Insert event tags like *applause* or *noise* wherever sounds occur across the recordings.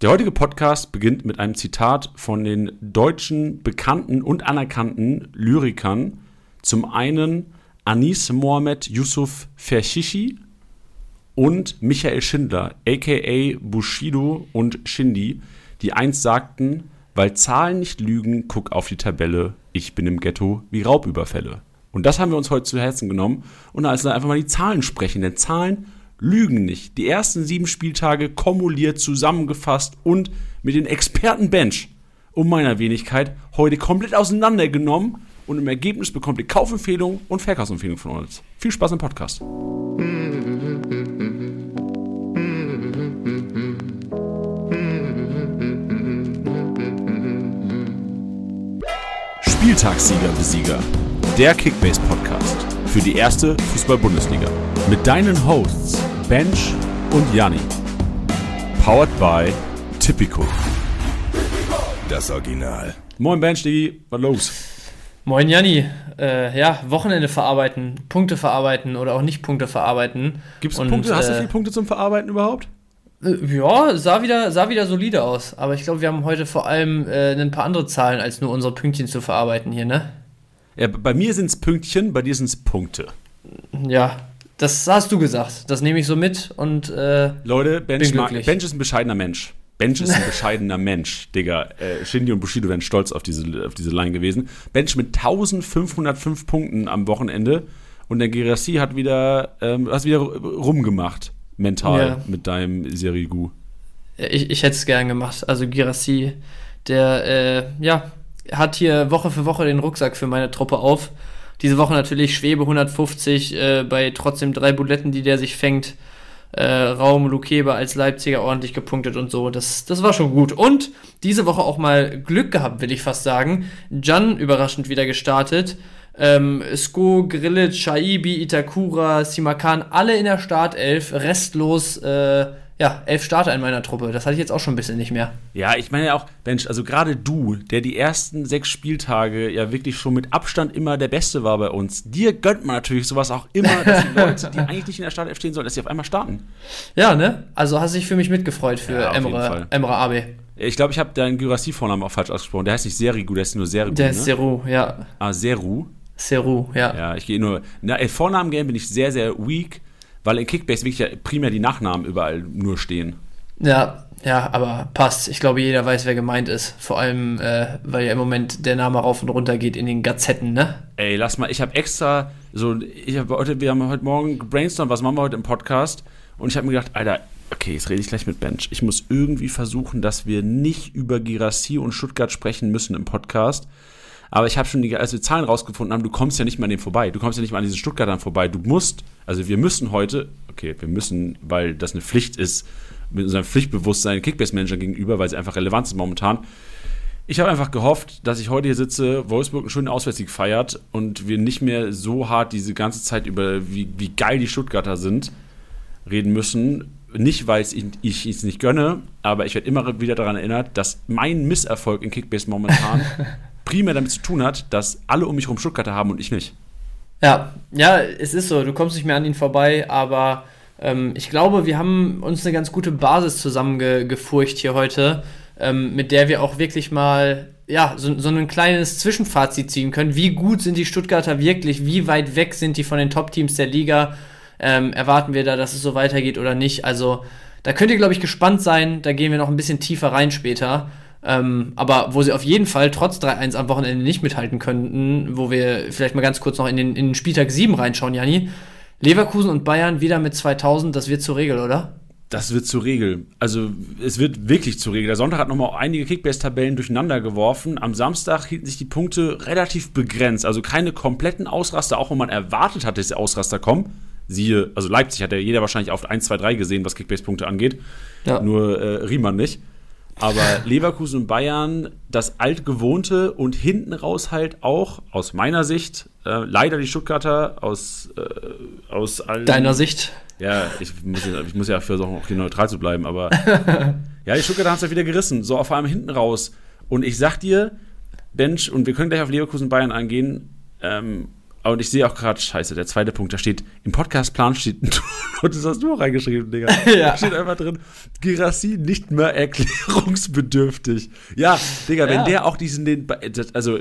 Der heutige Podcast beginnt mit einem Zitat von den deutschen bekannten und anerkannten Lyrikern. Zum einen Anis Mohamed Yusuf Fershishi und Michael Schindler, aka Bushido und Shindy, die einst sagten, weil Zahlen nicht lügen, guck auf die Tabelle, ich bin im Ghetto wie Raubüberfälle. Und das haben wir uns heute zu Herzen genommen und also einfach mal die Zahlen sprechen, denn Zahlen lügen nicht. Die ersten sieben Spieltage kumuliert, zusammengefasst und mit den Experten Bench um meiner Wenigkeit heute komplett auseinandergenommen und im Ergebnis bekommt ihr Kaufempfehlungen und Verkaufsempfehlungen von uns. Viel Spaß im Podcast. Spieltagssieger Besieger, der Kickbase Podcast für die erste Fußball-Bundesliga mit deinen Hosts Bench und Janni. Powered by Tipico. Das Original. Moin Bench, Digi, was los? Moin Janni, äh, ja, Wochenende verarbeiten, Punkte verarbeiten oder auch nicht Punkte verarbeiten. Gibt es Punkte? Hast du äh, viele Punkte zum Verarbeiten überhaupt? Äh, ja, sah wieder, sah wieder solide aus. Aber ich glaube, wir haben heute vor allem äh, ein paar andere Zahlen als nur unsere Pünktchen zu verarbeiten hier, ne? Ja, bei mir sind es Pünktchen, bei dir sind es Punkte. Ja, das hast du gesagt. Das nehme ich so mit und äh, Leute, Bench, mag, Bench ist ein bescheidener Mensch. Bench ist ein bescheidener *laughs* Mensch, Digga. Äh, Shindy und Bushido wären stolz auf diese, auf diese Line gewesen. Bench mit 1505 Punkten am Wochenende und der Gerassi hat wieder, ähm, hast wieder rumgemacht, mental, ja. mit deinem Serigu. Ich, ich hätte es gern gemacht. Also Girassi, der, äh, ja, hat hier Woche für Woche den Rucksack für meine Truppe auf. Diese Woche natürlich Schwebe 150 äh, bei trotzdem drei Buletten, die der sich fängt. Äh, Raum Lukebe als Leipziger ordentlich gepunktet und so. Das, das war schon gut. Und diese Woche auch mal Glück gehabt, will ich fast sagen. Jan überraschend wieder gestartet. Ähm, Sko, Grillitsch, Shaibi, Itakura, Simakan, alle in der Startelf, restlos äh, ja, elf Starter in meiner Truppe. Das hatte ich jetzt auch schon ein bisschen nicht mehr. Ja, ich meine ja auch, Mensch, also gerade du, der die ersten sechs Spieltage ja wirklich schon mit Abstand immer der Beste war bei uns, dir gönnt man natürlich sowas auch immer, dass die *laughs* Leute, die eigentlich nicht in der Startelf stehen sollen, dass sie auf einmal starten. Ja, ne? Also hast du dich für mich mitgefreut für ja, Emre, Emre Abe. Ich glaube, ich habe deinen Gyrassi-Vornamen auch falsch ausgesprochen. Der heißt nicht Serigu, der heißt nur Serigu. Der ist ne? Seru, ja. Ah, Seru. Seru, ja. Ja, ich gehe nur. Na, Vornamen-Game bin ich sehr, sehr weak weil in Kickbase wirklich ja primär die Nachnamen überall nur stehen. Ja, ja, aber passt. Ich glaube, jeder weiß, wer gemeint ist. Vor allem, äh, weil ja im Moment der Name rauf und runter geht in den Gazetten, ne? Ey, lass mal, ich habe extra so, ich habe heute, wir haben heute Morgen brainstormt, was machen wir heute im Podcast? Und ich habe mir gedacht, Alter, okay, jetzt rede ich gleich mit Bench. Ich muss irgendwie versuchen, dass wir nicht über Girassi und Stuttgart sprechen müssen im Podcast, aber ich habe schon, die, als wir Zahlen rausgefunden haben, du kommst ja nicht mal an dem vorbei. Du kommst ja nicht mal an diesen Stuttgartern vorbei. Du musst, also wir müssen heute, okay, wir müssen, weil das eine Pflicht ist, mit unserem Pflichtbewusstsein Kickbase-Manager gegenüber, weil sie einfach relevant ist momentan. Ich habe einfach gehofft, dass ich heute hier sitze, Wolfsburg einen schönen Auswärtssieg feiert und wir nicht mehr so hart diese ganze Zeit über, wie, wie geil die Stuttgarter sind, reden müssen. Nicht, weil ich es nicht gönne, aber ich werde immer wieder daran erinnert, dass mein Misserfolg in Kickbase momentan *laughs* primär damit zu tun hat, dass alle um mich herum Stuttgarter haben und ich nicht. Ja, ja, es ist so. Du kommst nicht mehr an ihn vorbei, aber ähm, ich glaube, wir haben uns eine ganz gute Basis zusammengefurcht hier heute, ähm, mit der wir auch wirklich mal ja, so, so ein kleines Zwischenfazit ziehen können. Wie gut sind die Stuttgarter wirklich? Wie weit weg sind die von den Top-Teams der Liga? Ähm, erwarten wir da, dass es so weitergeht oder nicht? Also, da könnt ihr, glaube ich, gespannt sein. Da gehen wir noch ein bisschen tiefer rein später. Ähm, aber wo sie auf jeden Fall trotz 3-1 am Wochenende nicht mithalten könnten, wo wir vielleicht mal ganz kurz noch in den, in den Spieltag 7 reinschauen, Janni. Leverkusen und Bayern wieder mit 2000, das wird zur Regel, oder? Das wird zur Regel. Also es wird wirklich zur Regel. Der Sonntag hat nochmal einige Kickbase-Tabellen durcheinander geworfen. Am Samstag hielten sich die Punkte relativ begrenzt. Also keine kompletten Ausraster, auch wenn man erwartet hat, dass die Ausraster kommen. Siehe, also Leipzig hat ja jeder wahrscheinlich auf 1, 2, 3 gesehen, was Kickbase-Punkte angeht. Ja. Nur äh, Riemann nicht. Aber Leverkusen und Bayern, das altgewohnte und hinten raus halt auch, aus meiner Sicht, äh, leider die Stuttgarter aus, äh, aus allen. Deiner Sicht? Ja, ich muss, ich muss ja versuchen, auch hier neutral zu bleiben, aber *laughs* ja, die Stuttgarter haben es ja wieder gerissen, so auf einmal hinten raus. Und ich sag dir, Bench, und wir können gleich auf Leverkusen und Bayern eingehen, ähm, Und ich sehe auch gerade, scheiße, der zweite Punkt, da steht, im Podcastplan steht, *laughs* und das hast du auch reingeschrieben, Digga. *laughs* Ja. Da steht einfach drin, Girassi nicht mehr erklärungsbedürftig. Ja, Digga, ja. wenn der auch diesen, den, also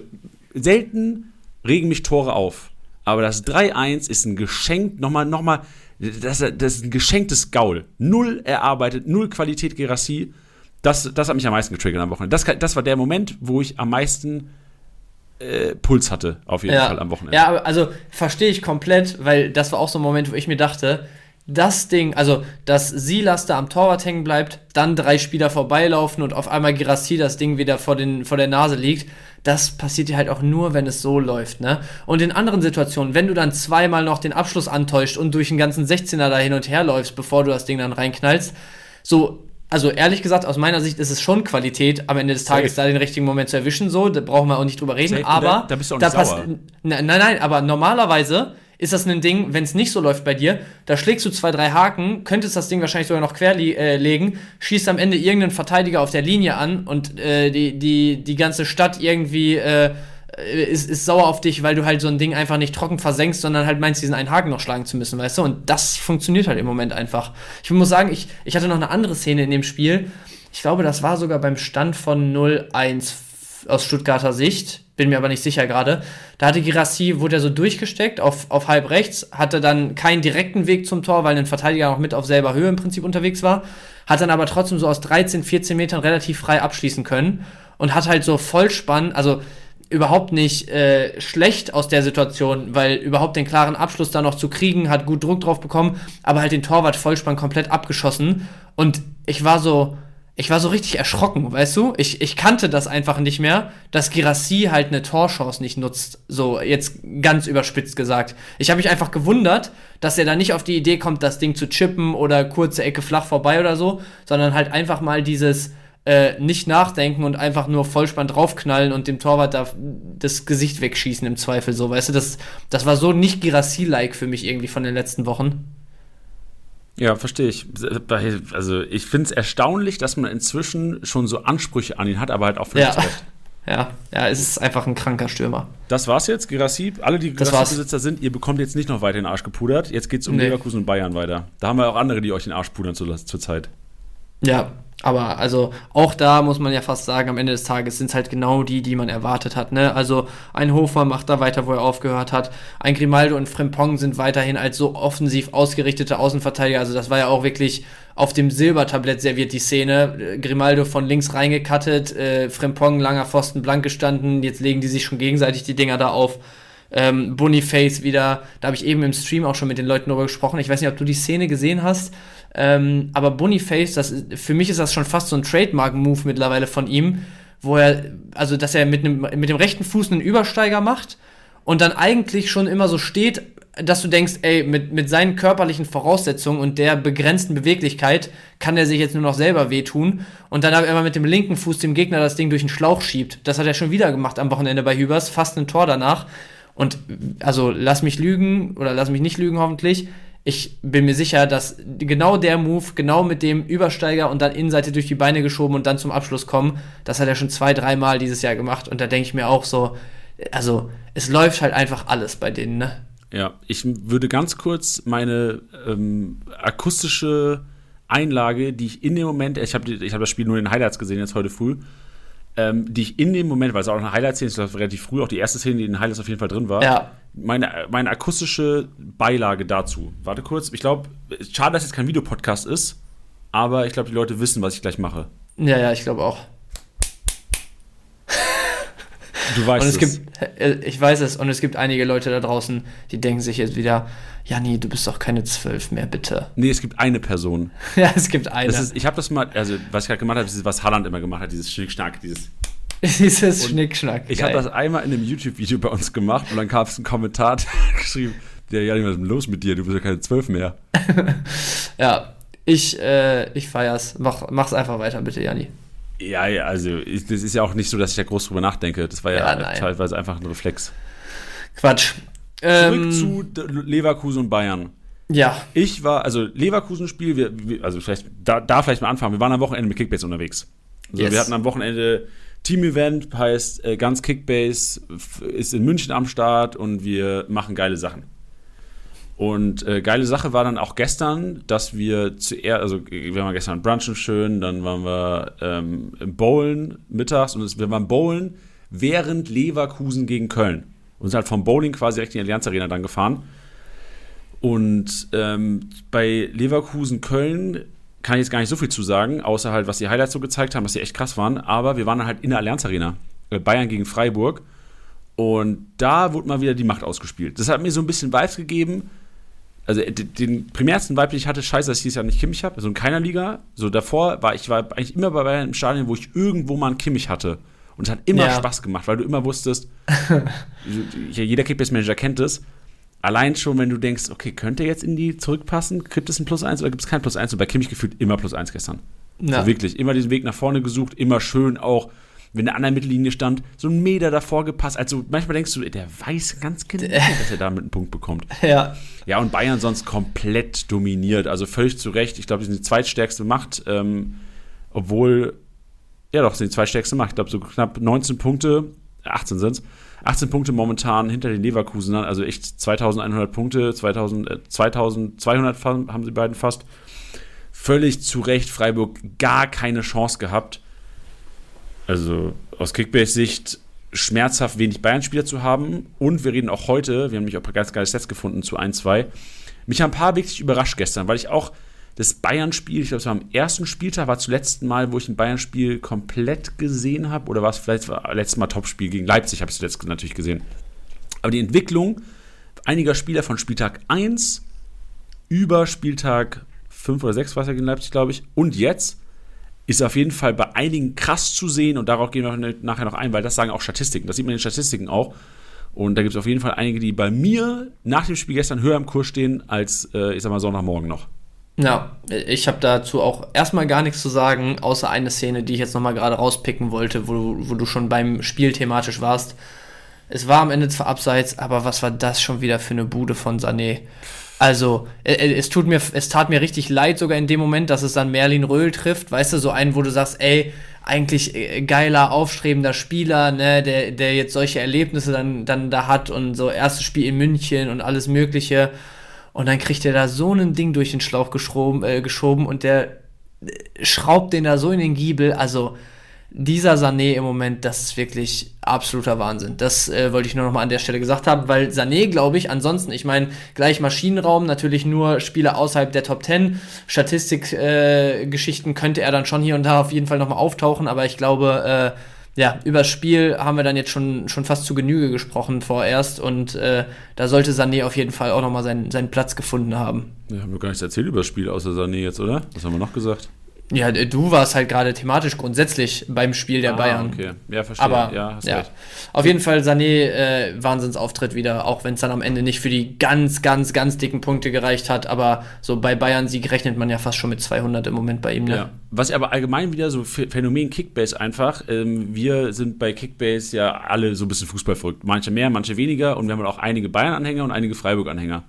selten regen mich Tore auf. Aber das 3-1 ist ein Geschenk, nochmal, nochmal, das, das ist ein geschenktes Gaul. Null erarbeitet, null Qualität Gerassi. Das, das hat mich am meisten getriggert am Wochenende. Das, das war der Moment, wo ich am meisten äh, Puls hatte, auf jeden ja. Fall am Wochenende. Ja, also verstehe ich komplett, weil das war auch so ein Moment, wo ich mir dachte, das Ding, also dass Silas da am Torwart hängen bleibt, dann drei Spieler vorbeilaufen und auf einmal Girassi das Ding wieder vor, den, vor der Nase liegt, das passiert dir halt auch nur, wenn es so läuft, ne? Und in anderen Situationen, wenn du dann zweimal noch den Abschluss antäuscht und durch den ganzen 16er da hin und her läufst, bevor du das Ding dann reinknallst, so also ehrlich gesagt, aus meiner Sicht ist es schon Qualität, am Ende des Tages Safe. da den richtigen Moment zu erwischen, so, da brauchen wir auch nicht drüber reden, Safe, aber da, bist du auch nicht da sauer. Nein, nein, aber normalerweise ist das ein Ding, wenn es nicht so läuft bei dir, da schlägst du zwei, drei Haken, könntest das Ding wahrscheinlich sogar noch querlegen, äh, schießt am Ende irgendeinen Verteidiger auf der Linie an und äh, die, die, die ganze Stadt irgendwie äh, ist, ist sauer auf dich, weil du halt so ein Ding einfach nicht trocken versenkst, sondern halt meinst, diesen einen Haken noch schlagen zu müssen, weißt du? Und das funktioniert halt im Moment einfach. Ich muss sagen, ich, ich hatte noch eine andere Szene in dem Spiel. Ich glaube, das war sogar beim Stand von 0-1 aus Stuttgarter Sicht bin mir aber nicht sicher gerade. Da hatte Girassi, wurde er so durchgesteckt auf, auf halb rechts, hatte dann keinen direkten Weg zum Tor, weil ein Verteidiger noch mit auf selber Höhe im Prinzip unterwegs war, hat dann aber trotzdem so aus 13, 14 Metern relativ frei abschließen können und hat halt so Vollspann, also überhaupt nicht äh, schlecht aus der Situation, weil überhaupt den klaren Abschluss da noch zu kriegen, hat gut Druck drauf bekommen, aber halt den Torwart Vollspann komplett abgeschossen und ich war so, ich war so richtig erschrocken, weißt du? Ich, ich kannte das einfach nicht mehr, dass Girassi halt eine Torchance nicht nutzt. So, jetzt ganz überspitzt gesagt. Ich habe mich einfach gewundert, dass er da nicht auf die Idee kommt, das Ding zu chippen oder kurze Ecke flach vorbei oder so, sondern halt einfach mal dieses äh, nicht nachdenken und einfach nur Vollspann draufknallen und dem Torwart da das Gesicht wegschießen im Zweifel so, weißt du? Das, das war so nicht Girassi-like für mich irgendwie von den letzten Wochen. Ja, verstehe ich. Also ich finde es erstaunlich, dass man inzwischen schon so Ansprüche an ihn hat, aber halt auch völlig ja. recht. *laughs* Ja, ja, es ist einfach ein kranker Stürmer. Das war's jetzt, Girassi. Alle, die Girassi-Besitzer sind, ihr bekommt jetzt nicht noch weiter den Arsch gepudert. Jetzt geht's um nee. Leverkusen und Bayern weiter. Da haben wir auch andere, die euch den Arsch pudern zur Zeit. Ja, aber also auch da muss man ja fast sagen, am Ende des Tages sind es halt genau die, die man erwartet hat. Ne? Also ein Hofer macht da weiter, wo er aufgehört hat. Ein Grimaldo und Frimpong sind weiterhin als so offensiv ausgerichtete Außenverteidiger. Also das war ja auch wirklich auf dem Silbertablett serviert die Szene. Grimaldo von links reingekattet, äh, Frimpong langer Pfosten blank gestanden. Jetzt legen die sich schon gegenseitig die Dinger da auf. Ähm, Boniface wieder, da habe ich eben im Stream auch schon mit den Leuten darüber gesprochen. Ich weiß nicht, ob du die Szene gesehen hast. Ähm, aber Boniface, das, für mich ist das schon fast so ein Trademark-Move mittlerweile von ihm, wo er, also dass er mit, einem, mit dem rechten Fuß einen Übersteiger macht und dann eigentlich schon immer so steht, dass du denkst, ey, mit, mit seinen körperlichen Voraussetzungen und der begrenzten Beweglichkeit kann er sich jetzt nur noch selber wehtun und dann aber immer mit dem linken Fuß dem Gegner das Ding durch den Schlauch schiebt. Das hat er schon wieder gemacht am Wochenende bei Hübers, fast ein Tor danach. Und also lass mich lügen oder lass mich nicht lügen hoffentlich ich bin mir sicher, dass genau der Move, genau mit dem Übersteiger und dann Innenseite durch die Beine geschoben und dann zum Abschluss kommen, das hat er schon zwei, dreimal dieses Jahr gemacht. Und da denke ich mir auch so, also es läuft halt einfach alles bei denen, ne? Ja, ich würde ganz kurz meine ähm, akustische Einlage, die ich in dem Moment, ich habe ich hab das Spiel nur in den Highlights gesehen, jetzt heute früh, ähm, die ich in dem Moment, weil es auch eine Highlight-Szene ist, relativ früh, auch die erste Szene, die in den Highlights auf jeden Fall drin war, ja. meine, meine akustische Beilage dazu. Warte kurz, ich glaube, schade, dass es kein Videopodcast ist, aber ich glaube, die Leute wissen, was ich gleich mache. Ja, ja, ich glaube auch. Du weißt und es. es. Gibt, äh, ich weiß es. Und es gibt einige Leute da draußen, die denken sich jetzt wieder, Janni, du bist doch keine zwölf mehr, bitte. Nee, es gibt eine Person. *laughs* ja, es gibt eine. Ist, ich habe das mal, also was ich gerade gemacht habe, ist, was Halland immer gemacht hat, dieses Schnickschnack, dieses. *laughs* dieses und Schnickschnack. Ich habe das einmal in einem YouTube-Video bei uns gemacht und dann gab es einen Kommentar *laughs* geschrieben, der Janni, was ist denn los mit dir? Du bist ja keine zwölf mehr. ja, ich, äh, ich feier's. Mach, mach's einfach weiter, bitte, Janni. Ja, ja, also das ist ja auch nicht so, dass ich da groß drüber nachdenke. Das war ja, ja teilweise einfach ein Reflex. Quatsch. Zurück ähm, zu Leverkusen und Bayern. Ja. Ich war, also Leverkusen-Spiel, also vielleicht, da, da vielleicht mal anfangen. Wir waren am Wochenende mit Kickbase unterwegs. Also yes. wir hatten am Wochenende Team-Event heißt äh, ganz Kickbase, ist in München am Start und wir machen geile Sachen. Und äh, geile Sache war dann auch gestern, dass wir zuerst, also wir waren gestern brunchen schön, dann waren wir ähm, im Bowlen mittags und es, wir waren Bowlen während Leverkusen gegen Köln. Und sind halt vom Bowling quasi direkt in die Allianz Arena dann gefahren. Und ähm, bei Leverkusen Köln kann ich jetzt gar nicht so viel zu sagen, außer halt, was die Highlights so gezeigt haben, dass sie echt krass waren. Aber wir waren dann halt in der Allianz Arena. Äh, Bayern gegen Freiburg. Und da wurde mal wieder die Macht ausgespielt. Das hat mir so ein bisschen Vibes gegeben. Also den primärsten Vibe, den ich hatte, scheiße, dass ich dieses Jahr nicht Kimmich habe. Also in keiner Liga. So davor war ich war eigentlich immer bei Bayern im Stadion, wo ich irgendwo mal einen Kimmich hatte. Und es hat immer ja. Spaß gemacht, weil du immer wusstest, *laughs* jeder Kickbase-Manager kennt es. Allein schon, wenn du denkst, okay, könnte er jetzt in die zurückpassen? Gibt es ein Plus 1 oder gibt es kein Plus 1? Und bei Kimmich gefühlt immer Plus 1 gestern. Ja. So wirklich, immer diesen Weg nach vorne gesucht, immer schön auch, wenn der an der Mittellinie stand, so einen Meter davor gepasst. Also manchmal denkst du, der weiß ganz genau, dass er damit einen Punkt bekommt. *laughs* Ja. Ja, und Bayern sonst komplett dominiert. Also völlig zu Recht. Ich glaube, die sind die zweitstärkste Macht. Ähm, obwohl ja, doch, sind die zweitstärkste Macht. Ich glaube, so knapp 19 Punkte, 18 sind es. 18 Punkte momentan hinter den Leverkusenern, also echt 2100 Punkte, 2000, äh, 2200 haben sie beiden fast. Völlig zu Recht Freiburg gar keine Chance gehabt. Also aus Kickbase-Sicht schmerzhaft wenig Bayern-Spieler zu haben. Und wir reden auch heute, wir haben nämlich auch ein ganz geile Sets gefunden zu 1-2. Mich haben ein paar wirklich überrascht gestern, weil ich auch das Bayern-Spiel, ich glaube, es war am ersten Spieltag, war zuletzt Mal, wo ich ein Bayern-Spiel komplett gesehen habe. Oder war es vielleicht das letzte Mal Topspiel gegen Leipzig, habe ich zuletzt natürlich gesehen. Aber die Entwicklung einiger Spieler von Spieltag 1 über Spieltag 5 oder 6 war es ja gegen Leipzig, glaube ich, und jetzt ist auf jeden Fall bei einigen krass zu sehen und darauf gehen wir nachher noch ein, weil das sagen auch Statistiken. Das sieht man in den Statistiken auch. Und da gibt es auf jeden Fall einige, die bei mir nach dem Spiel gestern höher im Kurs stehen als, äh, ich sag mal, Sonntagmorgen noch. Ja, ich habe dazu auch erstmal gar nichts zu sagen, außer eine Szene, die ich jetzt nochmal gerade rauspicken wollte, wo, wo du schon beim Spiel thematisch warst. Es war am Ende zwar abseits, aber was war das schon wieder für eine Bude von Sané? Also, es tut mir, es tat mir richtig leid, sogar in dem Moment, dass es dann Merlin Röhl trifft, weißt du, so einen, wo du sagst, ey, eigentlich äh, geiler, aufstrebender Spieler, ne, der, der jetzt solche Erlebnisse dann, dann da hat und so erstes Spiel in München und alles Mögliche. Und dann kriegt er da so ein Ding durch den Schlauch geschoben, äh, geschoben und der äh, schraubt den da so in den Giebel. Also dieser Sané im Moment, das ist wirklich absoluter Wahnsinn. Das äh, wollte ich nur noch mal an der Stelle gesagt haben, weil Sané, glaube ich, ansonsten, ich meine, gleich Maschinenraum, natürlich nur Spieler außerhalb der Top 10. Statistikgeschichten äh, könnte er dann schon hier und da auf jeden Fall noch mal auftauchen, aber ich glaube, äh, ja, über das Spiel haben wir dann jetzt schon, schon fast zu Genüge gesprochen vorerst und äh, da sollte Sané auf jeden Fall auch nochmal seinen, seinen Platz gefunden haben. Wir haben wir gar nichts erzählt über das Spiel außer Sané jetzt, oder? Was haben wir noch gesagt? Ja, du warst halt gerade thematisch grundsätzlich beim Spiel der ah, Bayern. okay. Ja, verstehe. Aber ja, ja. auf jeden Fall Sané äh, Wahnsinnsauftritt wieder, auch wenn es dann am Ende nicht für die ganz, ganz, ganz dicken Punkte gereicht hat. Aber so bei Bayern-Sieg rechnet man ja fast schon mit 200 im Moment bei ihm. Ne? Ja. Was aber allgemein wieder so Phänomen Kickbase einfach. Ähm, wir sind bei Kickbase ja alle so ein bisschen Fußball verrückt. Manche mehr, manche weniger. Und wir haben auch einige Bayern-Anhänger und einige Freiburg-Anhänger.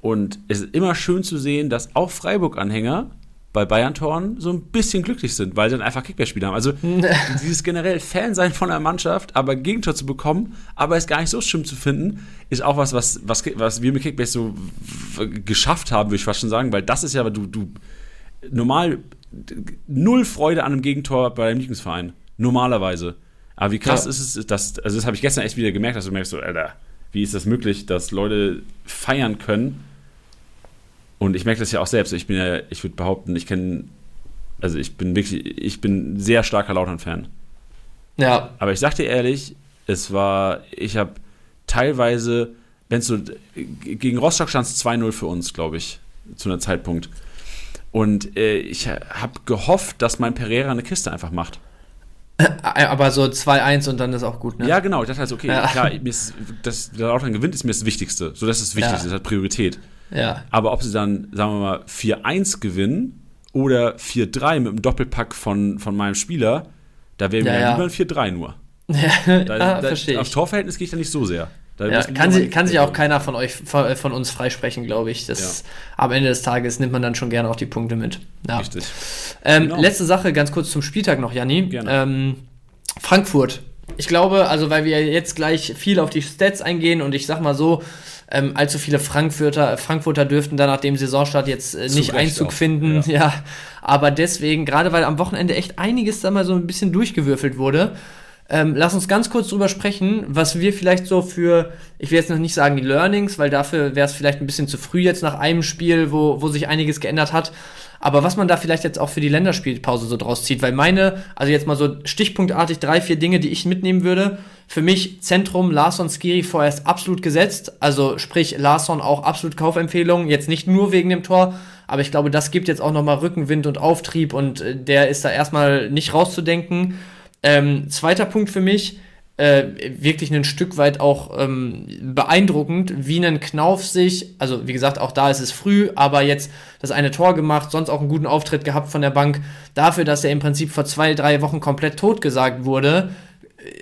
Und es ist immer schön zu sehen, dass auch Freiburg-Anhänger bei Bayern-Toren so ein bisschen glücklich sind, weil sie dann einfach Kickbase-Spieler haben. Also *laughs* dieses generell Fan sein von der Mannschaft, aber Gegentor zu bekommen, aber es gar nicht so schlimm zu finden, ist auch was, was, was, was wir mit Kickbase so geschafft haben, würde ich fast schon sagen, weil das ist ja, du, du normal null Freude an einem Gegentor bei deinem Lieblingsverein. Normalerweise. Aber wie krass ja. ist es, dass, also das habe ich gestern echt wieder gemerkt, dass du merkst, so, Alter, wie ist das möglich, dass Leute feiern können, und ich merke das ja auch selbst. Ich bin ja, ich würde behaupten, ich kenne, also ich bin wirklich, ich bin sehr starker Lautern-Fan. Ja. Aber ich sag dir ehrlich, es war, ich habe teilweise, wenn es so, gegen Rostock stand es 2-0 für uns, glaube ich, zu einem Zeitpunkt. Und äh, ich habe gehofft, dass mein Pereira eine Kiste einfach macht. Aber so 2-1 und dann ist auch gut, ne? Ja, genau. Ich dachte halt, okay, ja. klar, mir ist, dass der Lautern gewinnt, ist mir das Wichtigste. So, das ist das Wichtigste, ja. das hat Priorität. Ja. Aber ob sie dann, sagen wir mal, 4-1 gewinnen oder 4-3 mit einem Doppelpack von, von meinem Spieler, da wäre mir ja, ja. lieber ein 4-3 nur. *laughs* Ja, da, ah, da, verstehe Auf Torverhältnis gehe ich da nicht so sehr. Ja, kann, sie, kann sich auch keiner von euch, von, von uns freisprechen, glaube ich. Das, ja. Am Ende des Tages nimmt man dann schon gerne auch die Punkte mit. Ja. Richtig. Ähm, genau. Letzte Sache, ganz kurz zum Spieltag noch, Janni. Ähm, Frankfurt. Ich glaube, also weil wir jetzt gleich viel auf die Stats eingehen und ich sag mal so, ähm, allzu viele Frankfurter, Frankfurter dürften da nach dem Saisonstart jetzt äh, nicht Einzug auch. finden. Ja. ja. aber deswegen, gerade weil am Wochenende echt einiges da mal so ein bisschen durchgewürfelt wurde, ähm, lass uns ganz kurz drüber sprechen, was wir vielleicht so für, ich will jetzt noch nicht sagen die Learnings, weil dafür wäre es vielleicht ein bisschen zu früh jetzt nach einem Spiel, wo, wo sich einiges geändert hat. Aber was man da vielleicht jetzt auch für die Länderspielpause so draus zieht, weil meine, also jetzt mal so stichpunktartig drei, vier Dinge, die ich mitnehmen würde. Für mich Zentrum Larson Skiri vorerst absolut gesetzt. Also sprich Larson auch absolut Kaufempfehlung. Jetzt nicht nur wegen dem Tor, aber ich glaube, das gibt jetzt auch nochmal Rückenwind und Auftrieb und äh, der ist da erstmal nicht rauszudenken. Ähm, zweiter Punkt für mich, äh, wirklich ein Stück weit auch ähm, beeindruckend, wie ein Knauf sich, also wie gesagt, auch da ist es früh, aber jetzt das eine Tor gemacht, sonst auch einen guten Auftritt gehabt von der Bank. Dafür, dass er im Prinzip vor zwei, drei Wochen komplett totgesagt wurde,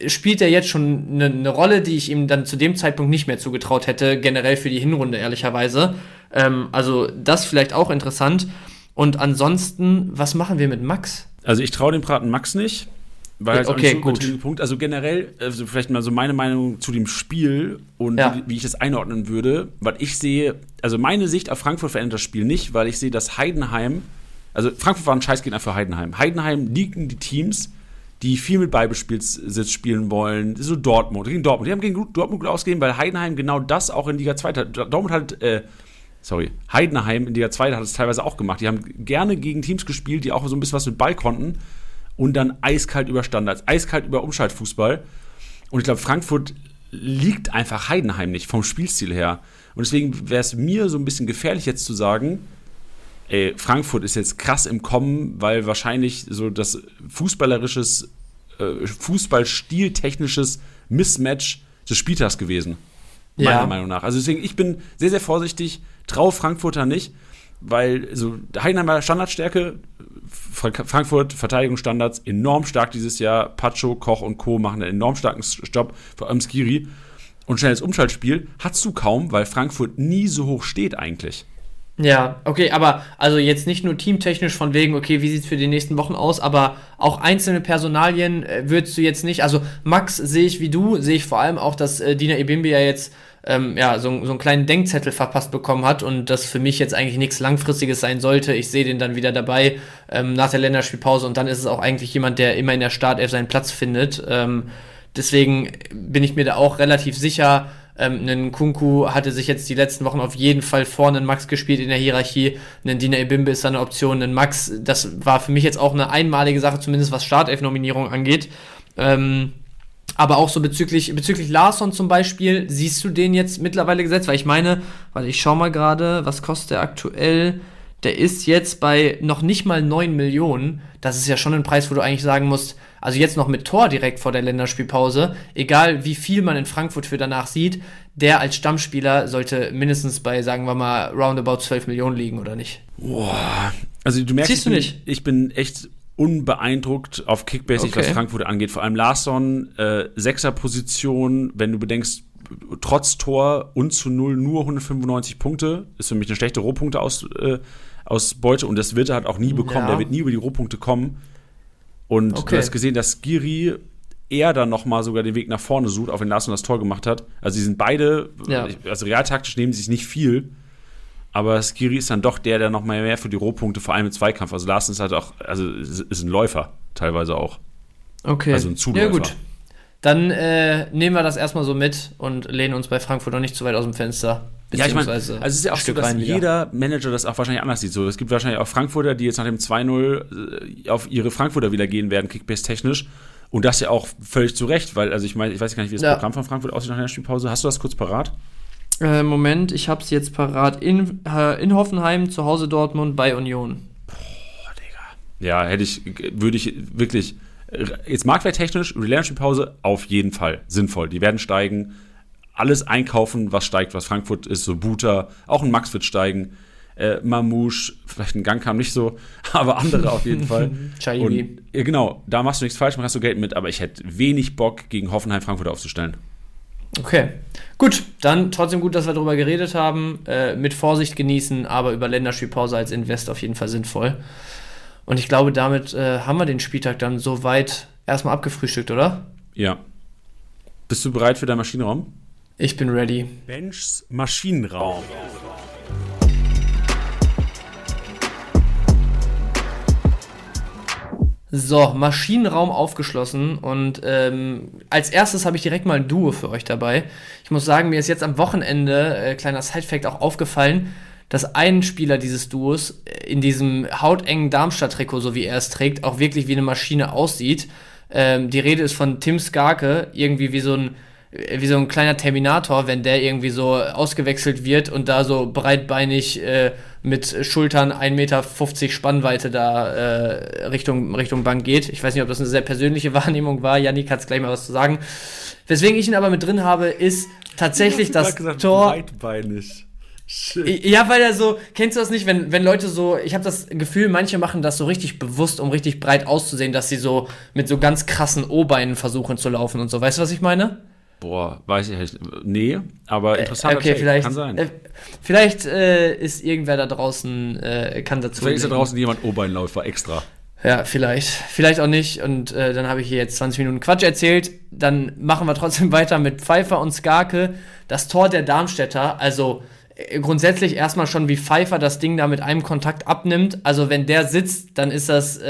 äh, spielt er jetzt schon eine, eine, Rolle, die ich ihm dann zu dem Zeitpunkt nicht mehr zugetraut hätte, generell für die Hinrunde, ehrlicherweise. Ähm, also das vielleicht auch interessant. Und ansonsten, was machen wir mit Max? Also ich traue dem Braten Max nicht. Weil halt okay, gut. Punkt. Also generell, also vielleicht mal so meine Meinung zu dem Spiel und ja. wie, ich das einordnen würde, weil ich sehe, also meine Sicht auf Frankfurt verändert das Spiel nicht, weil ich sehe, dass Heidenheim, also Frankfurt war ein Scheißgegner für Heidenheim. Heidenheim liegen die Teams, die viel mit Ballbesitz spielen wollen, so Dortmund, gegen Dortmund. Die haben gegen Dortmund gut ausgegeben, weil Heidenheim genau das auch in Liga 2 hat. Dortmund hat, äh, sorry, Heidenheim in Liga 2 hat es teilweise auch gemacht. Die haben gerne gegen Teams gespielt, die auch so ein bisschen was mit Ball konnten und dann eiskalt über Standards, eiskalt über Umschaltfußball. Und ich glaube, Frankfurt liegt einfach Heidenheim nicht vom Spielstil her. Und deswegen wäre es mir so ein bisschen gefährlich jetzt zu sagen, ey, Frankfurt ist jetzt krass im Kommen, weil wahrscheinlich so das fußballerisches, äh, Fußballstiltechnisches Mismatch des Spieltags gewesen. Meiner ja. Meinung nach. Also deswegen, ich bin sehr, sehr vorsichtig, traue Frankfurter nicht, weil so Heidenheimer Standardstärke Frankfurt Verteidigungsstandards enorm stark dieses Jahr. Pacho, Koch und Co. machen einen enorm starken Stopp, vor allem Skiri. Und schnelles Umschaltspiel hast du kaum, weil Frankfurt nie so hoch steht eigentlich. Ja, okay, aber also jetzt nicht nur teamtechnisch von wegen, okay, wie sieht es für die nächsten Wochen aus, aber auch einzelne Personalien äh, würdest du jetzt nicht, also Max sehe ich wie du, sehe ich vor allem auch, dass äh, Dina Ebimbe ja jetzt ähm, ja, so, so einen kleinen Denkzettel verpasst bekommen hat und das für mich jetzt eigentlich nichts Langfristiges sein sollte. Ich sehe den dann wieder dabei ähm, nach der Länderspielpause und dann ist es auch eigentlich jemand, der immer in der Startelf seinen Platz findet. Ähm, deswegen bin ich mir da auch relativ sicher. Ähm, ein Kunku hatte sich jetzt die letzten Wochen auf jeden Fall vorne einen Max gespielt in der Hierarchie. Ein Dina Ebimbe ist da eine Option. Ein Max, das war für mich jetzt auch eine einmalige Sache, zumindest was Startelf-Nominierung angeht. Ähm, aber auch so bezüglich, bezüglich Larson zum Beispiel, siehst du den jetzt mittlerweile gesetzt? Weil ich meine, warte, ich schau mal gerade, was kostet der aktuell? Der ist jetzt bei noch nicht mal 9 Millionen. Das ist ja schon ein Preis, wo du eigentlich sagen musst, also jetzt noch mit Tor direkt vor der Länderspielpause, egal wie viel man in Frankfurt für danach sieht, der als Stammspieler sollte mindestens bei, sagen wir mal, roundabout 12 Millionen liegen, oder nicht? Boah. Also du merkst, Siehst du nicht? ich bin echt unbeeindruckt auf Kickbase, okay. was Frankfurt angeht. Vor allem Larsson, äh, Sechser-Position, wenn du bedenkst, trotz Tor und zu null nur 195 Punkte, ist für mich eine schlechte Rohpunkte aus, äh, aus Beute und das wird er halt auch nie bekommen. Ja. Der wird nie über die Rohpunkte kommen. Und okay. du hast gesehen, dass Giri eher dann nochmal sogar den Weg nach vorne sucht, auch wenn Larsson das Tor gemacht hat. Also, sie sind beide, ja. also realtaktisch nehmen sie sich nicht viel. Aber Skiri ist dann doch der, der noch mal mehr für die Rohpunkte, vor allem im Zweikampf. Also Larsen ist halt auch, also ist ein Läufer teilweise auch. Okay. Also ein Zuläufer. Ja, gut. Dann äh, nehmen wir das erstmal so mit und lehnen uns bei Frankfurt noch nicht zu weit aus dem Fenster. Ja, ich meine, also es ist ja auch so, dass jeder Manager das auch wahrscheinlich anders sieht. So, es gibt wahrscheinlich auch Frankfurter, die jetzt nach dem 2-0 äh, auf ihre Frankfurter wieder gehen werden, Kickbase-technisch. Und das ja auch völlig zu Recht, weil, also ich meine, ich weiß gar nicht, wie das ja. Programm von Frankfurt aussieht nach der Spielpause. Hast du das kurz parat? Äh, Moment, ich hab's jetzt parat. In, äh, in Hoffenheim, zu Hause Dortmund, bei Union. Boah, Digga. Ja, hätte ich, würde ich wirklich, jetzt marktwerttechnisch, Pause auf jeden Fall sinnvoll. Die werden steigen. Alles einkaufen, was steigt, was Frankfurt ist, so Buter, auch ein Max wird steigen. Äh, Mamouche, vielleicht ein Gang kam nicht so, *laughs* aber andere auf jeden Fall. *laughs* Und, ja, genau, da machst du nichts falsch, machst du Geld mit, aber ich hätte wenig Bock, gegen Hoffenheim Frankfurt aufzustellen. Okay. Gut, dann trotzdem gut, dass wir darüber geredet haben. Äh, mit Vorsicht genießen, aber über Länderspielpause als Invest auf jeden Fall sinnvoll. Und ich glaube, damit äh, haben wir den Spieltag dann soweit erstmal abgefrühstückt, oder? Ja. Bist du bereit für deinen Maschinenraum? Ich bin ready. Benchs Maschinenraum. So, Maschinenraum aufgeschlossen und ähm, als erstes habe ich direkt mal ein Duo für euch dabei. Ich muss sagen, mir ist jetzt am Wochenende, äh, kleiner Sidefact, auch aufgefallen, dass ein Spieler dieses Duos äh, in diesem hautengen Darmstadt-Trikot, so wie er es trägt, auch wirklich wie eine Maschine aussieht. Ähm, die Rede ist von Tim Skarke, irgendwie wie so ein wie so ein kleiner Terminator, wenn der irgendwie so ausgewechselt wird und da so breitbeinig äh, mit Schultern 1,50 Meter Spannweite da äh, Richtung, Richtung Bank geht. Ich weiß nicht, ob das eine sehr persönliche *laughs* Wahrnehmung war. Janik hat es gleich mal was zu sagen. Weswegen ich ihn aber mit drin habe, ist tatsächlich *laughs* das gesagt, Tor. Breitbeinig. Shit. Ja, weil er so, kennst du das nicht, wenn, wenn Leute so, ich habe das Gefühl, manche machen das so richtig bewusst, um richtig breit auszusehen, dass sie so mit so ganz krassen O-Beinen versuchen zu laufen und so. Weißt du, was ich meine? Boah, weiß ich nicht. Nee, aber äh, interessant. Okay, vielleicht, kann sein. Äh, vielleicht äh, ist irgendwer da draußen, äh, kann dazu. Vielleicht ist da draußen jemand Oberbeinläufer extra. Ja, vielleicht. Vielleicht auch nicht. Und äh, dann habe ich hier jetzt 20 Minuten Quatsch erzählt. Dann machen wir trotzdem *laughs* weiter mit Pfeiffer und Skarke. Das Tor der Darmstädter, also äh, grundsätzlich erstmal schon wie Pfeiffer das Ding da mit einem Kontakt abnimmt. Also wenn der sitzt, dann ist das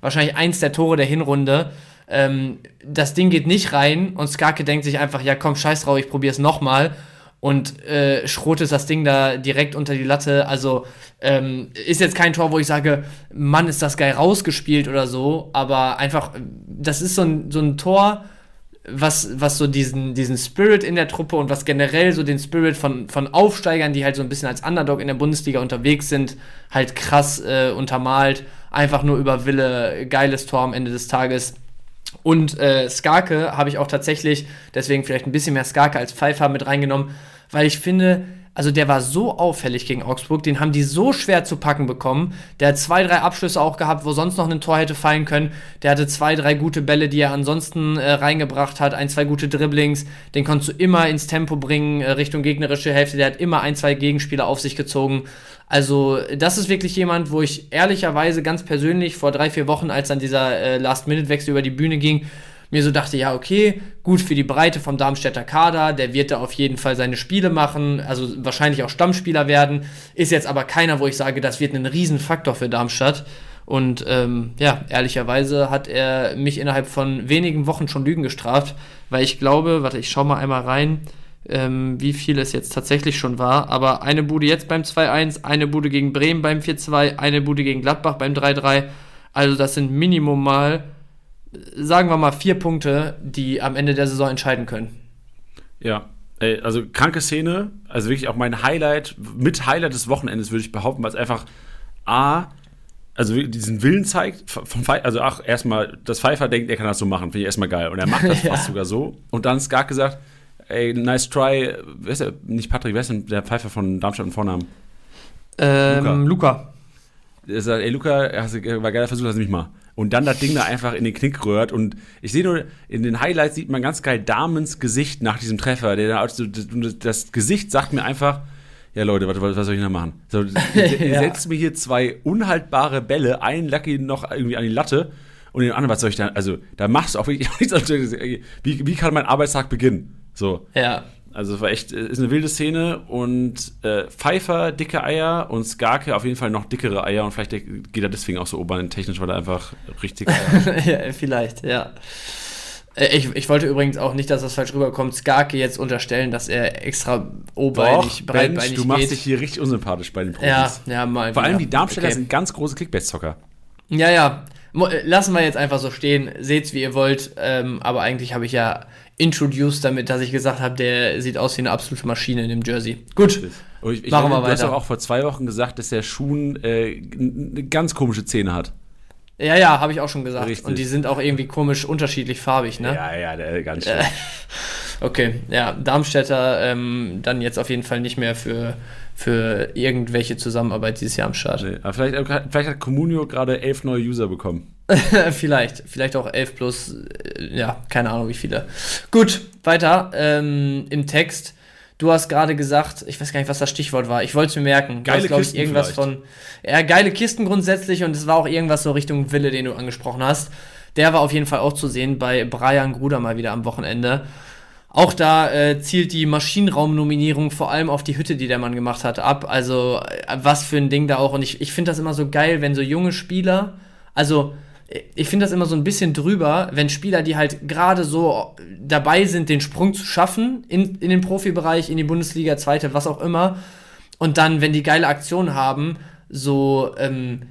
wahrscheinlich eins der Tore der Hinrunde ähm, das Ding geht nicht rein und Skarke denkt sich einfach, ja komm, scheiß drauf, ich probier's nochmal und äh, schrotet das Ding da direkt unter die Latte. Also ähm, ist jetzt kein Tor, wo ich sage, Mann, ist das geil rausgespielt oder so, aber einfach, das ist so ein, so ein Tor, was, was so diesen, diesen Spirit in der Truppe und was generell so den Spirit von, von Aufsteigern, die halt so ein bisschen als Underdog in der Bundesliga unterwegs sind, halt krass äh, untermalt. Einfach nur über Wille, geiles Tor am Ende des Tages. Und äh, Skarke habe ich auch tatsächlich, deswegen vielleicht ein bisschen mehr Skarke als Pfeiffer mit reingenommen, weil ich finde, also der war so auffällig gegen Augsburg, den haben die so schwer zu packen bekommen. Der hat zwei, drei Abschlüsse auch gehabt, wo sonst noch ein Tor hätte fallen können. Der hatte zwei, drei gute Bälle, die er ansonsten äh, reingebracht hat, ein, zwei gute Dribblings. Den konntest du immer ins Tempo bringen, äh, Richtung gegnerische Hälfte. Der hat immer ein, zwei Gegenspieler auf sich gezogen. Also, das ist wirklich jemand, wo ich ehrlicherweise ganz persönlich vor drei, vier Wochen, als dann dieser äh, Last-Minute-Wechsel über die Bühne ging, mir so dachte, ja, okay, gut für die Breite vom Darmstädter Kader, der wird da auf jeden Fall seine Spiele machen, also wahrscheinlich auch Stammspieler werden, ist jetzt aber keiner, wo ich sage, das wird ein Riesenfaktor für Darmstadt. Und ähm, ja, ehrlicherweise hat er mich innerhalb von wenigen Wochen schon Lügen gestraft, weil ich glaube, warte, ich schau mal einmal rein, ähm, wie viel es jetzt tatsächlich schon war. Aber eine Bude jetzt beim 2-1, eine Bude gegen Bremen beim 4-2, eine Bude gegen Gladbach beim 3-3. Also das sind Minimum mal, sagen wir mal, vier Punkte, die am Ende der Saison entscheiden können. Ja, also kranke Szene, also wirklich auch mein Highlight, mit Highlight des Wochenendes würde ich behaupten, weil es einfach A, also diesen Willen zeigt, Pfeiffer, also ach, erstmal, das Pfeiffer denkt, er kann das so machen, finde ich erstmal geil. Und er macht das *laughs* ja. fast sogar so. Und dann ist gar gesagt, ey, nice try. Wer ist der? Nicht Patrick, wer ist denn der Pfeifer von Darmstadt im Vornamen? Ähm, Luca. Luca. Er sagt, ey, Luca, war geiler Versuch, lass mich mal. Und dann das Ding da einfach in den Knick rührt. Und ich sehe nur, in den Highlights sieht man ganz geil Damens Gesicht nach diesem Treffer. Der, also, das Gesicht sagt mir einfach, ja Leute, was, was soll ich noch machen? So, *laughs* ja. setzt mir hier zwei unhaltbare Bälle, einen Lucky noch irgendwie an die Latte und den anderen, was soll ich da, also da machst du auch wirklich, *laughs* wie, wie kann mein Arbeitstag beginnen? So. Ja. Also es war echt, ist eine wilde Szene und äh, Pfeiffer dicke Eier und Skarke auf jeden Fall noch dickere Eier und vielleicht geht er deswegen auch so oben technisch, weil er einfach richtig *laughs* ja, vielleicht, ja. Äh, ich, ich wollte übrigens auch nicht, dass das falsch rüberkommt, Skarke jetzt unterstellen, dass er extra obeinig, breitbeinig Mensch, du machst geht. dich hier richtig unsympathisch bei den Profis. Ja, ja, mal Vor allem die Darmstädter okay. sind ganz große Clickbait-Zocker. Ja, ja. Äh, lassen wir jetzt einfach so stehen. Seht's, wie ihr wollt. Ähm, aber eigentlich habe ich ja introduced damit, dass ich gesagt habe, der sieht aus wie eine absolute Maschine in dem Jersey. Gut, ich, ich machen wir weiter. Du hast doch auch vor zwei Wochen gesagt, dass der Schuh äh, eine ganz komische Zähne hat. Ja, ja, habe ich auch schon gesagt. Richtig. Und die sind auch irgendwie komisch unterschiedlich farbig, ne? Ja, ja, der, ganz schön. *laughs* okay, ja, Darmstädter ähm, dann jetzt auf jeden Fall nicht mehr für, für irgendwelche Zusammenarbeit dieses Jahr am Start. Nee, aber vielleicht, vielleicht hat Comunio gerade elf neue User bekommen. *laughs* vielleicht, vielleicht auch 11 plus, äh, ja, keine Ahnung wie viele. Gut, weiter ähm, im Text. Du hast gerade gesagt, ich weiß gar nicht, was das Stichwort war. Ich wollte es mir merken. Geile glaube ich, irgendwas vielleicht. von. Ja, geile Kisten grundsätzlich und es war auch irgendwas so Richtung Wille, den du angesprochen hast. Der war auf jeden Fall auch zu sehen bei Brian Gruder mal wieder am Wochenende. Auch da äh, zielt die Maschinenraum-Nominierung vor allem auf die Hütte, die der Mann gemacht hat, ab. Also äh, was für ein Ding da auch. Und ich, ich finde das immer so geil, wenn so junge Spieler, also ich finde das immer so ein bisschen drüber, wenn Spieler, die halt gerade so dabei sind, den Sprung zu schaffen in, in den Profibereich, in die Bundesliga, zweite, was auch immer, und dann, wenn die geile Aktionen haben, so, ähm,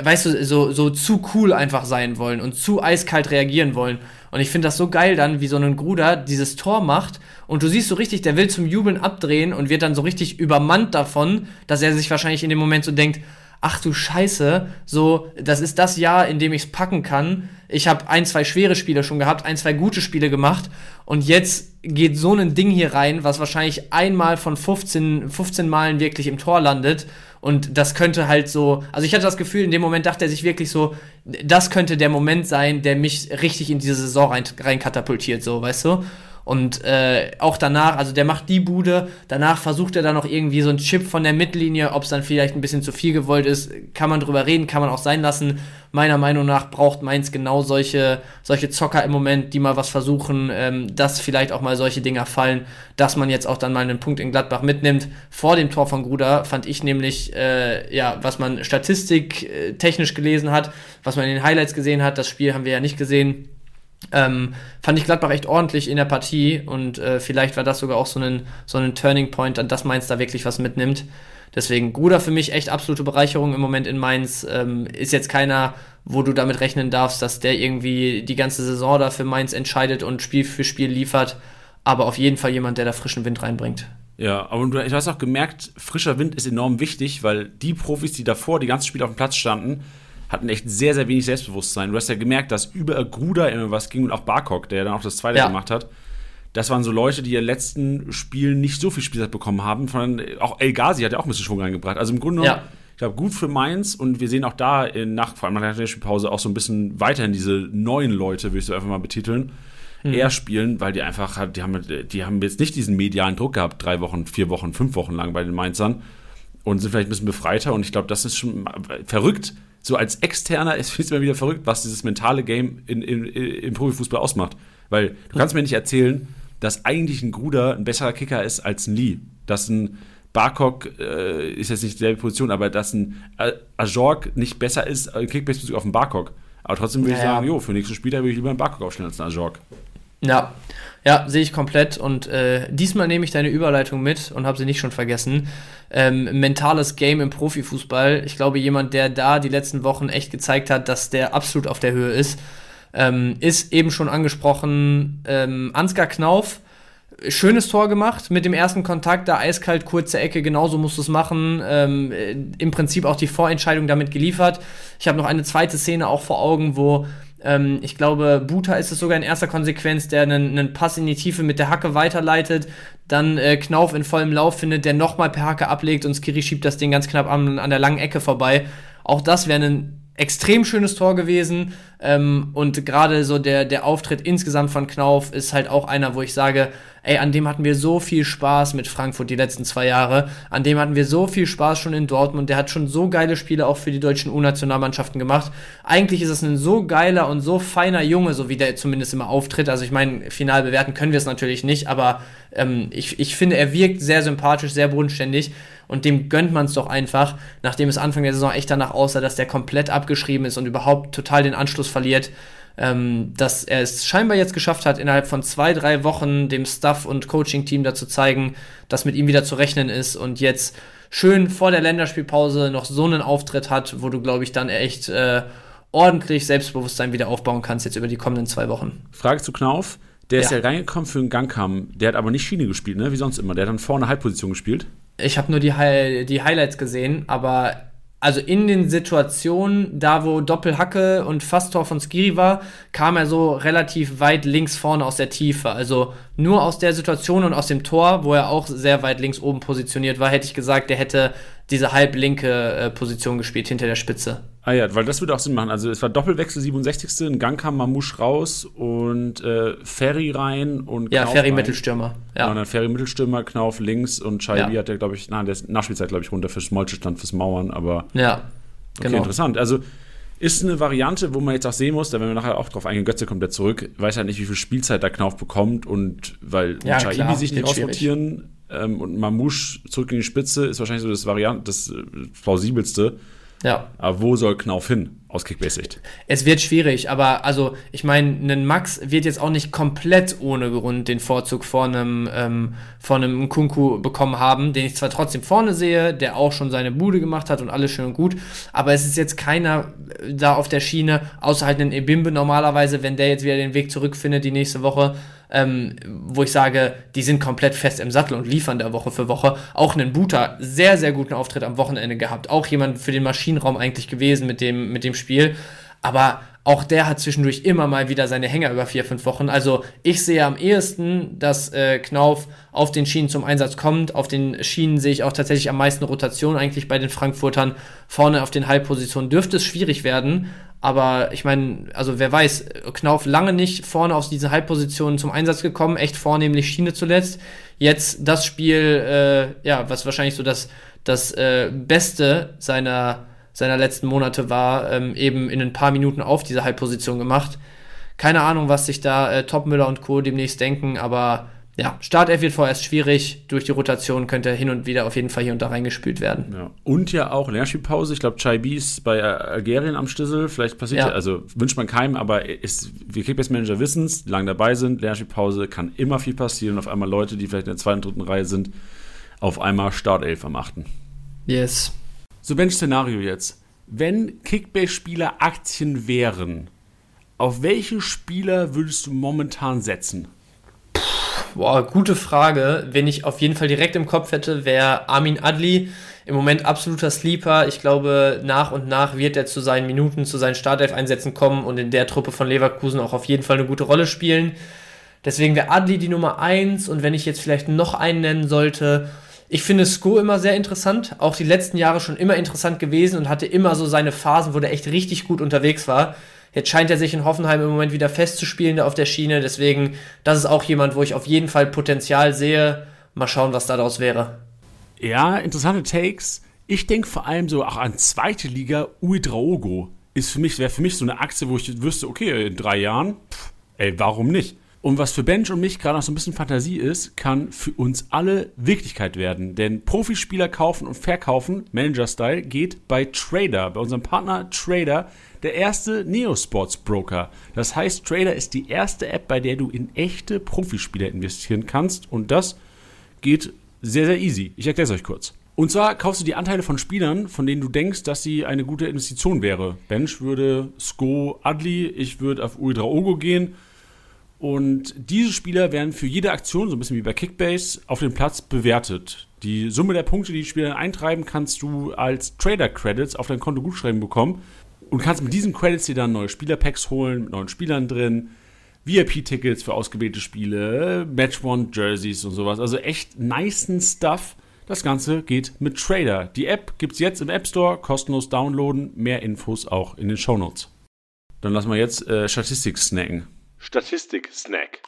weißt du, so, so zu cool einfach sein wollen und zu eiskalt reagieren wollen. Und ich finde das so geil dann, wie so ein Gruder dieses Tor macht und du siehst so richtig, der will zum Jubeln abdrehen und wird dann so richtig übermannt davon, dass er sich wahrscheinlich in dem Moment so denkt, ach du Scheiße, so, das ist das Jahr, in dem ich es packen kann. Ich habe ein, zwei schwere Spiele schon gehabt, ein, zwei gute Spiele gemacht und jetzt geht so ein Ding hier rein, was wahrscheinlich einmal von 15, 15 Malen wirklich im Tor landet und das könnte halt so, also ich hatte das Gefühl, in dem Moment dachte er sich wirklich so, das könnte der Moment sein, der mich richtig in diese Saison rein, rein katapultiert, so, weißt du? Und äh, auch danach, also der macht die Bude, danach versucht er dann noch irgendwie so einen Chip von der Mittellinie, ob es dann vielleicht ein bisschen zu viel gewollt ist, kann man drüber reden, kann man auch sein lassen. Meiner Meinung nach braucht Mainz genau solche, solche Zocker im Moment, die mal was versuchen, ähm, dass vielleicht auch mal solche Dinger fallen, dass man jetzt auch dann mal einen Punkt in Gladbach mitnimmt. Vor dem Tor von Gruder fand ich nämlich, äh, ja, was man statistik äh, gelesen hat, was man in den Highlights gesehen hat, das Spiel haben wir ja nicht gesehen ähm, fand ich Gladbach echt ordentlich in der Partie und äh, vielleicht war das sogar auch so ein, so ein Turning Point, an das Mainz da wirklich was mitnimmt. Deswegen Gruder für mich echt absolute Bereicherung im Moment in Mainz. Ähm, ist jetzt keiner, wo du damit rechnen darfst, dass der irgendwie die ganze Saison da für Mainz entscheidet und Spiel für Spiel liefert. Aber auf jeden Fall jemand, der da frischen Wind reinbringt. Ja, aber du, hast auch gemerkt, frischer Wind ist enorm wichtig, weil die Profis, die davor die ganze Spiel auf dem Platz standen, hatten echt sehr, sehr wenig Selbstbewusstsein. Du hast ja gemerkt, dass über Gruder immer was ging und auch Barkok, der dann auch das zweite ja. gemacht hat. Das waren so Leute, die in den letzten Spielen nicht so viel Spielzeit bekommen haben. Von, auch El Ghazi hat ja auch ein bisschen Schwung reingebracht. Also im Grunde genommen, ja. ich glaube, gut für Mainz und wir sehen auch da in, nach, vor allem nach der Spielpause auch so ein bisschen weiterhin diese neuen Leute, würde ich so einfach mal betiteln, mhm. eher spielen, weil die einfach, die haben, die haben jetzt nicht diesen medialen Druck gehabt, drei Wochen, vier Wochen, fünf Wochen lang bei den Mainzern und sind vielleicht ein bisschen befreiter und ich glaube, das ist schon verrückt, so als Externer ist es immer wieder verrückt, was dieses mentale Game in, in, in, im Profifußball ausmacht. Weil du kannst mir nicht erzählen, dass eigentlich ein Gruder ein besserer Kicker ist als ein Lee. Dass ein Barkok äh, ist jetzt nicht dieselbe Position, aber dass ein Ajork nicht besser ist, äh, Kickbase-Bezug auf einen Barkok. Aber trotzdem würde ja, ich sagen, jo, für nächste Spieler würde ich lieber einen Barkok aufstellen als einen Ajork. Ja, ja, sehe ich komplett. Und äh, diesmal nehme ich deine Überleitung mit und habe sie nicht schon vergessen. Ähm, mentales Game im Profifußball. Ich glaube, jemand, der da die letzten Wochen echt gezeigt hat, dass der absolut auf der Höhe ist, ähm, ist eben schon angesprochen ähm, Ansgar Knauf. Schönes Tor gemacht mit dem ersten Kontakt, da eiskalt, kurze Ecke, genauso musst du es machen. Ähm, Im Prinzip auch die Vorentscheidung damit geliefert. Ich habe noch eine zweite Szene auch vor Augen, wo ähm, ich glaube, Buta ist es sogar in erster Konsequenz, der einen, einen Pass in die Tiefe mit der Hacke weiterleitet, dann äh, Knauf in vollem Lauf findet, der nochmal per Hacke ablegt und Skiri schiebt das Ding ganz knapp an, an der langen Ecke vorbei. Auch das wäre ein extrem schönes Tor gewesen. Ähm, und gerade so der, der Auftritt insgesamt von Knauf ist halt auch einer, wo ich sage, ey, an dem hatten wir so viel Spaß mit Frankfurt die letzten zwei Jahre. An dem hatten wir so viel Spaß schon in Dortmund. Der hat schon so geile Spiele auch für die deutschen U-Nationalmannschaften gemacht. Eigentlich ist es ein so geiler und so feiner Junge, so wie der zumindest immer auftritt. Also ich meine, final bewerten können wir es natürlich nicht, aber ähm, ich, ich finde, er wirkt sehr sympathisch, sehr bodenständig und dem gönnt man es doch einfach, nachdem es Anfang der Saison echt danach aussah, dass der komplett abgeschrieben ist und überhaupt total den Anschluss verliert ähm, dass er es scheinbar jetzt geschafft hat, innerhalb von zwei, drei Wochen dem Staff- und Coaching-Team dazu zeigen, dass mit ihm wieder zu rechnen ist und jetzt schön vor der Länderspielpause noch so einen Auftritt hat, wo du, glaube ich, dann echt äh, ordentlich Selbstbewusstsein wieder aufbauen kannst, jetzt über die kommenden zwei Wochen. Frage zu Knauf. Der ja. ist ja reingekommen für einen Gangkamm. Der hat aber nicht Schiene gespielt, ne? Wie sonst immer. Der hat dann vorne Halbposition gespielt. Ich habe nur die, die Highlights gesehen, aber also in den Situationen, da wo Doppelhacke und Fasttor von Skiri war, kam er so relativ weit links vorne aus der Tiefe. Also nur aus der Situation und aus dem Tor, wo er auch sehr weit links oben positioniert war, hätte ich gesagt, der hätte diese halblinke äh, Position gespielt hinter der Spitze. Ah ja, weil das würde auch Sinn machen. Also es war Doppelwechsel 67. Ein Gang kam Mamouche raus und äh, Ferry rein und Ja, Knauf Ferry rein. Mittelstürmer. Ja. und dann Ferry Mittelstürmer, Knauf links und Scheibi ja. hat der, glaube ich, na, der ist Nachspielzeit, glaube ich, runter fürs Molche stand fürs Mauern, aber Ja. Genau. Okay, interessant. Also Ist eine Variante, wo man jetzt auch sehen muss, da werden wir nachher auch drauf eingehen, Götze kommt ja zurück, weiß halt nicht, wie viel Spielzeit der Knauf bekommt und weil Ja, Chaibi klar, sich nicht ausrotieren ähm, und Mamouche zurück in die Spitze ist wahrscheinlich so das Variant, das äh, plausibelste. Ja. Aber wo soll Knauf hin aus Kickbase-Sicht? Es wird schwierig, aber also ich meine, ein Max wird jetzt auch nicht komplett ohne Grund den Vorzug vor einem, ähm, vor einem Kunku bekommen haben, den ich zwar trotzdem vorne sehe, der auch schon seine Bude gemacht hat und alles schön und gut, aber es ist jetzt keiner äh, da auf der Schiene, außer halt einen Ebimbe normalerweise, wenn der jetzt wieder den Weg zurückfindet die nächste Woche, ähm, wo ich sage, die sind komplett fest im Sattel und liefern da Woche für Woche. Auch einen Buta, sehr, sehr guten Auftritt am Wochenende gehabt. Auch jemand für den Maschinenraum eigentlich gewesen mit dem, mit dem Spiel. Aber auch der hat zwischendurch immer mal wieder seine Hänger über vier, fünf Wochen. Also ich sehe am ehesten, dass äh, Knauf auf den Schienen zum Einsatz kommt. Auf den Schienen sehe ich auch tatsächlich am meisten Rotation eigentlich bei den Frankfurtern. Vorne auf den Halbpositionen dürfte es schwierig werden. Aber ich meine, also wer weiß, Knauf lange nicht vorne auf diesen Halbpositionen zum Einsatz gekommen, echt vornehmlich Schiene zuletzt. Jetzt das Spiel, äh, ja, was wahrscheinlich so das, das äh, Beste seiner, seiner letzten Monate war, ähm, eben in ein paar Minuten auf diese Halbposition gemacht. Keine Ahnung, was sich da äh, Topmüller und Co. demnächst denken, aber ja, Startelf wird vorerst schwierig. Durch die Rotation könnte hin und wieder auf jeden Fall hier und da reingespült werden. Ja. Und ja auch Lernspielpause. Ich glaube, Chaibi ist bei Algerien am Schlüssel. Vielleicht passiert ja. Ja. also wünscht man keinem, aber ist, wir Kickbase-Manager wissen es, die lang dabei sind. Lernspielpause kann immer viel passieren. Auf einmal Leute, die vielleicht in der zweiten, dritten Reihe sind, auf einmal Startelf am achten. Yes. So, Bench-Szenario jetzt. Wenn Kickbase-Spieler Aktien wären, auf welche Spieler würdest du momentan setzen? Boah, gute Frage. Wenn ich auf jeden Fall direkt im Kopf hätte, wäre Armin Adli im Moment absoluter Sleeper. Ich glaube, nach und nach wird er zu seinen Minuten, zu seinen Startelf-Einsätzen kommen und in der Truppe von Leverkusen auch auf jeden Fall eine gute Rolle spielen. Deswegen wäre Adli die Nummer eins und wenn ich jetzt vielleicht noch einen nennen sollte, ich finde Sko immer sehr interessant, auch die letzten Jahre schon immer interessant gewesen und hatte immer so seine Phasen, wo der echt richtig gut unterwegs war. Jetzt scheint er sich in Hoffenheim im Moment wieder festzuspielen auf der Schiene, deswegen, das ist auch jemand, wo ich auf jeden Fall Potenzial sehe. Mal schauen, was daraus wäre. Ja, interessante Takes. Ich denke vor allem so auch an zweite Liga Uedraogo. Ist für mich, wäre für mich so eine Aktie, wo ich wüsste, okay, in drei Jahren, pff, ey, warum nicht? Und was für Bench und mich gerade noch so ein bisschen Fantasie ist, kann für uns alle Wirklichkeit werden. Denn Profispieler kaufen und verkaufen, Manager-Style, geht bei Trader, bei unserem Partner Trader, der erste Neosports-Broker. Das heißt, Trader ist die erste App, bei der du in echte Profispieler investieren kannst. Und das geht sehr, sehr easy. Ich erkläre es euch kurz. Und zwar kaufst du die Anteile von Spielern, von denen du denkst, dass sie eine gute Investition wäre. Bench würde Sko Adli, ich würde auf Ultra Ogo gehen. Und diese Spieler werden für jede Aktion, so ein bisschen wie bei Kickbase, auf dem Platz bewertet. Die Summe der Punkte, die die Spieler eintreiben, kannst du als Trader-Credits auf dein Konto gutschreiben bekommen. Und kannst mit diesen Credits dir dann neue Spielerpacks holen, mit neuen Spielern drin, VIP-Tickets für ausgewählte Spiele, Match-One-Jerseys und sowas. Also echt nice Stuff. Das Ganze geht mit Trader. Die App gibt's jetzt im App Store, kostenlos downloaden. Mehr Infos auch in den Shownotes. Dann lassen wir jetzt äh, Statistik snacken. Statistik-Snack.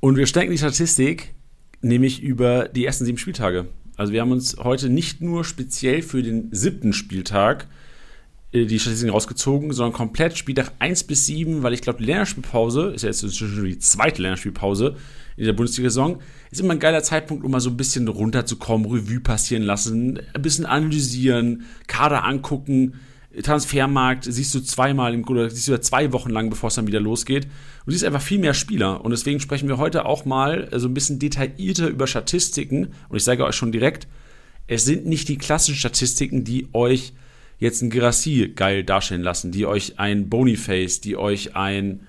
Und wir stecken die Statistik nämlich über die ersten sieben Spieltage. Also wir haben uns heute nicht nur speziell für den siebten Spieltag äh, die Statistiken rausgezogen, sondern komplett Spieltag 1 bis 7, weil ich glaube, die Länderspielpause ist ja jetzt inzwischen die zweite Länderspielpause in der Bundesliga-Saison. Ist immer ein geiler Zeitpunkt, um mal so ein bisschen runterzukommen, Revue passieren lassen, ein bisschen analysieren, Kader angucken, Transfermarkt siehst du zweimal im oder siehst du zwei Wochen lang, bevor es dann wieder losgeht. Und siehst einfach viel mehr Spieler. Und deswegen sprechen wir heute auch mal so ein bisschen detaillierter über Statistiken. Und ich sage euch schon direkt, es sind nicht die klassischen Statistiken, die euch jetzt ein Gerassi geil darstellen lassen, die euch ein Boniface, die euch ein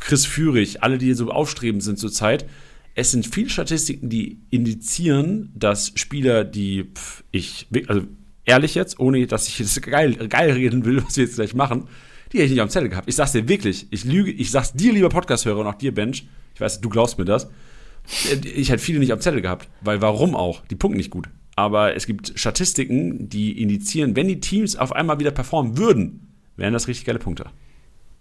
Chris Führig, alle, die so aufstrebend sind zurzeit. Es sind viele Statistiken, die indizieren, dass Spieler, die pf, ich, also ehrlich jetzt, ohne dass ich das geil, geil reden will, was wir jetzt gleich machen, die hätte ich nicht am Zettel gehabt. Ich sag's dir wirklich, ich lüge, ich sag's dir, lieber Podcast-Hörer und auch dir, Bench, ich weiß, du glaubst mir das, ich hätte viele nicht am Zettel gehabt, weil warum auch? Die punkten nicht gut. Aber es gibt Statistiken, die indizieren, wenn die Teams auf einmal wieder performen würden, wären das richtig geile Punkte.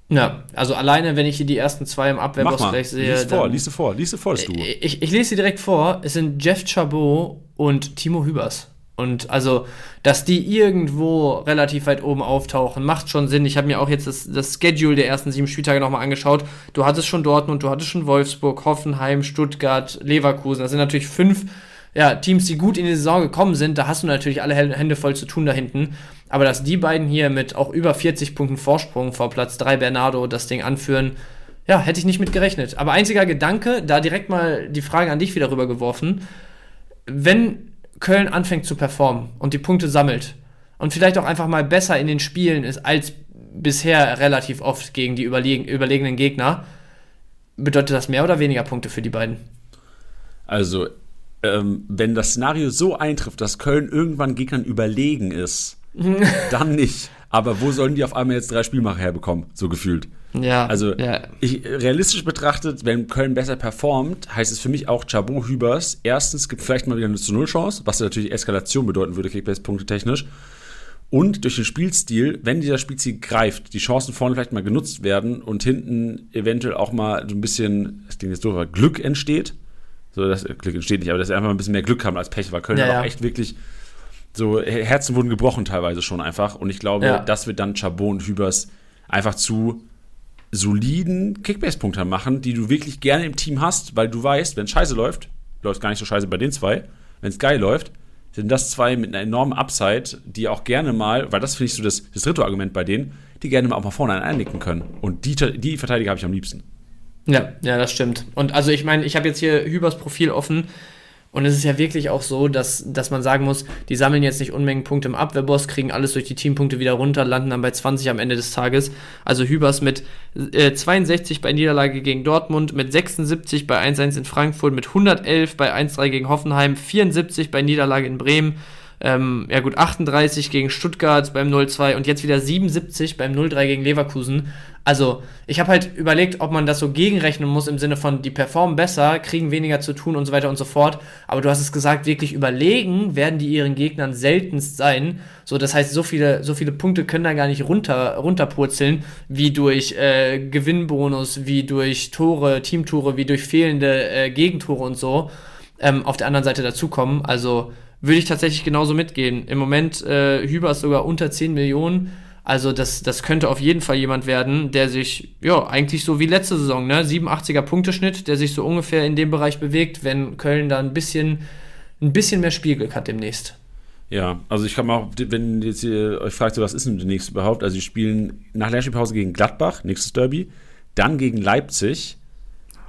Ja, also alleine, wenn ich hier die ersten zwei im Abwehrboss gleich sehe. Lies vor, lies vor, lies vor, du. Ich, ich lese sie direkt vor. Es sind Jeff Chabot und Timo Hübers. Und also, dass die irgendwo relativ weit oben auftauchen, macht schon Sinn. Ich habe mir auch jetzt das, das Schedule der ersten sieben Spieltage nochmal angeschaut. Du hattest schon Dortmund, du hattest schon Wolfsburg, Hoffenheim, Stuttgart, Leverkusen. Das sind natürlich fünf ja, Teams, die gut in die Saison gekommen sind. Da hast du natürlich alle Hände voll zu tun da hinten. Aber dass die beiden hier mit auch über 40 Punkten Vorsprung vor Platz 3 Bernardo das Ding anführen, ja, hätte ich nicht mit gerechnet. Aber einziger Gedanke, da direkt mal die Frage an dich wieder rübergeworfen. Wenn Köln anfängt zu performen und die Punkte sammelt und vielleicht auch einfach mal besser in den Spielen ist als bisher relativ oft gegen die überlegen, überlegenen Gegner, bedeutet das mehr oder weniger Punkte für die beiden? Also, ähm, wenn das Szenario so eintrifft, dass Köln irgendwann Gegnern überlegen ist, *laughs* dann nicht. Aber wo sollen die auf einmal jetzt drei Spielmacher herbekommen, so gefühlt? Ja. Also ja. Ich, realistisch betrachtet, wenn Köln besser performt, heißt es für mich auch Chabot Hübers. Erstens gibt vielleicht mal wieder eine zu Null Chance, was natürlich Eskalation bedeuten würde, Kickbase-Punkte technisch. Und durch den Spielstil, wenn dieser Spielstil greift, die Chancen vorne vielleicht mal genutzt werden und hinten eventuell auch mal so ein bisschen, das klingt jetzt doof, Glück entsteht. So, das Glück entsteht nicht, aber dass sie einfach mal ein bisschen mehr Glück haben als Pech, weil Köln ja, ja. auch echt wirklich so Herzen wurden gebrochen teilweise schon einfach. Und ich glaube, ja. das wird dann Chabot und Hübers einfach zu soliden Kickbase-Punkte machen, die du wirklich gerne im Team hast, weil du weißt, wenn es scheiße läuft, läuft gar nicht so scheiße bei den zwei. Wenn es geil läuft, sind das zwei mit einer enormen Upside, die auch gerne mal, weil das finde ich so das, das dritte Argument bei denen, die gerne mal auch mal vorne einnicken können. Und die, die Verteidiger habe ich am liebsten. Ja, ja, das stimmt. Und also ich meine, ich habe jetzt hier Hübers Profil offen. Und es ist ja wirklich auch so, dass, dass man sagen muss, die sammeln jetzt nicht Unmengen Punkte im Abwehrboss, kriegen alles durch die Teampunkte wieder runter, landen dann bei 20 am Ende des Tages. Also Hübers mit äh, 62 bei Niederlage gegen Dortmund, mit 76 bei 1-1 in Frankfurt, mit 111 bei 1-3 gegen Hoffenheim, 74 bei Niederlage in Bremen, ähm, ja gut, 38 gegen Stuttgart beim 0-2 und jetzt wieder 77 beim 0-3 gegen Leverkusen. Also, ich habe halt überlegt, ob man das so gegenrechnen muss im Sinne von, die performen besser, kriegen weniger zu tun und so weiter und so fort. Aber du hast es gesagt, wirklich überlegen werden die ihren Gegnern seltenst sein. So, das heißt, so viele, so viele Punkte können da gar nicht runter, runterpurzeln, wie durch äh, Gewinnbonus, wie durch Tore, Teamtore, wie durch fehlende äh, Gegentore und so ähm, auf der anderen Seite dazukommen. Also würde ich tatsächlich genauso mitgehen. Im Moment äh, Hüber ist sogar unter 10 Millionen also das, das könnte auf jeden Fall jemand werden, der sich, ja, eigentlich so wie letzte Saison, ne, 87er Punkteschnitt, der sich so ungefähr in dem Bereich bewegt, wenn Köln da ein bisschen, ein bisschen mehr Spielglück hat demnächst. Ja, also ich kann mal auch, wenn jetzt ihr euch fragt, was ist denn demnächst überhaupt? Also sie spielen nach Lernspielpause gegen Gladbach, nächstes Derby, dann gegen Leipzig.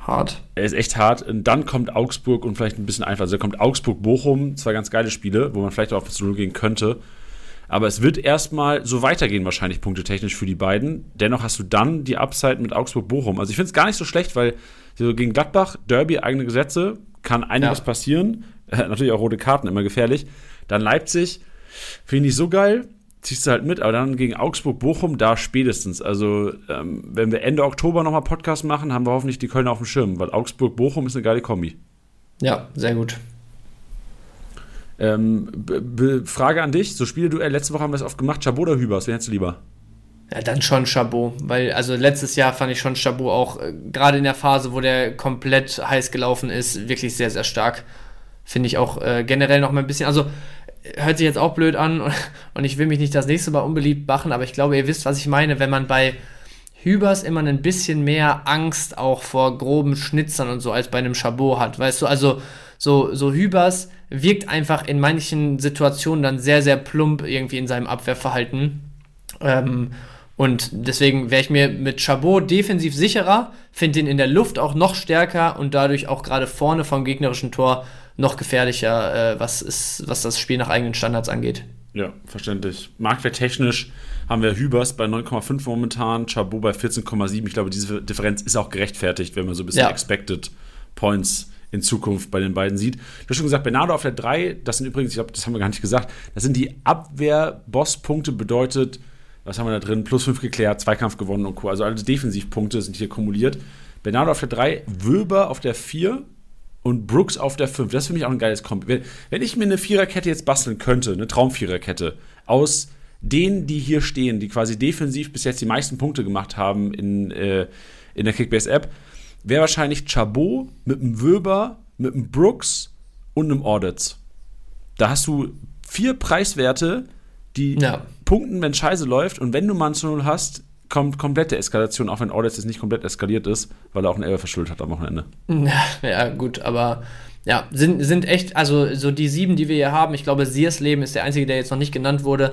Hart. Er ist echt hart. Und dann kommt Augsburg und vielleicht ein bisschen einfach. Also da kommt Augsburg-Bochum, zwei ganz geile Spiele, wo man vielleicht auch auf das 0 gehen könnte. Aber es wird erstmal so weitergehen, wahrscheinlich punktetechnisch für die beiden. Dennoch hast du dann die Upside mit Augsburg-Bochum. Also ich finde es gar nicht so schlecht, weil so gegen Gladbach, Derby, eigene Gesetze, kann einiges ja. passieren. Äh, *laughs* natürlich auch rote Karten, immer gefährlich. Dann Leipzig, finde ich so geil. Ziehst du halt mit, aber dann gegen Augsburg-Bochum, da spätestens. Also, ähm, wenn wir Ende Oktober nochmal Podcast machen, haben wir hoffentlich die Kölner auf dem Schirm, weil Augsburg-Bochum ist eine geile Kombi. Ja, sehr gut. Ähm, Frage an dich: So Spiele-Duell, letzte Woche haben wir es oft gemacht. Chabot oder Hübers? Wen hättest du lieber? Ja, dann schon Chabot, weil also letztes Jahr fand ich schon Chabot auch, äh, gerade in der Phase, wo der komplett heiß gelaufen ist, wirklich sehr, sehr stark. Finde ich auch äh, generell noch mal ein bisschen, also hört sich jetzt auch blöd an *laughs* und, ich will mich nicht das nächste Mal unbeliebt machen, aber ich glaube, ihr wisst, was ich meine, wenn man bei Hübers immer ein bisschen mehr Angst auch vor groben Schnitzern und so als bei einem Chabot hat, weißt du, also so, so Hübers wirkt einfach in manchen Situationen dann sehr, sehr plump irgendwie in seinem Abwehrverhalten. Ähm, und deswegen wäre ich mir mit Chabot defensiv sicherer, finde ihn in der Luft auch noch stärker und dadurch auch gerade vorne vom gegnerischen Tor noch gefährlicher, äh, was, ist, was das Spiel nach eigenen Standards angeht. Ja, verständlich. Marktwerttechnisch haben wir Hübers bei 9,5 momentan, Chabot bei 14,7. Ich glaube, diese Differenz ist auch gerechtfertigt, wenn man so ein bisschen ja. Expected Points in Zukunft bei den beiden sieht. Du hast schon gesagt, Bernardo auf der 3, das sind übrigens, ich glaube, das haben wir gar nicht gesagt, das sind die Abwehr-Boss-Punkte, bedeutet, was haben wir da drin? Plus 5 geklärt, Zweikampf gewonnen und Co. Also alle Defensivpunkte sind hier kumuliert. Bernardo auf der 3, Wöber auf der 4 und Brooks auf der 5. Das ist für mich auch ein geiles Kombi. Wenn, wenn ich mir eine Viererkette jetzt basteln könnte, eine Traumviererkette aus denen, die hier stehen, die quasi defensiv bis jetzt die meisten Punkte gemacht haben in, äh, in der Kickbase-App, wäre wahrscheinlich Chabot mit einem Wöber, mit einem Brooks und einem Audits. Da hast du vier Preiswerte, die Ja. punkten, wenn Scheiße läuft. Und wenn du mal zu Null hast, kommt komplette Eskalation, auch wenn Audits jetzt nicht komplett eskaliert ist, weil er auch einen Elfer verschuldet hat am Wochenende. *laughs* Ja, gut, aber ja, sind, sind echt, also so die sieben, die wir hier haben, ich glaube, Sears Leben ist der einzige, der jetzt noch nicht genannt wurde.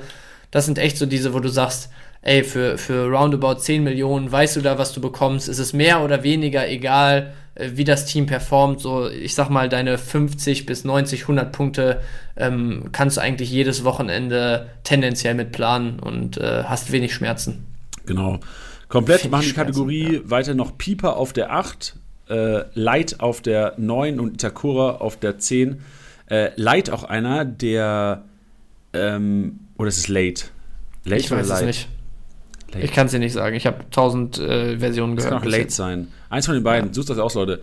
Das sind echt so diese, wo du sagst, ey, für, für roundabout 10 Millionen, weißt du da, was du bekommst? Ist es mehr oder weniger egal, äh, wie das Team performt? So, ich sag mal, deine 50 bis 90, 100 Punkte ähm, kannst du eigentlich jedes Wochenende tendenziell mit planen und äh, hast wenig Schmerzen. Genau. Komplett Find machen die Kategorie weiter noch Pieper auf der 8, äh, Light auf der 9 und Itakura auf der 10. Äh, Light auch einer, der ähm, oder ist es Late? Late ich weiß es nicht. Late. Ich kann es dir nicht sagen. Ich habe tausend äh, Versionen Das gehört. kann auch Late sein. Eins von den beiden, Ja. sucht das aus, Leute.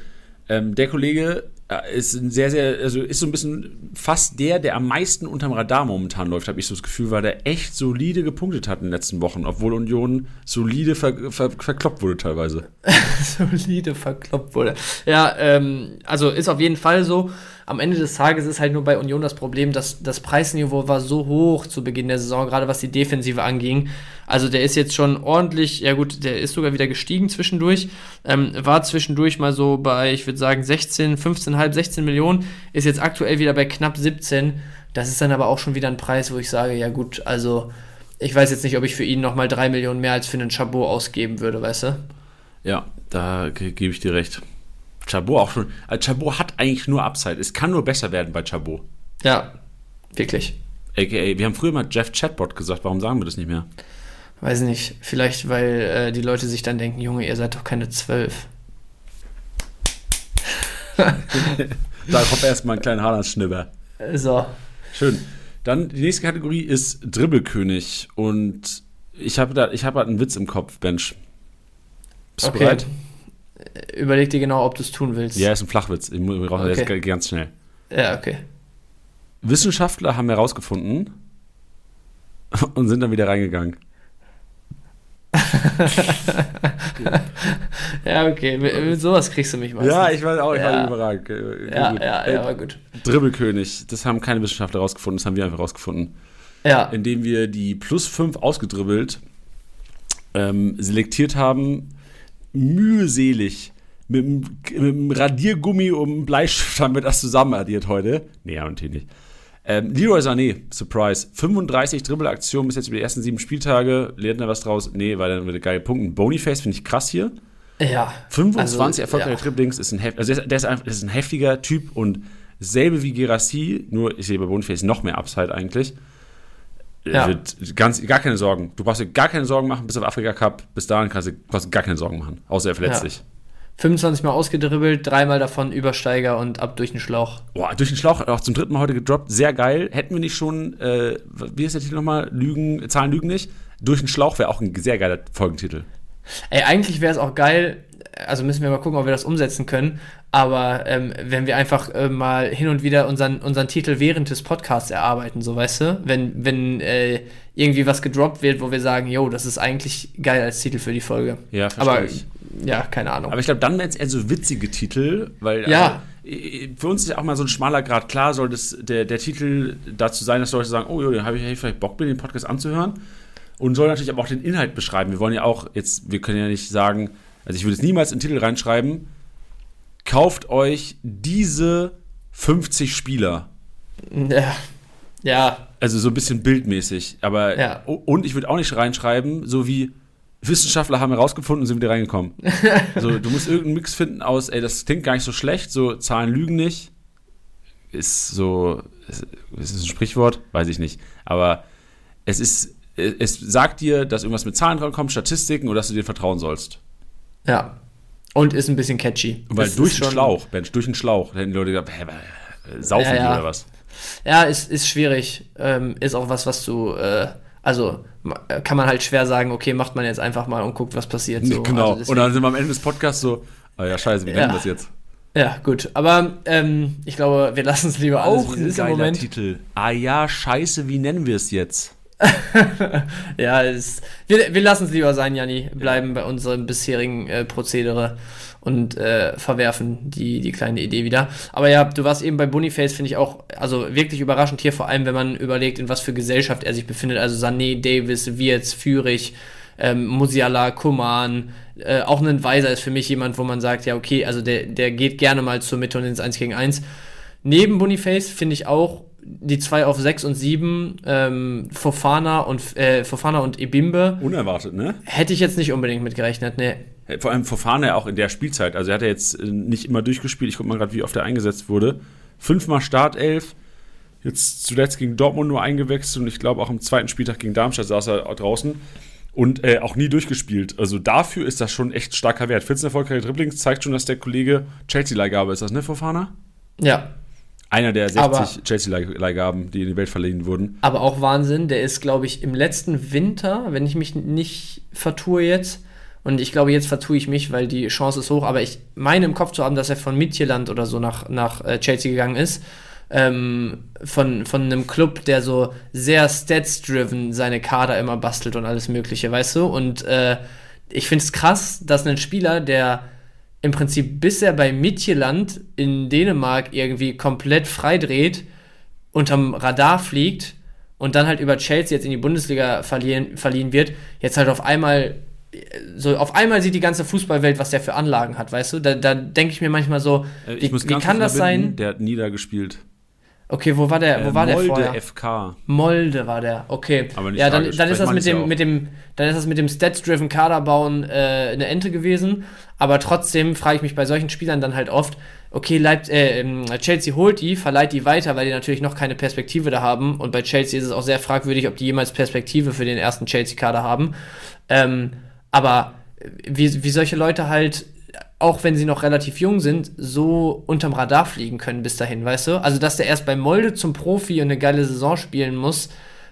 Ähm, der Kollege ist ein sehr, sehr, also ist so ein bisschen fast der, der am meisten unterm Radar momentan läuft, habe ich so das Gefühl, weil der echt solide gepunktet hat in den letzten Wochen, obwohl Union solide ver ver verkloppt wurde teilweise. *laughs* solide verkloppt wurde. Ja, ähm, also ist auf jeden Fall so. Am Ende des Tages ist halt nur bei Union das Problem, dass das Preisniveau war so hoch zu Beginn der Saison, gerade was die Defensive anging. Also der ist jetzt schon ordentlich, ja gut, der ist sogar wieder gestiegen zwischendurch, ähm, war zwischendurch mal so bei, ich würde sagen, 16, 15,5, 16 Millionen, ist jetzt aktuell wieder bei knapp 17. Das ist dann aber auch schon wieder ein Preis, wo ich sage, ja gut, also ich weiß jetzt nicht, ob ich für ihn nochmal 3 Millionen mehr als für einen Chabot ausgeben würde, weißt du? Ja, da ge- gebe ich dir recht. Chabot auch schon. Also Chabot hat eigentlich nur Upside. Es kann nur besser werden bei Chabot. Ja, wirklich. AKA, wir haben früher mal Jeff Chatbot gesagt, warum sagen wir das nicht mehr? Weiß nicht, vielleicht weil äh, die Leute sich dann denken, Junge, ihr seid doch keine zwölf. *laughs* Da kommt erstmal ein kleiner Haaland-Schnibber. So. Schön. Dann die nächste Kategorie ist Dribbelkönig. Und ich habe da, ich habe halt einen Witz im Kopf, Bench. Bist du Okay. bereit? Überleg dir genau, ob du es tun willst. Ja, ist ein Flachwitz. Ich brauche Okay. jetzt ganz schnell. Ja, okay. Wissenschaftler haben herausgefunden *laughs* und sind dann wieder reingegangen. *laughs* Ja, okay. Mit, mit sowas kriegst du mich meistens. Ja, ich weiß auch, ich Ja. war überragend. Ja, gut. ja, ja, war gut. Dribbelkönig, das haben keine Wissenschaftler herausgefunden, das haben wir einfach herausgefunden. Ja, Indem wir die plus 5 ausgedribbelt ähm, selektiert haben, mühselig. Mit dem, mit dem Radiergummi und dem Bleistift haben wir das zusammen addiert heute. Nee, ja, natürlich nicht. Ähm, Leroy Sané, Surprise. 35 Dribbelaktionen bis jetzt über die ersten sieben Spieltage. Lernt er was draus? Nee, weil dann wieder geile Punkte. Boniface finde ich krass hier. ja. 25 Also, erfolgreiche ja. Dribblings ist ein, hef also der ist, der ist das ist ein heftiger Typ und dasselbe wie Gerassi, nur ich sehe bei Boniface noch mehr Upside eigentlich. Ja. Ganz, gar keine Sorgen. Du brauchst dir gar keine Sorgen machen bis auf Afrika Cup. Bis dahin kannst du, du gar keine Sorgen machen. Außer er verletzt Ja. dich. 25 Mal ausgedribbelt, dreimal davon Übersteiger und ab durch den Schlauch. Boah, durch den Schlauch auch zum dritten Mal heute gedroppt. Sehr geil. Hätten wir nicht schon, äh, wie ist der Titel nochmal? Lügen, Zahlen lügen nicht. Durch den Schlauch wäre auch ein sehr geiler Folgentitel. Ey, eigentlich wäre es auch geil, also müssen wir mal gucken, ob wir das umsetzen können, aber ähm, wenn wir einfach äh, mal hin und wieder unseren, unseren Titel während des Podcasts erarbeiten, so weißt du, wenn, wenn äh, irgendwie was gedroppt wird, wo wir sagen, yo, das ist eigentlich geil als Titel für die Folge. Ja, verstehe Aber ich. ja, keine Ahnung. Aber ich glaube, dann wären es eher so witzige Titel, weil Ja. also, äh, für uns ist ja auch mal so ein schmaler Grad. Klar soll das, der, der Titel dazu sein, dass Leute sagen, oh, jo, habe ich ich vielleicht Bock, mir den Podcast anzuhören. Und soll natürlich aber auch den Inhalt beschreiben. Wir wollen ja auch jetzt, wir können ja nicht sagen, also ich würde jetzt niemals in den Titel reinschreiben, kauft euch diese 50 Spieler. ja, ja, Also so ein bisschen bildmäßig. Aber Ja. und ich würde auch nicht reinschreiben, so wie Wissenschaftler haben herausgefunden und sind wieder reingekommen. *laughs* so, du musst irgendeinen Mix finden aus, ey, das klingt gar nicht so schlecht, so Zahlen lügen nicht. Ist so, ist, ist es ein Sprichwort? Weiß ich nicht. Aber es ist, es sagt dir, dass irgendwas mit Zahlen drankommt, Statistiken oder dass du dir vertrauen sollst. Ja. Und ist ein bisschen catchy. Weil Das durch den schon- Schlauch, Bench, durch den Schlauch, da hätten die Leute gesagt, hä, äh, saufen Ja, die ja. oder was? Ja, ist, ist schwierig. Ähm, ist auch was, was du, äh, also ma- kann man halt schwer sagen, okay, macht man jetzt einfach mal und guckt, was passiert. So. genau. Also und dann sind wir am Ende des Podcasts so, ah ja, scheiße, wie Ja. nennen wir das jetzt? Ja, gut. Aber ähm, ich glaube, wir lassen es lieber alles, Auch ein geiler Moment. Titel. Ah ja, scheiße, wie nennen wir es jetzt? *laughs* ja, es, wir, wir lassen es lieber sein, Janni. Bleiben bei unserem bisherigen äh, Prozedere und äh, verwerfen die, die kleine Idee wieder. Aber ja, du warst eben bei Boniface, finde ich auch, also wirklich überraschend hier, vor allem wenn man überlegt, in was für Gesellschaft er sich befindet. Also Sané, Davis, Wirtz, Fürich, ähm, Musiala, Kuman, äh, auch ein Weiser ist für mich jemand, wo man sagt, ja, okay, also der, der geht gerne mal zur Mitte und ins 1 gegen 1. Neben Boniface finde ich auch die zwei auf 6 und 7, ähm, Fofana und äh, Fofana und Ebimbe. Unerwartet, ne? Hätte ich jetzt nicht unbedingt mit gerechnet, ne. Vor allem Fofana auch in der Spielzeit. Also er hat ja jetzt äh, nicht immer durchgespielt. Ich gucke mal gerade, wie oft er eingesetzt wurde. Fünfmal Startelf. Jetzt zuletzt gegen Dortmund nur eingewechselt und ich glaube auch am zweiten Spieltag gegen Darmstadt saß er draußen und äh, auch nie durchgespielt. Also dafür ist das schon echt starker Wert. 14 erfolgreiche Dribblings zeigt schon, dass der Kollege Chelsea-Leihgabe ist das, ne, Fofana? Ja. Einer der 60 Chelsea-Leihgaben, die in die Welt verliehen wurden. Aber auch Wahnsinn, der ist, glaube ich, im letzten Winter, wenn ich mich nicht vertue jetzt, und ich glaube, jetzt vertue ich mich, weil die Chance ist hoch, aber ich meine im Kopf zu haben, dass er von Midtjylland oder so nach, nach äh, Chelsea gegangen ist ähm, von, von einem Club, der so sehr stats-driven seine Kader immer bastelt und alles Mögliche, weißt du? Und äh, ich finde es krass, dass ein Spieler, der im Prinzip bisher bei Midtjylland in Dänemark irgendwie komplett freidreht, unterm Radar fliegt und dann halt über Chelsea jetzt in die Bundesliga verliehen, verliehen wird, jetzt halt auf einmal so auf einmal sieht die ganze Fußballwelt, was der für Anlagen hat, weißt du? Da, da denke ich mir manchmal so, äh, wie, wie kann das sein? Der hat nie da gespielt. Okay, wo war der, wo äh, war Molde der vorher? FK. Molde war der. Okay. Aber nicht ja, dann, dann ist das mit dem, mit dem, dann ist das mit dem Stats-driven Kader bauen äh, eine Ente gewesen. Aber trotzdem frage ich mich bei solchen Spielern dann halt oft, okay, Leip äh, ähm, Chelsea holt die, verleiht die weiter, weil die natürlich noch keine Perspektive da haben. Und bei Chelsea ist es auch sehr fragwürdig, ob die jemals Perspektive für den ersten Chelsea-Kader haben. Ähm, aber wie, wie solche Leute halt auch wenn sie noch relativ jung sind, so unterm Radar fliegen können bis dahin, weißt du? Also, dass der erst bei Molde zum Profi und eine geile Saison spielen muss,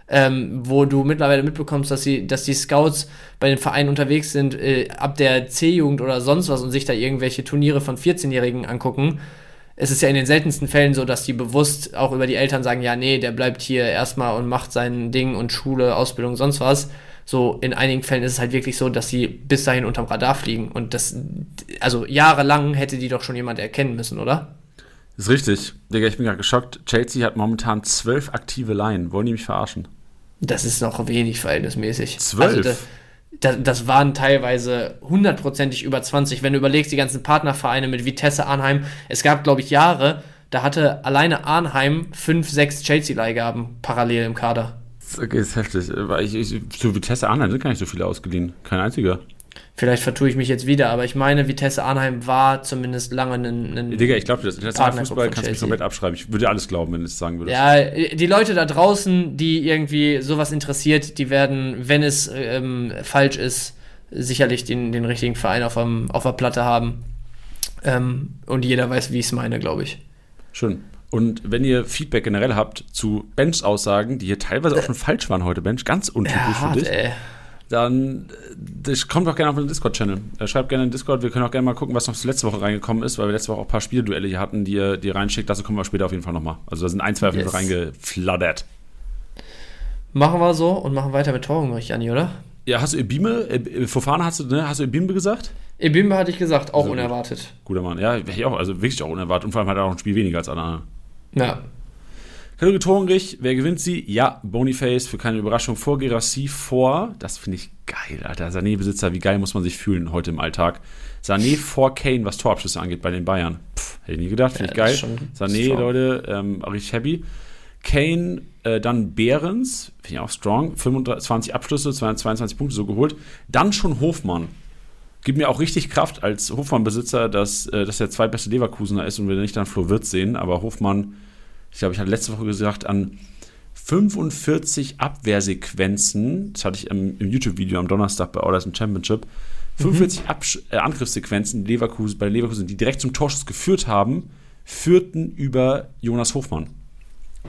ähm, wo du mittlerweile mitbekommst, dass, sie, dass die Scouts bei den Vereinen unterwegs sind, äh, ab der C-Jugend oder sonst was und sich da irgendwelche Turniere von 14-Jährigen angucken. Es ist ja in den seltensten Fällen so, dass die bewusst auch über die Eltern sagen, ja, nee, der bleibt hier erstmal und macht sein Ding und Schule, Ausbildung, sonst was so in einigen Fällen ist es halt wirklich so, dass sie bis dahin unterm Radar fliegen. Und das, also jahrelang hätte die doch schon jemand erkennen müssen, oder? Ist richtig. Digga, ich bin gerade geschockt. Chelsea hat momentan zwölf aktive Laien. Wollen die mich verarschen? Das ist noch wenig verhältnismäßig. Zwölf? Also das, das, das waren teilweise hundertprozentig über 20. Wenn du überlegst, die ganzen Partnervereine mit Vitesse Arnheim, es gab, glaube ich, Jahre, da hatte alleine Arnheim fünf, sechs Chelsea-Leihgaben parallel im Kader. Okay, ist heftig. Ich, ich, zu Vitesse Arnheim sind gar nicht so viele ausgeliehen. Kein einziger. Vielleicht vertue ich mich jetzt wieder, aber ich meine, Vitesse Arnheim war zumindest lange ein. ein Digga, ich glaube, das internationale Fußball kannst du mich komplett abschreiben. Ich würde alles glauben, wenn du es sagen würdest. Ja, die Leute da draußen, die irgendwie sowas interessiert, die werden, wenn es ähm, falsch ist, sicherlich den, den richtigen Verein auf, einem, auf der Platte haben. Ähm, und jeder weiß, wie ich es meine, glaube ich. Schön. Und wenn ihr Feedback generell habt zu Bench-Aussagen, die hier teilweise auch schon falsch waren heute, Bench, ganz untypisch ja, für dich, ey. dann das kommt doch gerne auf den Discord-Channel. Äh, schreibt gerne in den Discord. Wir können auch gerne mal gucken, was noch letzte Woche reingekommen ist, weil wir letzte Woche auch ein paar Spielduelle hier hatten, die ihr, die ihr reinschickt. Dazu kommen wir später auf jeden Fall nochmal. Also da sind ein, zwei auf jeden Fall reingeflattert. Machen wir so und machen weiter mit Torhungrig, Janni, oder? Ja, hast du Ebime, äh, Fofana hast du, ne? Hast du Ebimbe gesagt? Ebimbe hatte ich gesagt, auch gut. unerwartet. Guter Mann. Ja, ich auch, also wirklich auch unerwartet. Und vor allem hat er auch ein Spiel weniger als alle anderen. Ja. Kategorie Torhungrig, wer gewinnt sie? Ja, Boniface für keine Überraschung vor Gerassi vor, das finde ich geil, Alter. Sané-Besitzer, wie geil muss man sich fühlen heute im Alltag. Sané vor Kane, was Torabschüsse angeht bei den Bayern. Pff, hätte ich nie gedacht, finde Ja, ich geil. Sané, strong. Leute, ähm, richtig happy. Kane, äh, dann Behrens, finde ich auch strong. 25 Abschlüsse, 222 Punkte so geholt. Dann schon Hofmann. Gibt mir auch richtig Kraft als Hofmann-Besitzer, dass, äh, dass der zweitbeste Leverkusener ist und wir nicht dann Flo Wirtz sehen. Aber Hofmann, ich glaube, ich hatte letzte Woche gesagt, an 45 Abwehrsequenzen, das hatte ich im, im YouTube-Video am Donnerstag bei Orders Championship, 45 Absch äh, Angriffssequenzen Leverkusen, bei Leverkusen, die direkt zum Torschuss geführt haben, führten über Jonas Hofmann.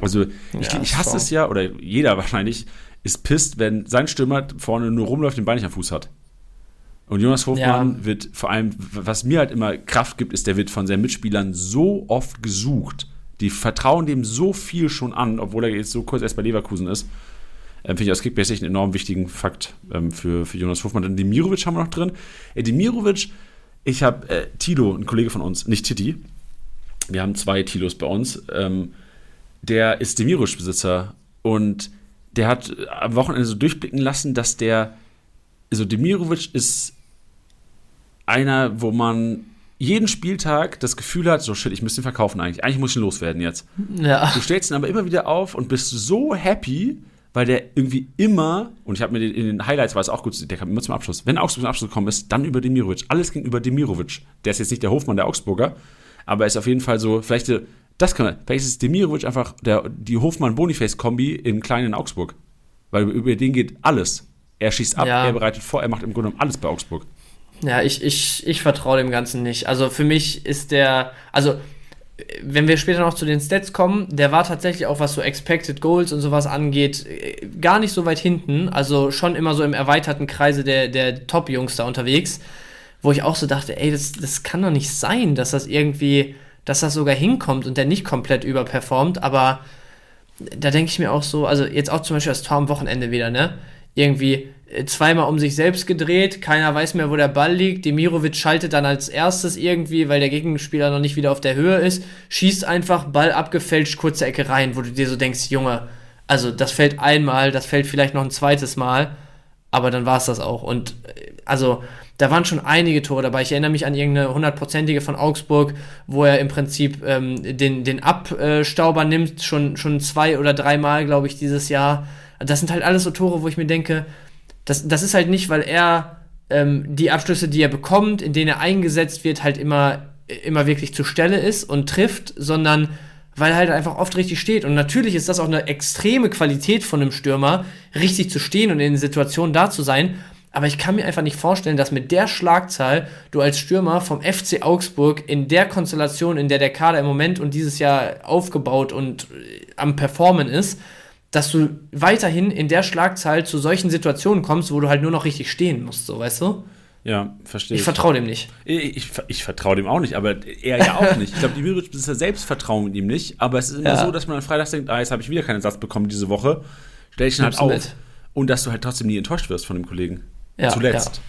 Also ich, Ja, ich hasse strong. es ja, oder jeder *laughs* wahrscheinlich ist pisst, wenn sein Stürmer vorne nur rumläuft, den Bein nicht am Fuß hat. Und Jonas Hofmann Ja. wird vor allem, was mir halt immer Kraft gibt, ist, der wird von seinen Mitspielern so oft gesucht. Die vertrauen dem so viel schon an, obwohl er jetzt so kurz erst bei Leverkusen ist. Ähm, Finde ich aus Kickbase einen enorm wichtigen Fakt ähm, für, für Jonas Hofmann. Dann Demirovic haben wir noch drin. Äh, Demirovic, ich habe äh, Tilo, ein Kollege von uns, nicht Titi. Wir haben zwei Tilos bei uns. Ähm, der ist Demirovic-Besitzer und der hat am Wochenende so durchblicken lassen, dass der, also Demirovic ist einer, wo man jeden Spieltag das Gefühl hat, so shit, ich müsste ihn verkaufen eigentlich. Eigentlich muss ich ihn loswerden jetzt. Ja. Du stellst ihn aber immer wieder auf und bist so happy, weil der irgendwie immer, und ich habe mir den, in den Highlights war es auch gut, der kam immer zum Abschluss. Wenn Augsburg zum Abschluss gekommen ist, dann über Demirovic. Alles ging über Demirovic. Der ist jetzt nicht der Hofmann der Augsburger, aber er ist auf jeden Fall so, vielleicht, das kann man, vielleicht ist Demirovic einfach der, die Hofmann-Boniface-Kombi in kleinen Augsburg. Weil über den geht alles. Er schießt ab, Ja. er bereitet vor, er macht im Grunde genommen alles bei Augsburg. Ja, ich, ich, ich vertraue dem Ganzen nicht. Also für mich ist der, also wenn wir später noch zu den Stats kommen, der war tatsächlich auch, was so Expected Goals und sowas angeht, äh, gar nicht so weit hinten. Also schon immer so im erweiterten Kreise der, der Top-Jungs da unterwegs, wo ich auch so dachte, ey, das, das kann doch nicht sein, dass das irgendwie, dass das sogar hinkommt und der nicht komplett überperformt, aber da denke ich mir auch so, also jetzt auch zum Beispiel das Tor am Wochenende wieder, ne? Irgendwie äh, zweimal um sich selbst gedreht, keiner weiß mehr, wo der Ball liegt. Demirovic schaltet dann als erstes irgendwie, weil der Gegenspieler noch nicht wieder auf der Höhe ist, schießt einfach, Ball abgefälscht, kurze Ecke rein, wo du dir so denkst, Junge, also das fällt einmal, das fällt vielleicht noch ein zweites Mal, aber dann war es das auch. Und äh, also da waren schon einige Tore dabei. Ich erinnere mich an irgendeine hundertprozentige von Augsburg, wo er im Prinzip ähm, den, den Abstauber nimmt, schon, schon zwei oder dreimal, glaube ich, dieses Jahr. Das sind halt alles so Tore, wo ich mir denke, das, das ist halt nicht, weil er ähm, die Abschlüsse, die er bekommt, in denen er eingesetzt wird, halt immer, immer wirklich zur Stelle ist und trifft, sondern weil er halt einfach oft richtig steht. Und natürlich ist das auch eine extreme Qualität von einem Stürmer, richtig zu stehen und in den Situationen da zu sein. Aber ich kann mir einfach nicht vorstellen, dass mit der Schlagzahl du als Stürmer vom FC Augsburg in der Konstellation, in der der Kader im Moment und dieses Jahr aufgebaut und äh, am Performen ist, dass du weiterhin in der Schlagzahl zu solchen Situationen kommst, wo du halt nur noch richtig stehen musst, so weißt du? Ja, verstehe Ich vertraue dem nicht. Ich, ich, ich vertraue dem auch nicht, aber er ja auch nicht. Ich glaube, die Demirovic-Besitzer selbst vertrauen ihm nicht, aber es ist immer Ja. so, dass man am Freitag denkt, ah, jetzt habe ich wieder keinen Satz bekommen diese Woche, stell ich ihn halt auf. mit. Und dass du halt trotzdem nie enttäuscht wirst von dem Kollegen. Ja, Zuletzt.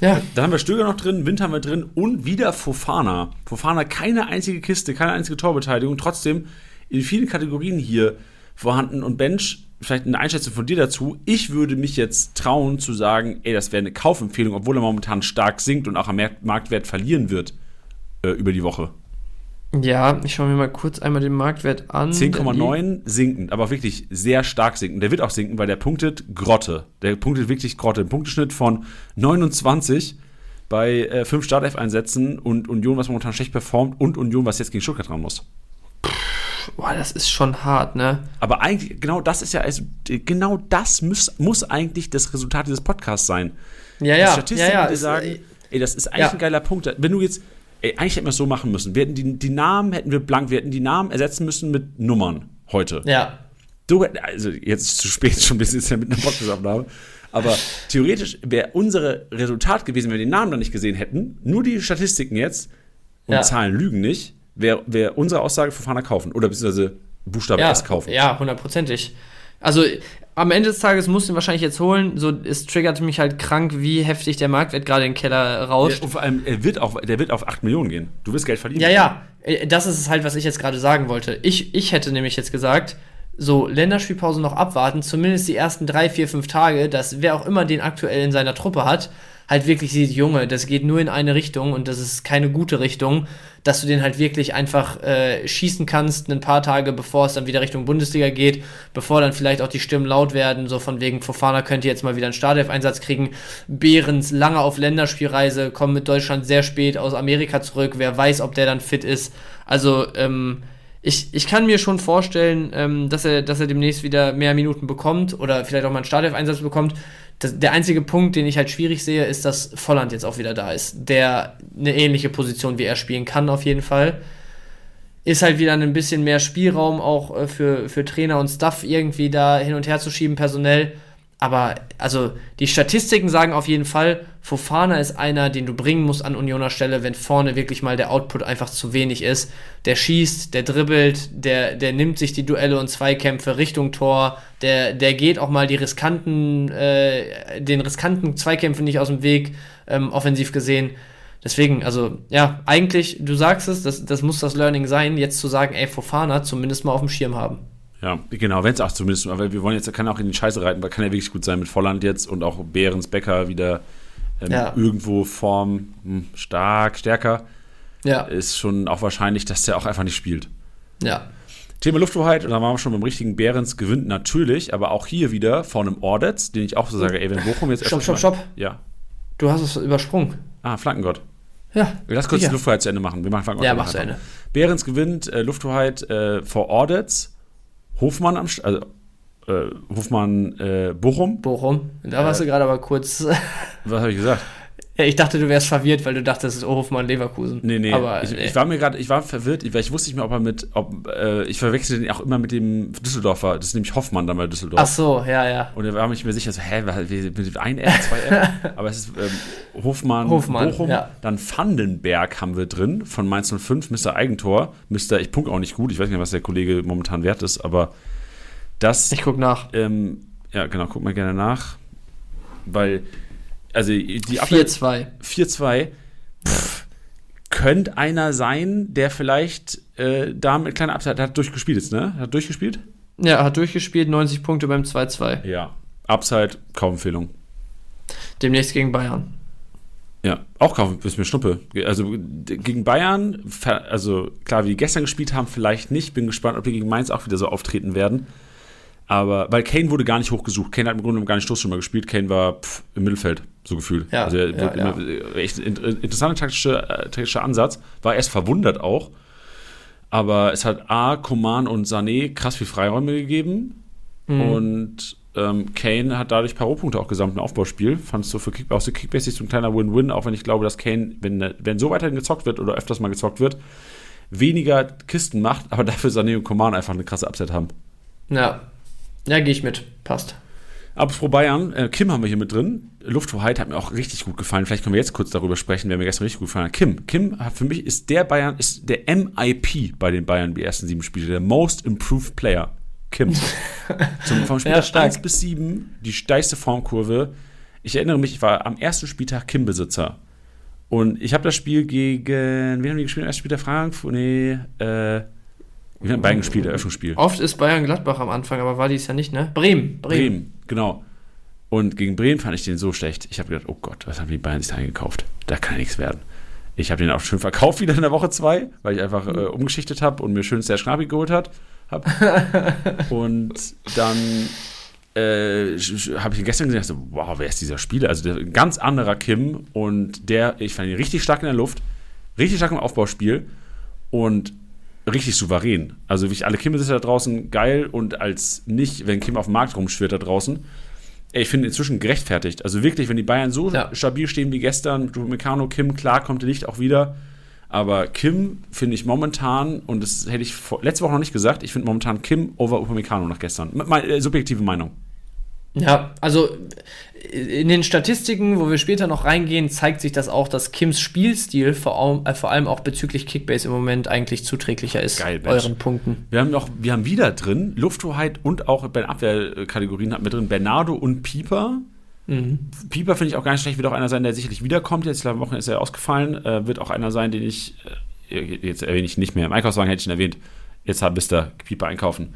Ja. Dann haben wir Stöger noch drin, Wind haben wir drin und wieder Fofana. Fofana keine einzige Kiste, keine einzige Torbeteiligung, trotzdem in vielen Kategorien hier vorhanden und Bench, vielleicht eine Einschätzung von dir dazu. Ich würde mich jetzt trauen zu sagen, ey, das wäre eine Kaufempfehlung, obwohl er momentan stark sinkt und auch am Markt- Marktwert verlieren wird äh, über die Woche. Ja, ich schaue mir mal kurz einmal den Marktwert an. 10,9 sinkend, aber wirklich sehr stark sinkend. Der wird auch sinken, weil der punktet Grotte. Der punktet wirklich Grotte. Ein Punkteschnitt von 29 bei äh, 5 Startelf-Einsätzen und Union, was momentan schlecht performt und Union, was jetzt gegen Stuttgart ran muss. Boah, das ist schon hart, ne? Aber eigentlich, genau das ist ja, also, genau das muss, muss eigentlich das Resultat dieses Podcasts sein. Ja, Die ja. Statistiken, ja, ja, die ist, sagen, äh, ey, das ist eigentlich ja. ein geiler Punkt. Wenn du jetzt, ey, eigentlich hätten wir es so machen müssen. Wir hätten die, die Namen hätten wir blank, wir hätten die Namen ersetzen müssen mit Nummern heute. Ja. Du, also jetzt ist es zu spät schon, wir sind jetzt ja mit einer Podcast-Aufnahme. Aber theoretisch wäre unser Resultat gewesen, wenn wir den Namen dann nicht gesehen hätten, nur die Statistiken jetzt und Ja. Zahlen lügen nicht, wäre wär unsere Aussage Fofana kaufen oder beziehungsweise Buchstabe ja, S kaufen. Ja, hundertprozentig. Also am Ende des Tages musst du ihn wahrscheinlich jetzt holen. So, es triggert mich halt krank, wie heftig der Marktwert gerade in den Keller rauscht. Und vor allem, er wird auch, der wird auf 8 Millionen gehen. Du wirst Geld verdienen. Ja, ja, äh, das ist es halt, was ich jetzt gerade sagen wollte. Ich, ich hätte nämlich jetzt gesagt, so Länderspielpause noch abwarten, zumindest die ersten drei, vier, fünf Tage, dass wer auch immer den aktuell in seiner Truppe hat, halt wirklich sieht, Junge, das geht nur in eine Richtung und das ist keine gute Richtung, dass du den halt wirklich einfach äh, schießen kannst, ein paar Tage bevor es dann wieder Richtung Bundesliga geht, bevor dann vielleicht auch die Stimmen laut werden, so von wegen, Fofana könnte jetzt mal wieder einen Startelf-Einsatz kriegen, Behrens lange auf Länderspielreise, kommt mit Deutschland sehr spät aus Amerika zurück, wer weiß, ob der dann fit ist. Also, ähm, ich, ich kann mir schon vorstellen, ähm, dass, er, dass er demnächst wieder mehr Minuten bekommt oder vielleicht auch mal einen Startelf-Einsatz bekommt. Das, der einzige Punkt, den ich halt schwierig sehe, ist, dass Volland jetzt auch wieder da ist, der eine ähnliche Position wie er spielen kann, auf jeden Fall. Ist halt wieder ein bisschen mehr Spielraum auch äh, für, für Trainer und Staff irgendwie da hin und her zu schieben, personell. Aber also die Statistiken sagen auf jeden Fall, Fofana ist einer, den du bringen musst an Unioner Stelle, wenn vorne wirklich mal der Output einfach zu wenig ist. Der schießt, der dribbelt, der, der nimmt sich die Duelle und Zweikämpfe Richtung Tor, der, der geht auch mal die riskanten, äh, den riskanten Zweikämpfen nicht aus dem Weg, ähm, offensiv gesehen. Deswegen, also ja, eigentlich, du sagst es, das, das muss das Learning sein, jetzt zu sagen, ey, Fofana zumindest mal auf dem Schirm haben. Ja, genau, wenn es auch zumindest, weil wir wollen jetzt, er kann auch in die Scheiße reiten, weil kann ja wirklich gut sein mit Volland jetzt und auch Behrens Becker wieder ähm, ja. irgendwo Form hm, stark, stärker. Ja. Ist schon auch wahrscheinlich, dass der auch einfach nicht spielt. Ja. Thema Lufthoheit, und da waren wir schon beim richtigen Behrens gewinnt natürlich, aber auch hier wieder vor einem Ordetz, den ich auch so sage, ey, wenn Bochum jetzt *laughs* Stopp, stopp, stopp. Ja. Du hast es übersprungen. Ah, Flankengott. Ja. Lass kurz sicher. die Lufthoheit zu Ende machen. Wir machen Flankengott. Ja, mach zu Ende. Behrens gewinnt äh, Lufthoheit äh, vor Ordetz. Hofmann am also äh, Hofmann äh, Bochum. Bochum. Da warst du äh, gerade aber kurz. was habe ich gesagt? Ja, ich dachte, du wärst verwirrt, weil du dachtest, es ist Hofmann Leverkusen. Nee, nee. Aber, ich, ich war mir gerade, ich war verwirrt, weil ich wusste nicht mehr, ob er mit, ob, äh, ich verwechsel den auch immer mit dem Düsseldorfer, das ist nämlich Hoffmann dann bei Düsseldorf. Ach so, ja, ja. Und er war mich mir sicher, so, hä, mit ein R, zwei R? *laughs* aber es ist ähm, Hofmann, Hofmann, Bochum, ja. dann Vandenberg haben wir drin, von Mainz 05, Mr. Eigentor. Mr. Ich punkt auch nicht gut, ich weiß nicht, was der Kollege momentan wert ist, aber das. Ich guck nach. Ähm, ja, genau, guck mal gerne nach. Weil also die 4-2. 4-2. Könnte einer sein, der vielleicht äh, da mit kleiner Upside hat durchgespielt jetzt, ne? Hat durchgespielt? Ja, hat durchgespielt, 90 Punkte beim 2-2. Ja. Upside, Kaufempfehlung. Demnächst gegen Bayern. Ja, auch kaufen, ist mir Schnuppe. Also gegen Bayern, also klar, wie die gestern gespielt haben, vielleicht nicht. Bin gespannt, ob die gegen Mainz auch wieder so auftreten werden. Aber, weil Kane wurde gar nicht hochgesucht. Kane hat im Grunde gar nicht Stoßstürmer gespielt. Kane war pff, im Mittelfeld, so gefühlt. Ja, also er ja, immer, ja. echt interessanter taktischer, äh, taktischer Ansatz. War erst verwundert auch. Aber es hat A, Koman und Sané krass viel Freiräume gegeben. Mhm. Und ähm, Kane hat dadurch Paropunkte auch gesamt im Aufbauspiel. Fandest du für Kick, aus der Kickbase so ein kleiner Win-Win, auch wenn ich glaube, dass Kane, wenn, wenn so weiterhin gezockt wird oder öfters mal gezockt wird, weniger Kisten macht, aber dafür Sané und Koman einfach eine krasse Upset haben. Ja, ja, gehe ich mit. Passt. Apropos Bayern, äh, Kim haben wir hier mit drin. Lufthoheit hat mir auch richtig gut gefallen. Vielleicht können wir jetzt kurz darüber sprechen, wer mir gestern richtig gut gefallen hat. Kim. Kim hat für mich ist der Bayern, ist der MIP bei den Bayern die ersten sieben Spiele, der Most Improved Player. Kim. *laughs* Zum, vom Spiel ja, 1 bis 7 die steilste Formkurve. Ich erinnere mich, ich war am ersten Spieltag Kim-Besitzer. Und ich habe das Spiel gegen, wen haben die gespielt? Am ersten Spieltag Frankfurt? Nee, äh, wir haben Bayern gespielt, Eröffnungsspiel. Oft ist Bayern Gladbach am Anfang, aber war dies ja nicht, ne? Bremen. Bremen, Bremen genau. Und gegen Bremen fand ich den so schlecht. Ich habe gedacht, oh Gott, was haben die Bayern sich da eingekauft? Da kann nichts werden. Ich habe den auch schön verkauft *laughs* wieder in der Woche zwei, weil ich einfach äh, umgeschichtet habe und mir schön sehr Schnabi geholt hat. Hab. *laughs* und dann äh, habe ich gestern gesehen, so, wow, wer ist dieser Spieler? Also der, ein ganz anderer Kim und der, ich fand ihn richtig stark in der Luft, richtig stark im Aufbauspiel und richtig souverän. Also wie ich alle Kim-Besitzer da draußen geil und als nicht, wenn Kim auf dem Markt rumschwirrt da draußen. Ich finde inzwischen gerechtfertigt. Also wirklich, wenn die Bayern so ja. stabil stehen wie gestern, Meccano, Kim, klar kommt der Licht auch wieder. Aber Kim finde ich momentan, und das hätte ich vor, letzte Woche noch nicht gesagt, ich finde momentan Kim over Upamecano nach gestern. Meine äh, subjektive Meinung. Ja, also in den Statistiken, wo wir später noch reingehen, zeigt sich das auch, dass Kims Spielstil vor allem, äh, vor allem auch bezüglich Kickbase im Moment eigentlich zuträglicher ist. Geil, Mensch. euren Punkten. Wir haben noch, wir haben wieder drin Lufthoheit und auch bei den Abwehrkategorien hatten wir drin Bernardo und Pieper. Mhm. Pieper finde ich auch gar nicht schlecht, wird auch einer sein, der sicherlich wiederkommt. Jetzt, glaube Wochen ist er ausgefallen. Äh, wird auch einer sein, den ich, äh, jetzt erwähne ich nicht mehr. Im Einkaufswagen hätte ich ihn erwähnt. Jetzt bist du Pieper einkaufen.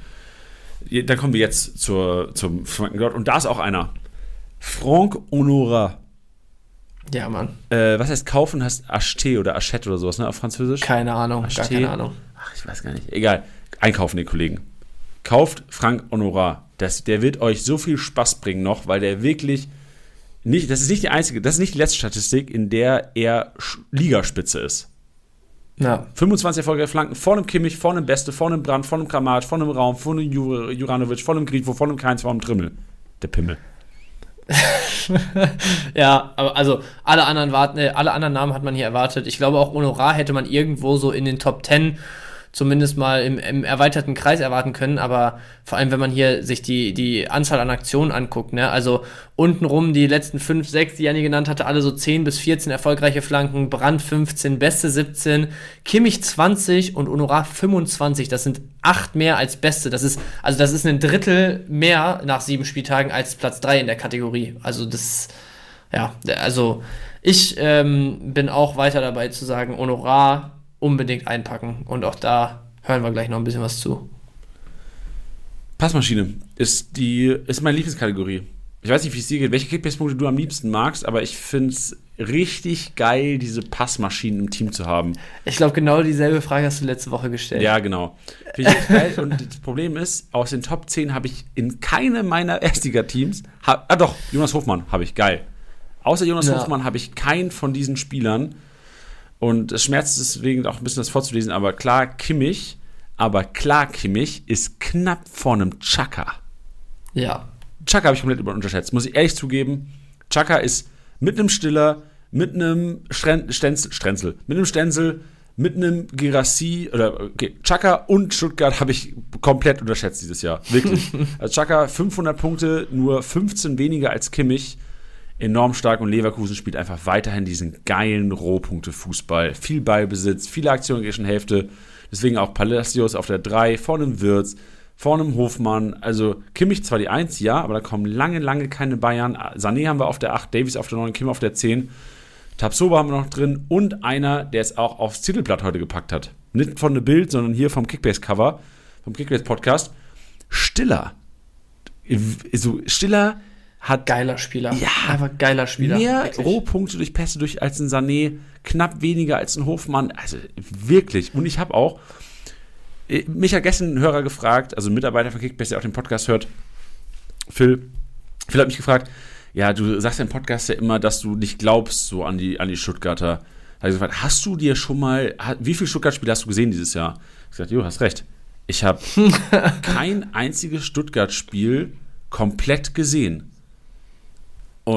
Dann kommen wir jetzt zur, zum Frankengott. Und da ist auch einer. Franck Honora. Ja, Mann. Äh, was heißt kaufen? Heißt Acheté oder Achette oder sowas, ne? Auf Französisch? Keine Ahnung, Acheté. gar keine Ahnung. Ach, ich weiß gar nicht. Egal. Einkaufen, den Kollegen. Kauft Frank Honora. Das, der wird euch so viel Spaß bringen noch, weil der wirklich nicht, das ist nicht die einzige, das ist nicht die letzte Statistik, in der er Ligaspitze ist. Ja. 25 erfolgreiche Flanken vor einem Kimmich, vor einem Beste, vor einem Brand, vor einem Kramat, vor einem Raum, vor einem Jur Juranovic, vor einem Grifo, vor einem Keins, vor einem Trimmel. Der Pimmel. *laughs* ja, aber also alle anderen warten, äh, alle anderen Namen hat man hier erwartet. Ich glaube auch Honorar hätte man irgendwo so in den Top 10 zumindest mal im, im erweiterten Kreis erwarten können. Aber vor allem, wenn man hier sich die, die Anzahl an Aktionen anguckt, ne? also untenrum die letzten 5, 6, die Janni genannt hatte, alle so 10 bis 14 erfolgreiche Flanken, Brand 15, Beste 17, Kimmich 20 und Honorar 25. Das sind acht mehr als Beste. Das ist, also das ist ein Drittel mehr nach sieben Spieltagen als Platz 3 in der Kategorie. Also das, ja, also ich ähm, bin auch weiter dabei zu sagen, Honorar unbedingt einpacken. Und auch da hören wir gleich noch ein bisschen was zu. Passmaschine ist die ist meine Lieblingskategorie. Ich weiß nicht, wie es dir geht, welche Kickbase-Punkte du am liebsten magst, aber ich finde es richtig geil, diese Passmaschinen im Team zu haben. Ich glaube, genau dieselbe Frage hast du letzte Woche gestellt. Ja, genau. Finde ich geil. Und das Problem ist, aus den Top 10 habe ich in keinem meiner Erstliga-Teams, ah doch, Jonas Hofmann habe ich, geil. Außer Jonas ja. Hofmann habe ich keinen von diesen Spielern. Und es schmerzt deswegen auch ein bisschen das vorzulesen, aber klar, Kimmich, aber klar, Kimmich ist knapp vor einem Chaka. Ja. Chaka habe ich komplett unterschätzt, muss ich ehrlich zugeben. Chaka ist mit einem Stiller, mit einem Stenzel, Strenzel, mit einem Stenzel, mit einem Girassi oder okay, Chaka und Stuttgart habe ich komplett unterschätzt dieses Jahr. Wirklich. *laughs* also Chaka 500 Punkte, nur 15 weniger als Kimmich. Enorm stark und Leverkusen spielt einfach weiterhin diesen geilen Rohpunkte-Fußball. Viel Ballbesitz, viele Aktionen in der Hälfte. Deswegen auch Palacios auf der 3, vor einem Wirtz, vor einem Hofmann. Also Kimmich zwar die 1, ja, aber da kommen lange, lange keine Bayern. Sané haben wir auf der 8, Davies auf der 9, Kim auf der 10. Tabsoba haben wir noch drin und einer, der es auch aufs Titelblatt heute gepackt hat. Nicht von der Bild, sondern hier vom Kickbase-Cover, vom Kickbase-Podcast. Stiller. So, Stiller hat. Geiler Spieler. Ja. Einfach geiler Spieler. Mehr wirklich. Rohpunkte durch Pässe durch als ein Sané, knapp weniger als ein Hofmann. Also wirklich. Und ich habe auch. Äh, mich hat gestern ein Hörer gefragt, also ein Mitarbeiter von Kickbase, der auch den Podcast hört, Phil. Phil hat mich gefragt, ja, du sagst ja im Podcast ja immer, dass du nicht glaubst so an die, an die Stuttgarter. Da ich gefragt, hast du dir schon mal, wie viele Stuttgart-Spiele hast du gesehen dieses Jahr? Ich gesagt, jo, hast recht. Ich habe *laughs* kein einziges Stuttgart-Spiel komplett gesehen.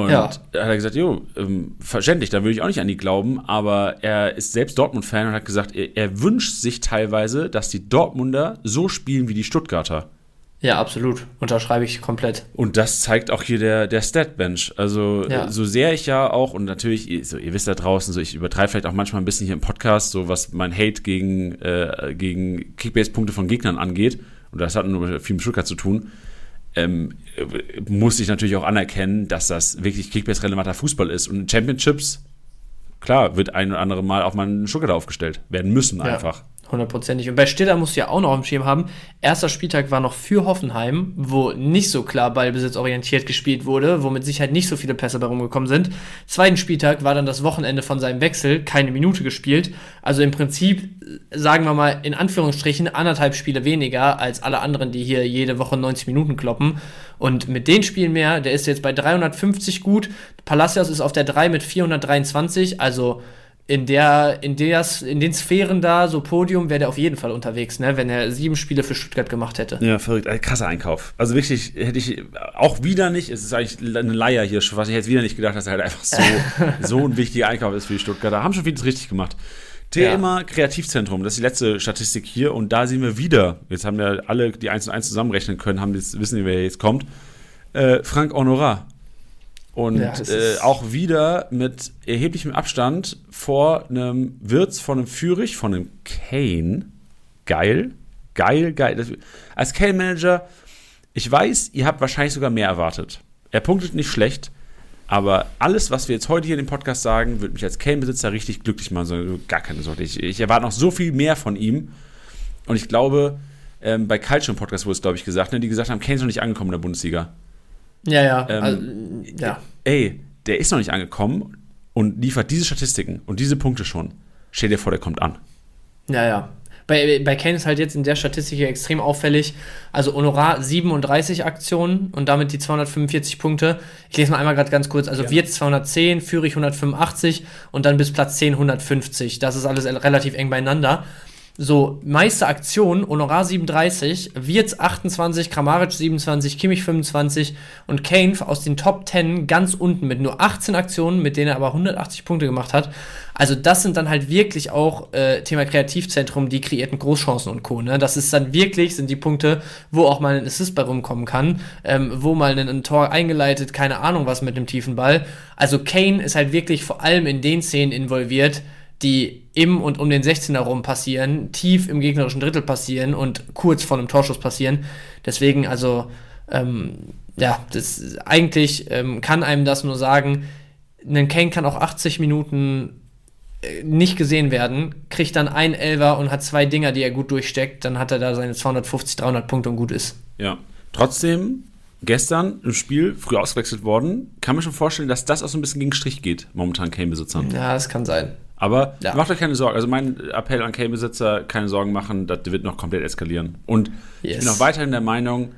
Und ja. hat er gesagt, jo, ähm, verständlich, da würde ich auch nicht an die glauben, aber er ist selbst Dortmund-Fan und hat gesagt, er, er, wünscht sich teilweise, dass die Dortmunder so spielen wie die Stuttgarter. Ja, absolut. Unterschreibe ich komplett. Und das zeigt auch hier der, der Statbench. Also, ja. so sehr ich ja auch, und natürlich, so, ihr wisst da draußen, so ich übertreibe vielleicht auch manchmal ein bisschen hier im Podcast, so was mein Hate gegen, äh, gegen Kickbase-Punkte von Gegnern angeht. Und das hat nur viel mit Stuttgart zu tun. Ähm, muss ich natürlich auch anerkennen, dass das wirklich Kickbase-relevanter Fußball ist. Und Championships, klar, wird ein oder andere Mal auch mal ein Stuttgart aufgestellt. Werden müssen einfach. Hundertprozentig. Und bei Stiller musst du ja auch noch dem Schirm haben, erster Spieltag war noch für Hoffenheim, wo nicht so klar ballbesitzorientiert gespielt wurde, wo mit Sicherheit nicht so viele Pässe bei rumgekommen sind. Zweiten Spieltag war dann das Wochenende von seinem Wechsel, keine Minute gespielt. Also im Prinzip, sagen wir mal in Anführungsstrichen, anderthalb Spiele weniger als alle anderen, die hier jede Woche 90 Minuten kloppen. Und mit den Spielen mehr, der ist jetzt bei 350 gut. Palacios ist auf der 3 mit 423, also in der, in der, in den Sphären da, so Podium, wäre der auf jeden Fall unterwegs, ne, wenn er sieben Spiele für Stuttgart gemacht hätte. Ja, verrückt. Ein krasser Einkauf. Also wirklich, hätte ich auch wieder nicht, es ist eigentlich eine Leier hier, was ich jetzt wieder nicht gedacht, dass er halt einfach so, *laughs* so ein wichtiger Einkauf ist für die Stuttgarter. Haben schon vieles richtig gemacht. Thema ja. Kreativzentrum, das ist die letzte Statistik hier und da sehen wir wieder, jetzt haben wir alle die 1 und 1 zusammenrechnen können, haben jetzt, wissen, wer jetzt kommt, äh, Frank Honorat und ja, äh, auch wieder mit erheblichem Abstand vor einem Wirtz, von einem Fürich, von einem Kane. Geil. Geil, geil. Das, als Kane-Manager, ich weiß, ihr habt wahrscheinlich sogar mehr erwartet. Er punktet nicht schlecht, aber alles, was wir jetzt heute hier in dem Podcast sagen, wird mich als Kane-Besitzer richtig glücklich machen. So, gar keine Sorge. Ich, ich, erwarte noch so viel mehr von ihm. Und ich glaube, ähm, bei Culture im Podcast wurde es, glaube ich, gesagt, ne, die gesagt haben, Kane ist noch nicht angekommen in der Bundesliga. Ja, ja. Ähm, also, ja. Ey, der ist noch nicht angekommen und liefert diese Statistiken und diese Punkte schon. Stell dir vor, der kommt an. Ja, ja. Bei, bei Kane ist halt jetzt in der Statistik hier extrem auffällig. Also Honorar 37 Aktionen und damit die 245 Punkte. Ich lese mal einmal gerade ganz kurz. Also ja. Wirtz 210, Führig 185 und dann bis Platz 10 150. Das ist alles relativ eng beieinander. So meiste Aktion, Honorar 37, Wirtz 28, Kramaric 27, Kimmich 25 und Kane aus den Top 10 ganz unten mit nur 18 Aktionen, mit denen er aber 180 Punkte gemacht hat. Also das sind dann halt wirklich auch äh, Thema Kreativzentrum, die kreierten Großchancen und Co. Ne? Das ist dann wirklich, sind die Punkte, wo auch mal ein Assist bei rumkommen kann, ähm, wo mal ein, ein Tor eingeleitet, keine Ahnung was mit dem tiefen Ball. Also Kane ist halt wirklich vor allem in den Szenen involviert, die im und um den 16er rum passieren, tief im gegnerischen Drittel passieren und kurz vor einem Torschuss passieren. Deswegen, also, ähm, ja, das eigentlich ähm, kann einem das nur sagen, ein Kane kann auch 80 Minuten äh, nicht gesehen werden, kriegt dann ein Elver und hat zwei Dinger, die er gut durchsteckt, dann hat er da seine 250, 300 Punkte und gut ist. Ja. Trotzdem, gestern im Spiel früh ausgewechselt worden, kann man schon vorstellen, dass das auch so ein bisschen gegen Strich geht, momentan Kane-Besitzern. Ja, das kann sein. Aber ja. macht euch keine Sorgen. Also mein Appell an Kane-Besitzer, keine Sorgen machen, das wird noch komplett eskalieren. Und yes. ich bin auch weiterhin der Meinung,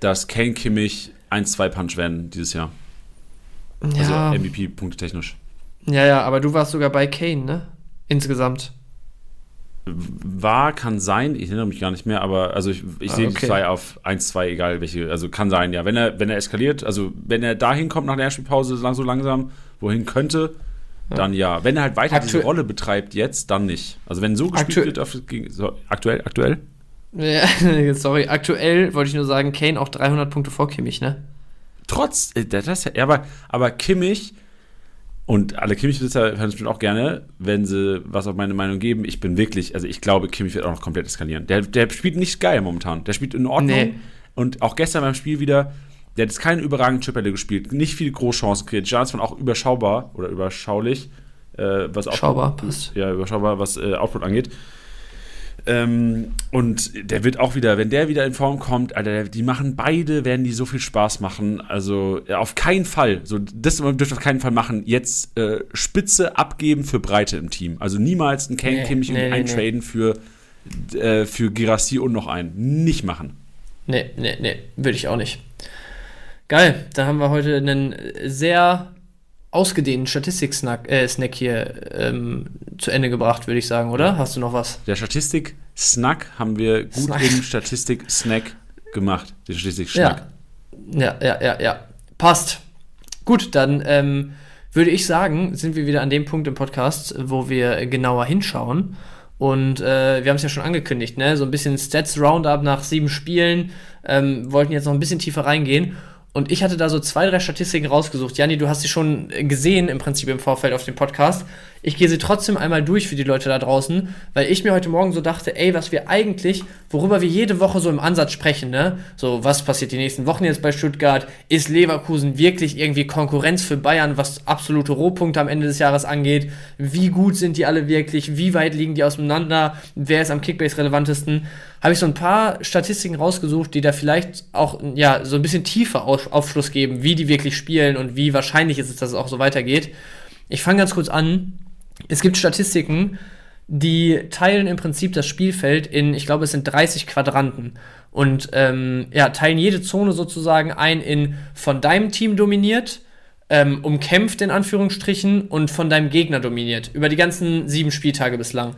dass Kane Kimmich 1-2-Punch werden dieses Jahr. Ja. Also MVP-Punkte technisch. Ja, ja, aber du warst sogar bei Kane, ne? Insgesamt. War, kann sein, ich erinnere mich gar nicht mehr, aber also ich, ich ah, sehe okay. die zwei auf 1-2, egal welche, also kann sein, ja. Wenn er, wenn er eskaliert, also wenn er dahin kommt nach der Spielpause so langsam, wohin könnte, dann ja. Wenn er halt weiter Aktu diese Rolle betreibt jetzt, dann nicht. Also wenn so gespielt Aktu wird, auf, so, aktuell, aktuell? Ja, *laughs* sorry, aktuell wollte ich nur sagen, Kane auch 300 Punkte vor Kimmich, ne? Trotz, äh, das, aber, aber Kimmich und alle Kimmich-Besitzer hören es bestimmt auch gerne, wenn sie was auf meine Meinung geben. Ich bin wirklich, also ich glaube, Kimmich wird auch noch komplett eskalieren. Der, der spielt nicht geil momentan. Der spielt in Ordnung. Nee. Und auch gestern beim Spiel wieder, der hat jetzt keine überragenden Chipperle gespielt, nicht viele Großchancen kreiert. Giants waren auch überschaubar oder überschaulich. Äh, was Schaubar, passt. Ja, überschaubar, was äh, Output angeht. Ähm, und der wird auch wieder, wenn der wieder in Form kommt, Alter, die machen beide, werden die so viel Spaß machen. Also ja, auf keinen Fall, so das dürft auf keinen Fall machen. Jetzt äh, Spitze abgeben für Breite im Team. Also niemals einen Kane nee, Kimmich nee, nee, eintraden nee. für äh, für Girassi und noch einen. Nicht machen. Nee, nee, nee, würde ich auch nicht. Geil, da haben wir heute einen sehr ausgedehnten Statistik-Snack äh, Snack hier ähm, zu Ende gebracht, würde ich sagen, oder? Ja. Hast du noch was? Der Statistik-Snack haben wir gut Snack. im Statistik-Snack gemacht. Den Statistik-Snack. Ja. ja, ja, ja, ja. Passt. Gut, dann ähm, würde ich sagen, sind wir wieder an dem Punkt im Podcast, wo wir genauer hinschauen. Und äh, wir haben es ja schon angekündigt, ne? So ein bisschen Stats-Roundup nach sieben Spielen. Ähm, wollten jetzt noch ein bisschen tiefer reingehen. Und ich hatte da so zwei, drei Statistiken rausgesucht. Janni, du hast sie schon gesehen im Prinzip im Vorfeld auf dem Podcast. Ich gehe sie trotzdem einmal durch für die Leute da draußen, weil ich mir heute Morgen so dachte, ey, was wir eigentlich, worüber wir jede Woche so im Ansatz sprechen, ne? So, was passiert die nächsten Wochen jetzt bei Stuttgart? Ist Leverkusen wirklich irgendwie Konkurrenz für Bayern, was absolute Rohpunkte am Ende des Jahres angeht? Wie gut sind die alle wirklich? Wie weit liegen die auseinander? Wer ist am Kickbase relevantesten? Habe ich so ein paar Statistiken rausgesucht, die da vielleicht auch, ja, so ein bisschen tiefer Aufschluss geben, wie die wirklich spielen und wie wahrscheinlich ist es, dass es auch so weitergeht. Ich fange ganz kurz an es gibt Statistiken, die teilen im Prinzip das Spielfeld in, ich glaube, es sind 30 Quadranten. Und ähm, ja, teilen jede Zone sozusagen ein in von deinem Team dominiert, ähm, umkämpft in Anführungsstrichen und von deinem Gegner dominiert. Über die ganzen sieben Spieltage bislang.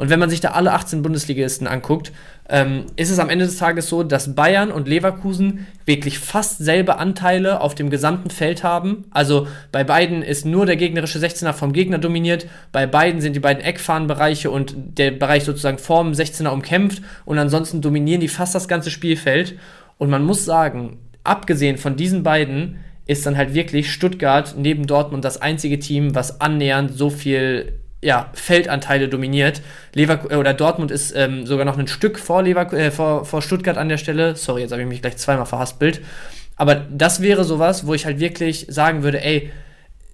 Und wenn man sich da alle 18 Bundesligisten anguckt, ähm, ist es am Ende des Tages so, dass Bayern und Leverkusen wirklich fast selbe Anteile auf dem gesamten Feld haben. Also bei beiden ist nur der gegnerische 16er vom Gegner dominiert. Bei beiden sind die beiden Eckfahnenbereiche und der Bereich sozusagen vorm 16er umkämpft. Und ansonsten dominieren die fast das ganze Spielfeld. Und man muss sagen, abgesehen von diesen beiden, ist dann halt wirklich Stuttgart neben Dortmund das einzige Team, was annähernd so viel ja, Feldanteile dominiert. Lever oder Dortmund ist ähm, sogar noch ein Stück vor, Lever äh, vor, vor Stuttgart an der Stelle. Sorry, jetzt habe ich mich gleich zweimal verhaspelt. Aber das wäre sowas, wo ich halt wirklich sagen würde, ey,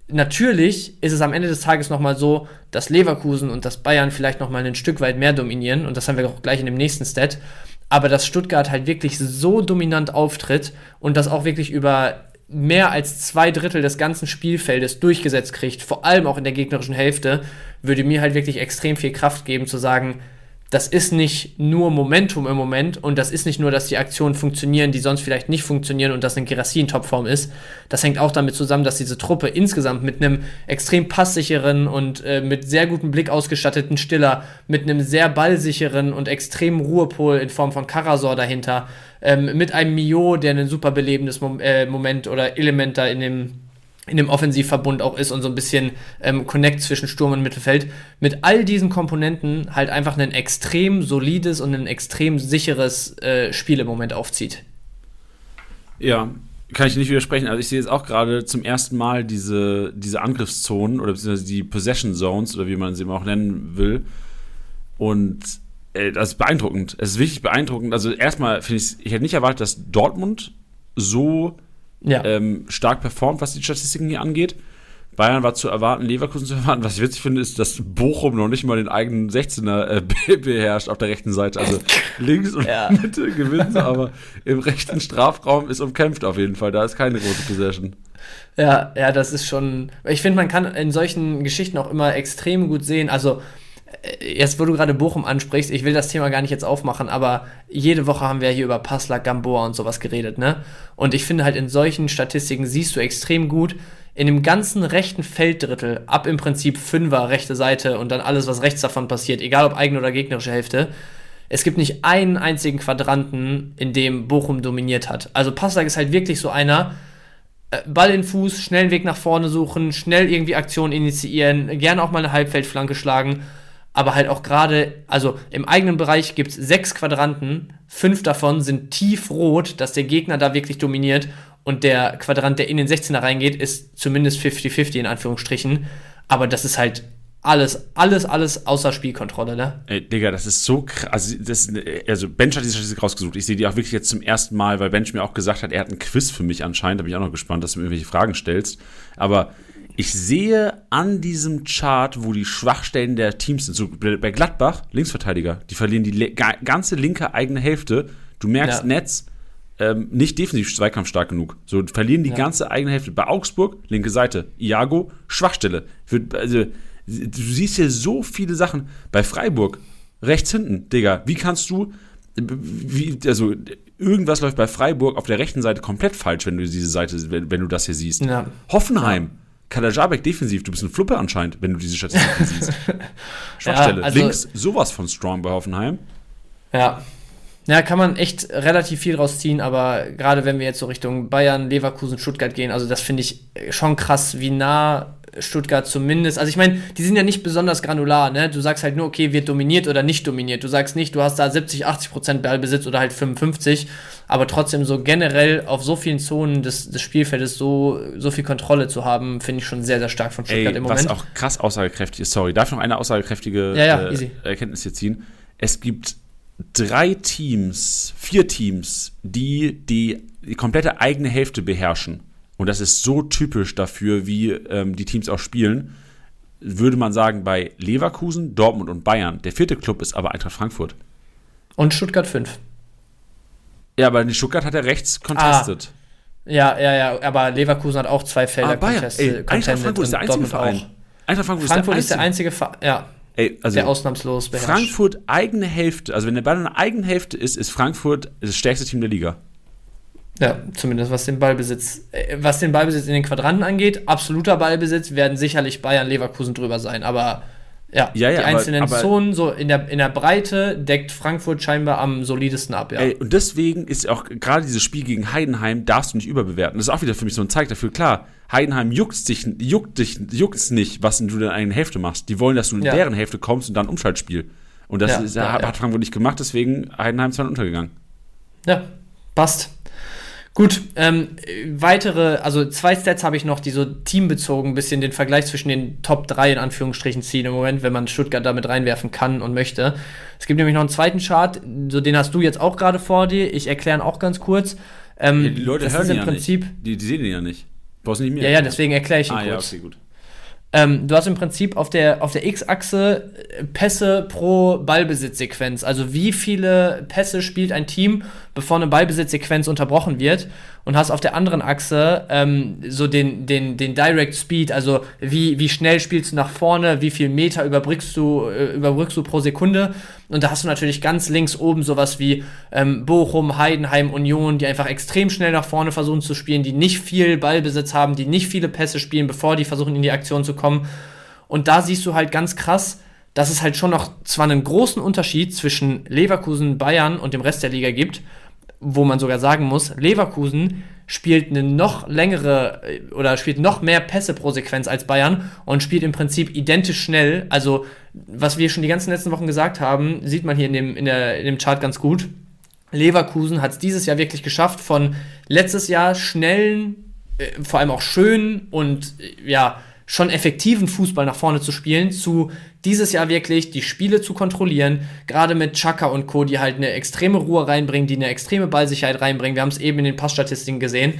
natürlich ist es am Ende des Tages nochmal so, dass Leverkusen und das Bayern vielleicht nochmal ein Stück weit mehr dominieren. Und das haben wir auch gleich in dem nächsten Stat. Aber dass Stuttgart halt wirklich so dominant auftritt und das auch wirklich über mehr als zwei Drittel des ganzen Spielfeldes durchgesetzt kriegt, vor allem auch in der gegnerischen Hälfte, würde mir halt wirklich extrem viel Kraft geben zu sagen, das ist nicht nur Momentum im Moment und das ist nicht nur, dass die Aktionen funktionieren, die sonst vielleicht nicht funktionieren und das ein Gerassi in Topform ist. Das hängt auch damit zusammen, dass diese Truppe insgesamt mit einem extrem passsicheren und äh, mit sehr gutem Blick ausgestatteten Stiller, mit einem sehr ballsicheren und extremen Ruhepol in Form von Karasor dahinter, ähm, mit einem Mio, der ein super belebendes Mom äh, Moment oder Element da in dem in dem Offensivverbund auch ist und so ein bisschen ähm, Connect zwischen Sturm und Mittelfeld, mit all diesen Komponenten halt einfach ein extrem solides und ein extrem sicheres äh, Spiel im Moment aufzieht. Ja, kann ich nicht widersprechen. Also ich sehe jetzt auch gerade zum ersten Mal diese, diese Angriffszonen oder beziehungsweise die Possession Zones oder wie man sie auch nennen will. Und äh, das ist beeindruckend. Es ist wirklich beeindruckend. Also erstmal finde ich, ich hätte nicht erwartet, dass Dortmund so ja. ähm, stark performt, was die Statistiken hier angeht. Bayern war zu erwarten, Leverkusen zu erwarten. Was ich witzig finde, ist, dass Bochum noch nicht mal den eigenen 16er äh, beherrscht auf der rechten Seite. Also *laughs* links und ja. Mitte gewinnen sie, aber im rechten Strafraum ist umkämpft auf jeden Fall. Da ist keine große Possession. Ja, ja, das ist schon. Ich finde, man kann in solchen Geschichten auch immer extrem gut sehen. Also, jetzt, wo du gerade Bochum ansprichst, ich will das Thema gar nicht jetzt aufmachen, aber jede Woche haben wir hier über Passler, Gamboa und sowas geredet, ne? Und ich finde halt in solchen Statistiken siehst du extrem gut, in dem ganzen rechten Felddrittel, ab im Prinzip Fünfer, rechte Seite und dann alles, was rechts davon passiert, egal ob eigene oder gegnerische Hälfte, es gibt nicht einen einzigen Quadranten, in dem Bochum dominiert hat. Also Passlag ist halt wirklich so einer, äh, Ball in Fuß, schnell einen Weg nach vorne suchen, schnell irgendwie Aktionen initiieren, gerne auch mal eine Halbfeldflanke schlagen aber halt auch gerade, also im eigenen Bereich gibt es sechs Quadranten, fünf davon sind tiefrot, dass der Gegner da wirklich dominiert und der Quadrant, der in den 16er reingeht, ist zumindest 50-50 in Anführungsstrichen. Aber das ist halt alles, alles, alles außer Spielkontrolle, ne? Ey, Digga, das ist so krass. Also, das, also Bench hat die Statistik rausgesucht. Ich sehe die auch wirklich jetzt zum ersten Mal, weil Bench mir auch gesagt hat, er hat ein Quiz für mich anscheinend. Da bin ich auch noch gespannt, dass du mir irgendwelche Fragen stellst. Aber ich sehe an diesem Chart, wo die Schwachstellen der Teams sind, so bei Gladbach, Linksverteidiger, die verlieren die ganze linke eigene Hälfte. Du merkst, ja. Netz ähm, nicht defensiv zweikampfstark genug. So verlieren die ja. ganze eigene Hälfte. Bei Augsburg, linke Seite, Iago, Schwachstelle. Also, du siehst hier so viele Sachen. Bei Freiburg, rechts hinten, Digga, wie kannst du, wie, also irgendwas läuft bei Freiburg auf der rechten Seite komplett falsch, wenn du diese Seite, wenn, wenn du das hier siehst. Ja. Hoffenheim. Ja Kalajabek defensiv, du bist ein Fluppe anscheinend, wenn du diese Statistiken *laughs* siehst. Schwachstelle. Ja, also, Links, sowas von strong bei Hoffenheim. Ja. Ja, kann man echt relativ viel rausziehen, aber gerade wenn wir jetzt so Richtung Bayern, Leverkusen, Stuttgart gehen, also das finde ich schon krass, wie nah Stuttgart zumindest. Also ich meine, die sind ja nicht besonders granular, ne? Du sagst halt nur, okay, wird dominiert oder nicht dominiert. Du sagst nicht, du hast da 70, 80 Prozent Ballbesitz oder halt 55, aber trotzdem so generell auf so vielen Zonen des, des Spielfeldes so, so viel Kontrolle zu haben, finde ich schon sehr, sehr stark von Stuttgart Ey, im Moment. Was auch krass aussagekräftig ist, sorry, darf ich noch eine aussagekräftige ja, ja, äh, Erkenntnis hier ziehen? Es gibt drei Teams, vier Teams, die die, die komplette eigene Hälfte beherrschen und das ist so typisch dafür, wie ähm, die Teams auch spielen, würde man sagen, bei Leverkusen, Dortmund und Bayern. Der vierte Club ist aber Eintracht Frankfurt. Und Stuttgart 5. Ja, aber Stuttgart hat er rechts contested. Ah. Ja, ja, ja, aber Leverkusen hat auch zwei Felder ah, Bayern. Ey, Eintracht Frankfurt ist der einzige Verein. Eintracht Frankfurt, Frankfurt ist der einzige, ist der einzige ja. Ey, also der ausnahmslos beherrscht. Frankfurt eigene Hälfte, also wenn der Ball eine eigene Hälfte ist, ist Frankfurt das stärkste Team der Liga. Ja, zumindest was den Ballbesitz, äh, was den Ballbesitz in den Quadranten angeht. Absoluter Ballbesitz werden sicherlich Bayern Leverkusen drüber sein, aber ja, ja, ja die einzelnen aber, Zonen so in der, in der Breite deckt Frankfurt scheinbar am solidesten ab, ja. Ey, und deswegen ist auch gerade dieses Spiel gegen Heidenheim darfst du nicht überbewerten. Das ist auch wieder für mich so ein Zeig dafür, klar, Heidenheim juckt dich, juckt dich, juckt's nicht, was du in der eigenen Hälfte machst. Die wollen, dass du in ja. deren Hälfte kommst und dann Umschaltspiel. Und das ja, ist, hat, Frankfurt nicht gemacht, deswegen Heidenheim zwar untergegangen. Ja, passt. Gut, ähm, weitere, also zwei Stats habe ich noch, die so teambezogen ein bisschen den Vergleich zwischen den Top 3 in Anführungsstrichen ziehen im Moment, wenn man Stuttgart damit reinwerfen kann und möchte. Es gibt nämlich noch einen zweiten Chart, so den hast du jetzt auch gerade vor dir. Ich erkläre ihn auch ganz kurz. Ähm, ja, die Leute hören im ja Prinzip, nicht. Die, die sehen ihn ja nicht. Brauchst nicht mehr. Ja, ja, deswegen erkläre ich ihn ah, kurz. Ja, okay, gut. Ähm, du hast im Prinzip auf der, auf der X-Achse äh, Pässe pro Ballbesitzsequenz. Also wie viele Pässe spielt ein Team, bevor eine Ballbesitzsequenz unterbrochen wird. und hast auf der anderen Achse ähm, so den, den, den Direct Speed, also wie, wie schnell spielst du nach vorne, wie viel Meter überbrückst du, äh, überbrückst du pro Sekunde. Und da hast du natürlich ganz links oben sowas wie ähm, Bochum, Heidenheim, Union, die einfach extrem schnell nach vorne versuchen zu spielen, die nicht viel Ballbesitz haben, die nicht viele Pässe spielen, bevor die versuchen in die Aktion zu kommen. Und da siehst du halt ganz krass, dass es halt schon noch zwar einen großen Unterschied zwischen Leverkusen, Bayern und dem Rest der Liga gibt, wo man sogar sagen muss, Leverkusen spielt eine noch längere äh, oder spielt noch mehr Pässe pro Sequenz als Bayern und spielt im Prinzip identisch schnell. Also, was wir schon die ganzen letzten Wochen gesagt haben, sieht man hier in dem, in der, in dem Chart ganz gut. Leverkusen hat es dieses Jahr wirklich geschafft, von letztes Jahr schnellen, äh, vor allem auch schönen und äh, ja, schon effektiven Fußball nach vorne zu spielen, zu dieses Jahr wirklich die Spiele zu kontrollieren, gerade mit Chaka und Co., die halt eine extreme Ruhe reinbringen, die eine extreme Ballsicherheit reinbringen. Wir haben es eben in den Passstatistiken gesehen.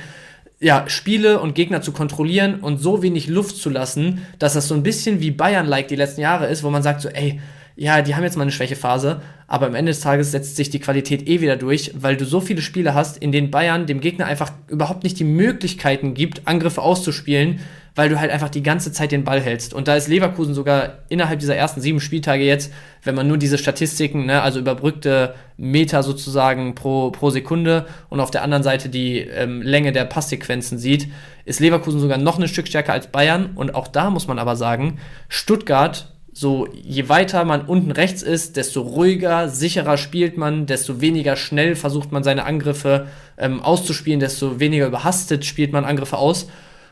Ja, Spiele und Gegner zu kontrollieren und so wenig Luft zu lassen, dass das so ein bisschen wie Bayern-like die letzten Jahre ist, wo man sagt so, ey, ja, die haben jetzt mal eine Schwächephase, aber am Ende des Tages setzt sich die Qualität eh wieder durch, weil du so viele Spiele hast, in denen Bayern dem Gegner einfach überhaupt nicht die Möglichkeiten gibt, Angriffe auszuspielen, weil du halt einfach die ganze Zeit den Ball hältst. Und da ist Leverkusen sogar innerhalb dieser ersten sieben Spieltage jetzt, wenn man nur diese Statistiken, ne, also überbrückte Meter sozusagen pro, pro Sekunde und auf der anderen Seite die ähm, Länge der Passsequenzen sieht, ist Leverkusen sogar noch ein Stück stärker als Bayern. Und auch da muss man aber sagen, Stuttgart so je weiter man unten rechts ist, desto ruhiger, sicherer spielt man, desto weniger schnell versucht man seine Angriffe ähm, auszuspielen, desto weniger überhastet spielt man Angriffe aus.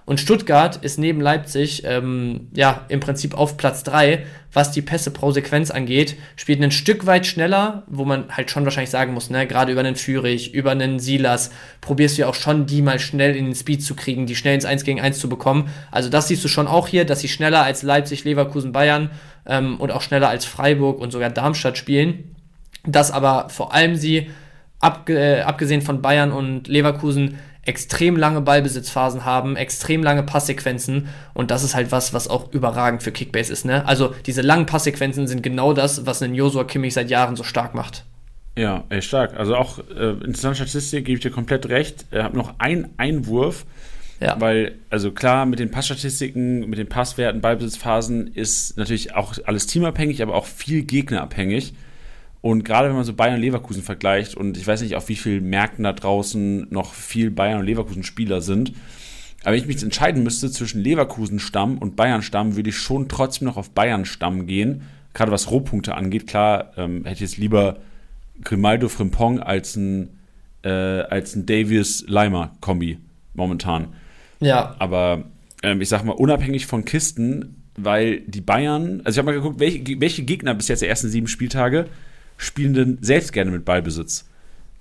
Und Stuttgart ist neben Leipzig ähm, ja im Prinzip auf Platz 3, was die Pässe pro Sequenz angeht, spielt ein Stück weit schneller, wo man halt schon wahrscheinlich sagen muss, ne, gerade über einen Führig, über einen Silas, probierst du ja auch schon, die mal schnell in den Speed zu kriegen, die schnell ins 1 gegen 1 zu bekommen. Also das siehst du schon auch hier, dass sie schneller als Leipzig, Leverkusen, Bayern ähm, und auch schneller als Freiburg und sogar Darmstadt spielen. Dass aber vor allem sie, abge äh, abgesehen von Bayern und Leverkusen, extrem lange Ballbesitzphasen haben, extrem lange Passsequenzen und das ist halt was, was auch überragend für Kickbase ist. Ne? Also diese langen Passsequenzen sind genau das, was einen Joshua Kimmich seit Jahren so stark macht. Ja, echt stark. Also auch äh, interessante Statistik, gebe ich dir komplett recht. Ich habe noch einen Einwurf, ja. weil, also klar, mit den Passstatistiken, mit den Passwerten, Ballbesitzphasen ist natürlich auch alles teamabhängig, aber auch viel gegnerabhängig. Und gerade wenn man so Bayern und Leverkusen vergleicht, und ich weiß nicht, auf wie vielen Märkten da draußen noch viel Bayern und Leverkusen Spieler sind, aber wenn ich mich jetzt entscheiden müsste zwischen Leverkusen-Stamm und Bayern-Stamm, würde ich schon trotzdem noch auf Bayern-Stamm gehen. Gerade was Rohpunkte angeht, klar, ähm, hätte ich jetzt lieber Grimaldo Frimpong als ein, äh, als ein Davies-Leimer-Kombi momentan. Ja. Aber ähm, ich sag mal, unabhängig von Kisten, weil die Bayern, also ich habe mal geguckt, welche, welche Gegner bis jetzt der ersten sieben Spieltage spielen denn selbst gerne mit Ballbesitz.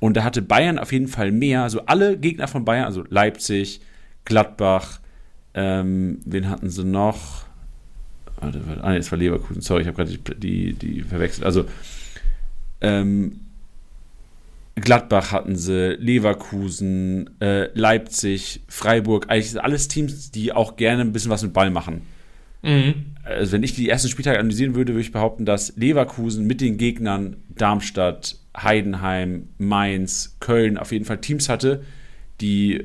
Und da hatte Bayern auf jeden Fall mehr, also alle Gegner von Bayern, also Leipzig, Gladbach, ähm, wen hatten sie noch? Warte, warte, ah, das war Leverkusen, sorry, ich habe gerade die, die, die, verwechselt. Also, ähm, Gladbach hatten sie, Leverkusen, äh, Leipzig, Freiburg, eigentlich alles Teams, die auch gerne ein bisschen was mit Ball machen. Mhm. Also wenn ich die ersten Spieltage analysieren würde, würde ich behaupten, dass Leverkusen mit den Gegnern Darmstadt, Heidenheim, Mainz, Köln auf jeden Fall Teams hatte, die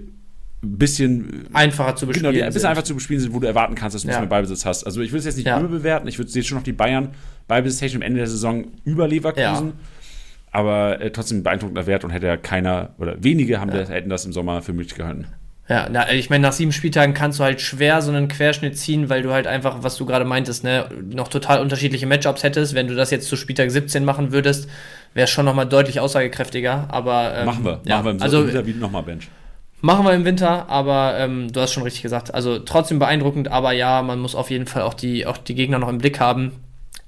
ein bisschen einfacher zu bespielen genau, die ein bisschen einfacher zu bespielen sind, wo du erwarten kannst, dass du ja. ein bisschen mehr Ballbesitz hast. Also ich würde es jetzt nicht ja. überbewerten, ich würde jetzt schon noch die Bayern Ballbesitztechnisch am Ende der Saison über Leverkusen. Ja. Aber äh, trotzdem ein beeindruckender Wert und hätte ja keiner oder wenige haben ja. das, hätten das im Sommer für möglich gehalten. Ja, na, ich meine, nach sieben Spieltagen kannst du halt schwer so einen Querschnitt ziehen, weil du halt einfach, was du gerade meintest, ne, noch total unterschiedliche Matchups hättest. Wenn du das jetzt zu Spieltag 17 machen würdest, wäre es schon nochmal deutlich aussagekräftiger. Aber ähm, machen wir, ja, machen wir im also, Winter nochmal Bench. Machen wir im Winter, aber ähm, du hast schon richtig gesagt. Also trotzdem beeindruckend, aber ja, man muss auf jeden Fall auch die, auch die Gegner noch im Blick haben.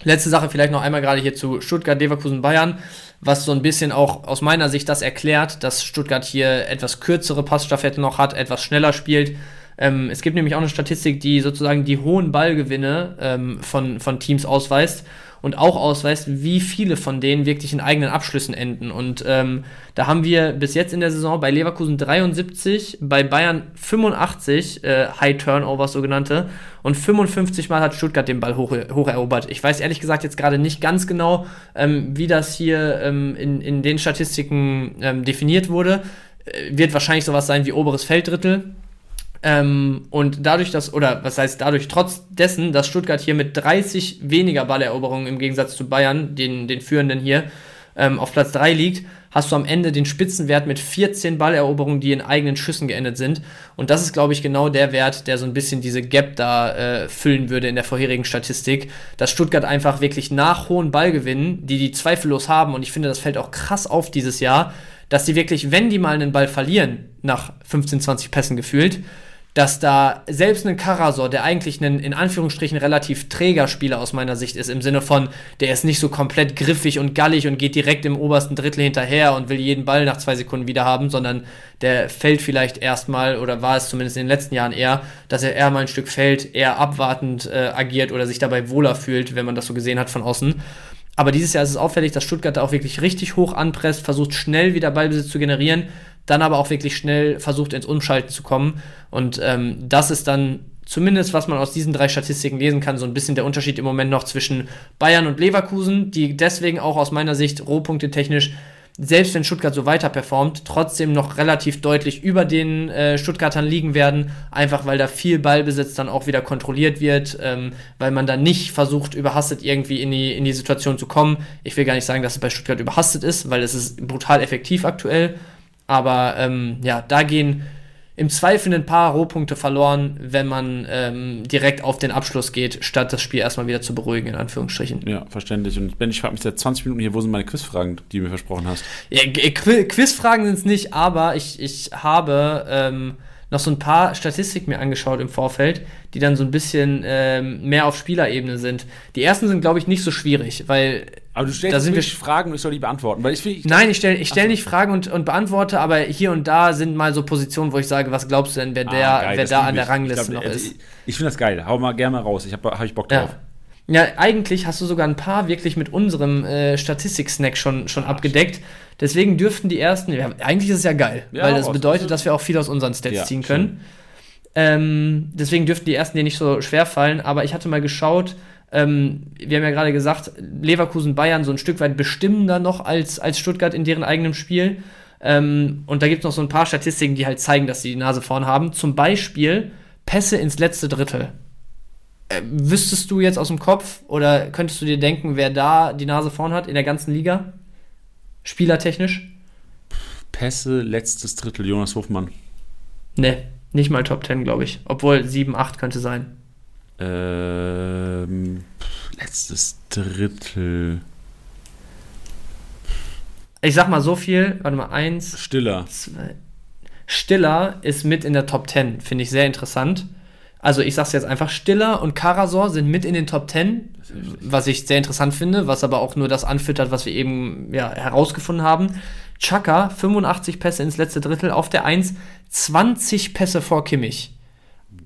Letzte Sache vielleicht noch einmal gerade hier zu Stuttgart, Leverkusen, Bayern, was so ein bisschen auch aus meiner Sicht das erklärt, dass Stuttgart hier etwas kürzere Passstaffette noch hat, etwas schneller spielt. Ähm, es gibt nämlich auch eine Statistik, die sozusagen die hohen Ballgewinne ähm, von, von Teams ausweist und auch ausweist, wie viele von denen wirklich in eigenen Abschlüssen enden. Und ähm, da haben wir bis jetzt in der Saison bei Leverkusen 73, bei Bayern 85 äh, High Turnovers sogenannte und 55 Mal hat Stuttgart den Ball hoch, hoch erobert. Ich weiß ehrlich gesagt jetzt gerade nicht ganz genau, ähm, wie das hier ähm, in, in den Statistiken ähm, definiert wurde äh, wird wahrscheinlich sowas sein wie oberes Felddrittel. Ähm, und dadurch, dass, oder was heißt dadurch, trotz dessen, dass Stuttgart hier mit 30 weniger Balleroberungen im Gegensatz zu Bayern, den, den Führenden hier, ähm, auf Platz 3 liegt, hast du am Ende den Spitzenwert mit 14 Balleroberungen, die in eigenen Schüssen geendet sind. Und das ist, glaube ich, genau der Wert, der so ein bisschen diese Gap da äh, füllen würde in der vorherigen Statistik, dass Stuttgart einfach wirklich nach hohen Ballgewinnen, die die zweifellos haben, und ich finde, das fällt auch krass auf dieses Jahr, dass die wirklich, wenn die mal einen Ball verlieren, nach 15, 20 Pässen gefühlt, dass da selbst ein Karasor, der eigentlich ein in Anführungsstrichen relativ träger Spieler aus meiner Sicht ist, im Sinne von, der ist nicht so komplett griffig und gallig und geht direkt im obersten Drittel hinterher und will jeden Ball nach zwei Sekunden wieder haben, sondern der fällt vielleicht erstmal, oder war es zumindest in den letzten Jahren eher, dass er eher mal ein Stück fällt, eher abwartend äh, agiert oder sich dabei wohler fühlt, wenn man das so gesehen hat von außen. Aber dieses Jahr ist es auffällig, dass Stuttgart da auch wirklich richtig hoch anpresst, versucht schnell wieder Ballbesitz zu generieren dann aber auch wirklich schnell versucht ins Umschalten zu kommen. Und ähm, das ist dann zumindest, was man aus diesen drei Statistiken lesen kann, so ein bisschen der Unterschied im Moment noch zwischen Bayern und Leverkusen, die deswegen auch aus meiner Sicht Rohpunkte technisch selbst wenn Stuttgart so weiter performt, trotzdem noch relativ deutlich über den äh, Stuttgartern liegen werden, einfach weil da viel Ballbesitz dann auch wieder kontrolliert wird, ähm, weil man da nicht versucht, überhastet irgendwie in die, in die Situation zu kommen. Ich will gar nicht sagen, dass es bei Stuttgart überhastet ist, weil es ist brutal effektiv aktuell, aber ähm, ja, da gehen im Zweifel ein paar Rohpunkte verloren, wenn man ähm, direkt auf den Abschluss geht, statt das Spiel erstmal wieder zu beruhigen, in Anführungsstrichen. Ja, verständlich. Und Ben, ich frage mich seit 20 Minuten hier, wo sind meine Quizfragen, die du mir versprochen hast? Ja, Quizfragen sind es nicht, aber ich, ich habe ähm, noch so ein paar Statistiken mir angeschaut im Vorfeld, die dann so ein bisschen ähm, mehr auf Spielerebene sind. Die ersten sind, glaube ich, nicht so schwierig, weil aber du stellst da sind wir Fragen und ich soll die beantworten. Weil ich, ich Nein, ich stelle ich stell nicht Fragen und, und beantworte, aber hier und da sind mal so Positionen, wo ich sage, was glaubst du denn, wer, ah, der, geil, wer da an der Rangliste glaub, noch also ist? Ich, ich finde das geil. Hau mal gerne mal raus. Ich habe hab ich Bock drauf. Ja. ja. eigentlich hast du sogar ein paar wirklich mit unserem äh, Statistik-Snack schon, schon ah, abgedeckt. Deswegen dürften die ersten, ja, eigentlich ist es ja geil, ja, weil das bedeutet, dass wir auch viel aus unseren Stats ziehen können. Ähm, deswegen dürften die ersten dir nicht so schwer fallen, aber ich hatte mal geschaut, ähm, wir haben ja gerade gesagt, Leverkusen, Bayern so ein Stück weit bestimmender noch als, als Stuttgart in deren eigenem Spiel. Ähm, und da gibt es noch so ein paar Statistiken, die halt zeigen, dass sie die Nase vorn haben. Zum Beispiel Pässe ins letzte Drittel. Äh, wüsstest du jetzt aus dem Kopf oder könntest du dir denken, wer da die Nase vorn hat in der ganzen Liga? Spielertechnisch? Pässe, letztes Drittel, Jonas Hofmann. Ne, nicht mal Top 10, glaube ich. Obwohl 7, 8 könnte sein. Ähm, letztes Drittel. Ich sag mal so viel, warte mal, eins. Stiller. Zwei. Stiller ist mit in der Top 10, finde ich sehr interessant. Also ich sag's jetzt einfach, Stiller und Karasor sind mit in den Top 10, was ich sehr interessant finde, was aber auch nur das anfüttert, was wir eben ja, herausgefunden haben. Chaka, 85 Pässe ins letzte Drittel auf der 1, 20 Pässe vor Kimmich.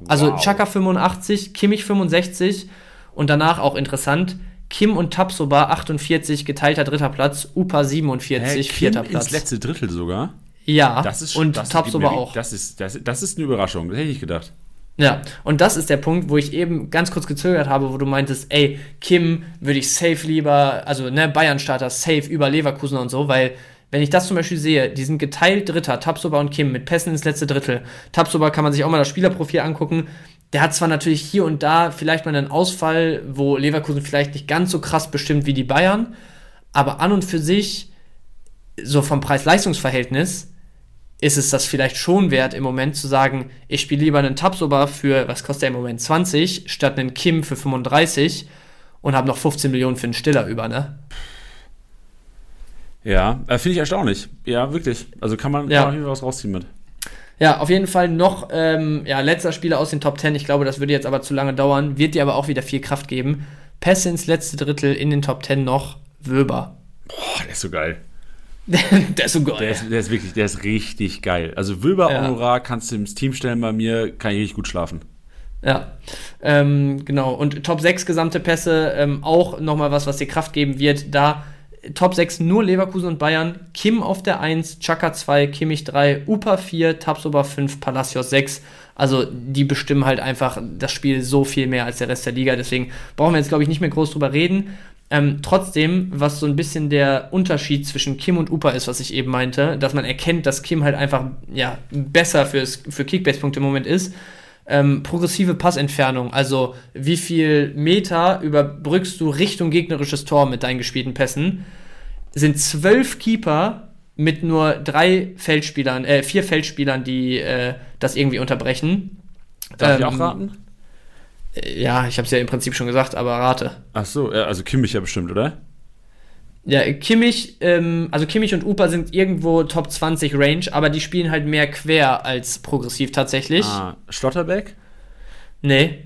Also wow. Chaka 85, Kimmich 65 und danach auch interessant. Kim und Tapsoba 48, geteilter dritter Platz, Upa 47, Hä, vierter Platz. ins letzte Drittel sogar? Ja, das ist, und das Tapsoba auch. Das ist, das, das ist eine Überraschung, das hätte ich gedacht. Ja, und das ist der Punkt, wo ich eben ganz kurz gezögert habe, wo du meintest, ey, Kim würde ich safe lieber, also ne, Bayern-Starter safe über Leverkusen und so, weil wenn ich das zum Beispiel sehe, die sind geteilt Dritter, Tapsoba und Kim, mit Pässen ins letzte Drittel. Tapsoba kann man sich auch mal das Spielerprofil angucken. Der hat zwar natürlich hier und da vielleicht mal einen Ausfall, wo Leverkusen vielleicht nicht ganz so krass bestimmt wie die Bayern, aber an und für sich, so vom Preis-Leistungs-Verhältnis, ist es das vielleicht schon wert, im Moment zu sagen, ich spiele lieber einen Tapsoba für, was kostet der im Moment, 20, statt einen Kim für 35 und habe noch 15 Millionen für einen Stiller über, ne? Ja, äh, finde ich erstaunlich. Ja, wirklich. Also kann man, ja. kann was rausziehen mit. Ja, auf jeden Fall noch, ähm, ja, letzter Spieler aus den Top 10. Ich glaube, das würde jetzt aber zu lange dauern. Wird dir aber auch wieder viel Kraft geben. Pässe ins letzte Drittel in den Top 10 noch. Wöber. Boah, der ist so geil. *laughs* der ist so geil. Der ist, der ist, wirklich, der ist richtig geil. Also Wöber ja. Honorar kannst du ins Team stellen bei mir, kann ich richtig gut schlafen. Ja, ähm, genau. Und Top 6 gesamte Pässe, ähm, auch nochmal was, was dir Kraft geben wird. Da Top 6 nur Leverkusen und Bayern. Kim auf der 1, Chaka 2, Kimmich 3, Upa 4, Tabsoba 5, Palacios 6. Also die bestimmen halt einfach das Spiel so viel mehr als der Rest der Liga. Deswegen brauchen wir jetzt, glaube ich, nicht mehr groß drüber reden. Ähm, trotzdem, was so ein bisschen der Unterschied zwischen Kim und Upa ist, was ich eben meinte, dass man erkennt, dass Kim halt einfach ja, besser fürs, für Kickbase-Punkte im Moment ist. Ähm, progressive Passentfernung, also wie viel Meter überbrückst du Richtung gegnerisches Tor mit deinen gespielten Pässen, sind zwölf Keeper mit nur drei Feldspielern, äh, vier Feldspielern, die äh, das irgendwie unterbrechen. Darf ähm, ich auch raten? Ja, ich habe es ja im Prinzip schon gesagt, aber rate. Ach so, also Kimmich ja bestimmt, oder? Ja, Kimmich, ähm, also Kimmich und Upa sind irgendwo Top 20 Range, aber die spielen halt mehr quer als progressiv tatsächlich. Ah, Schlotterbeck? Nee.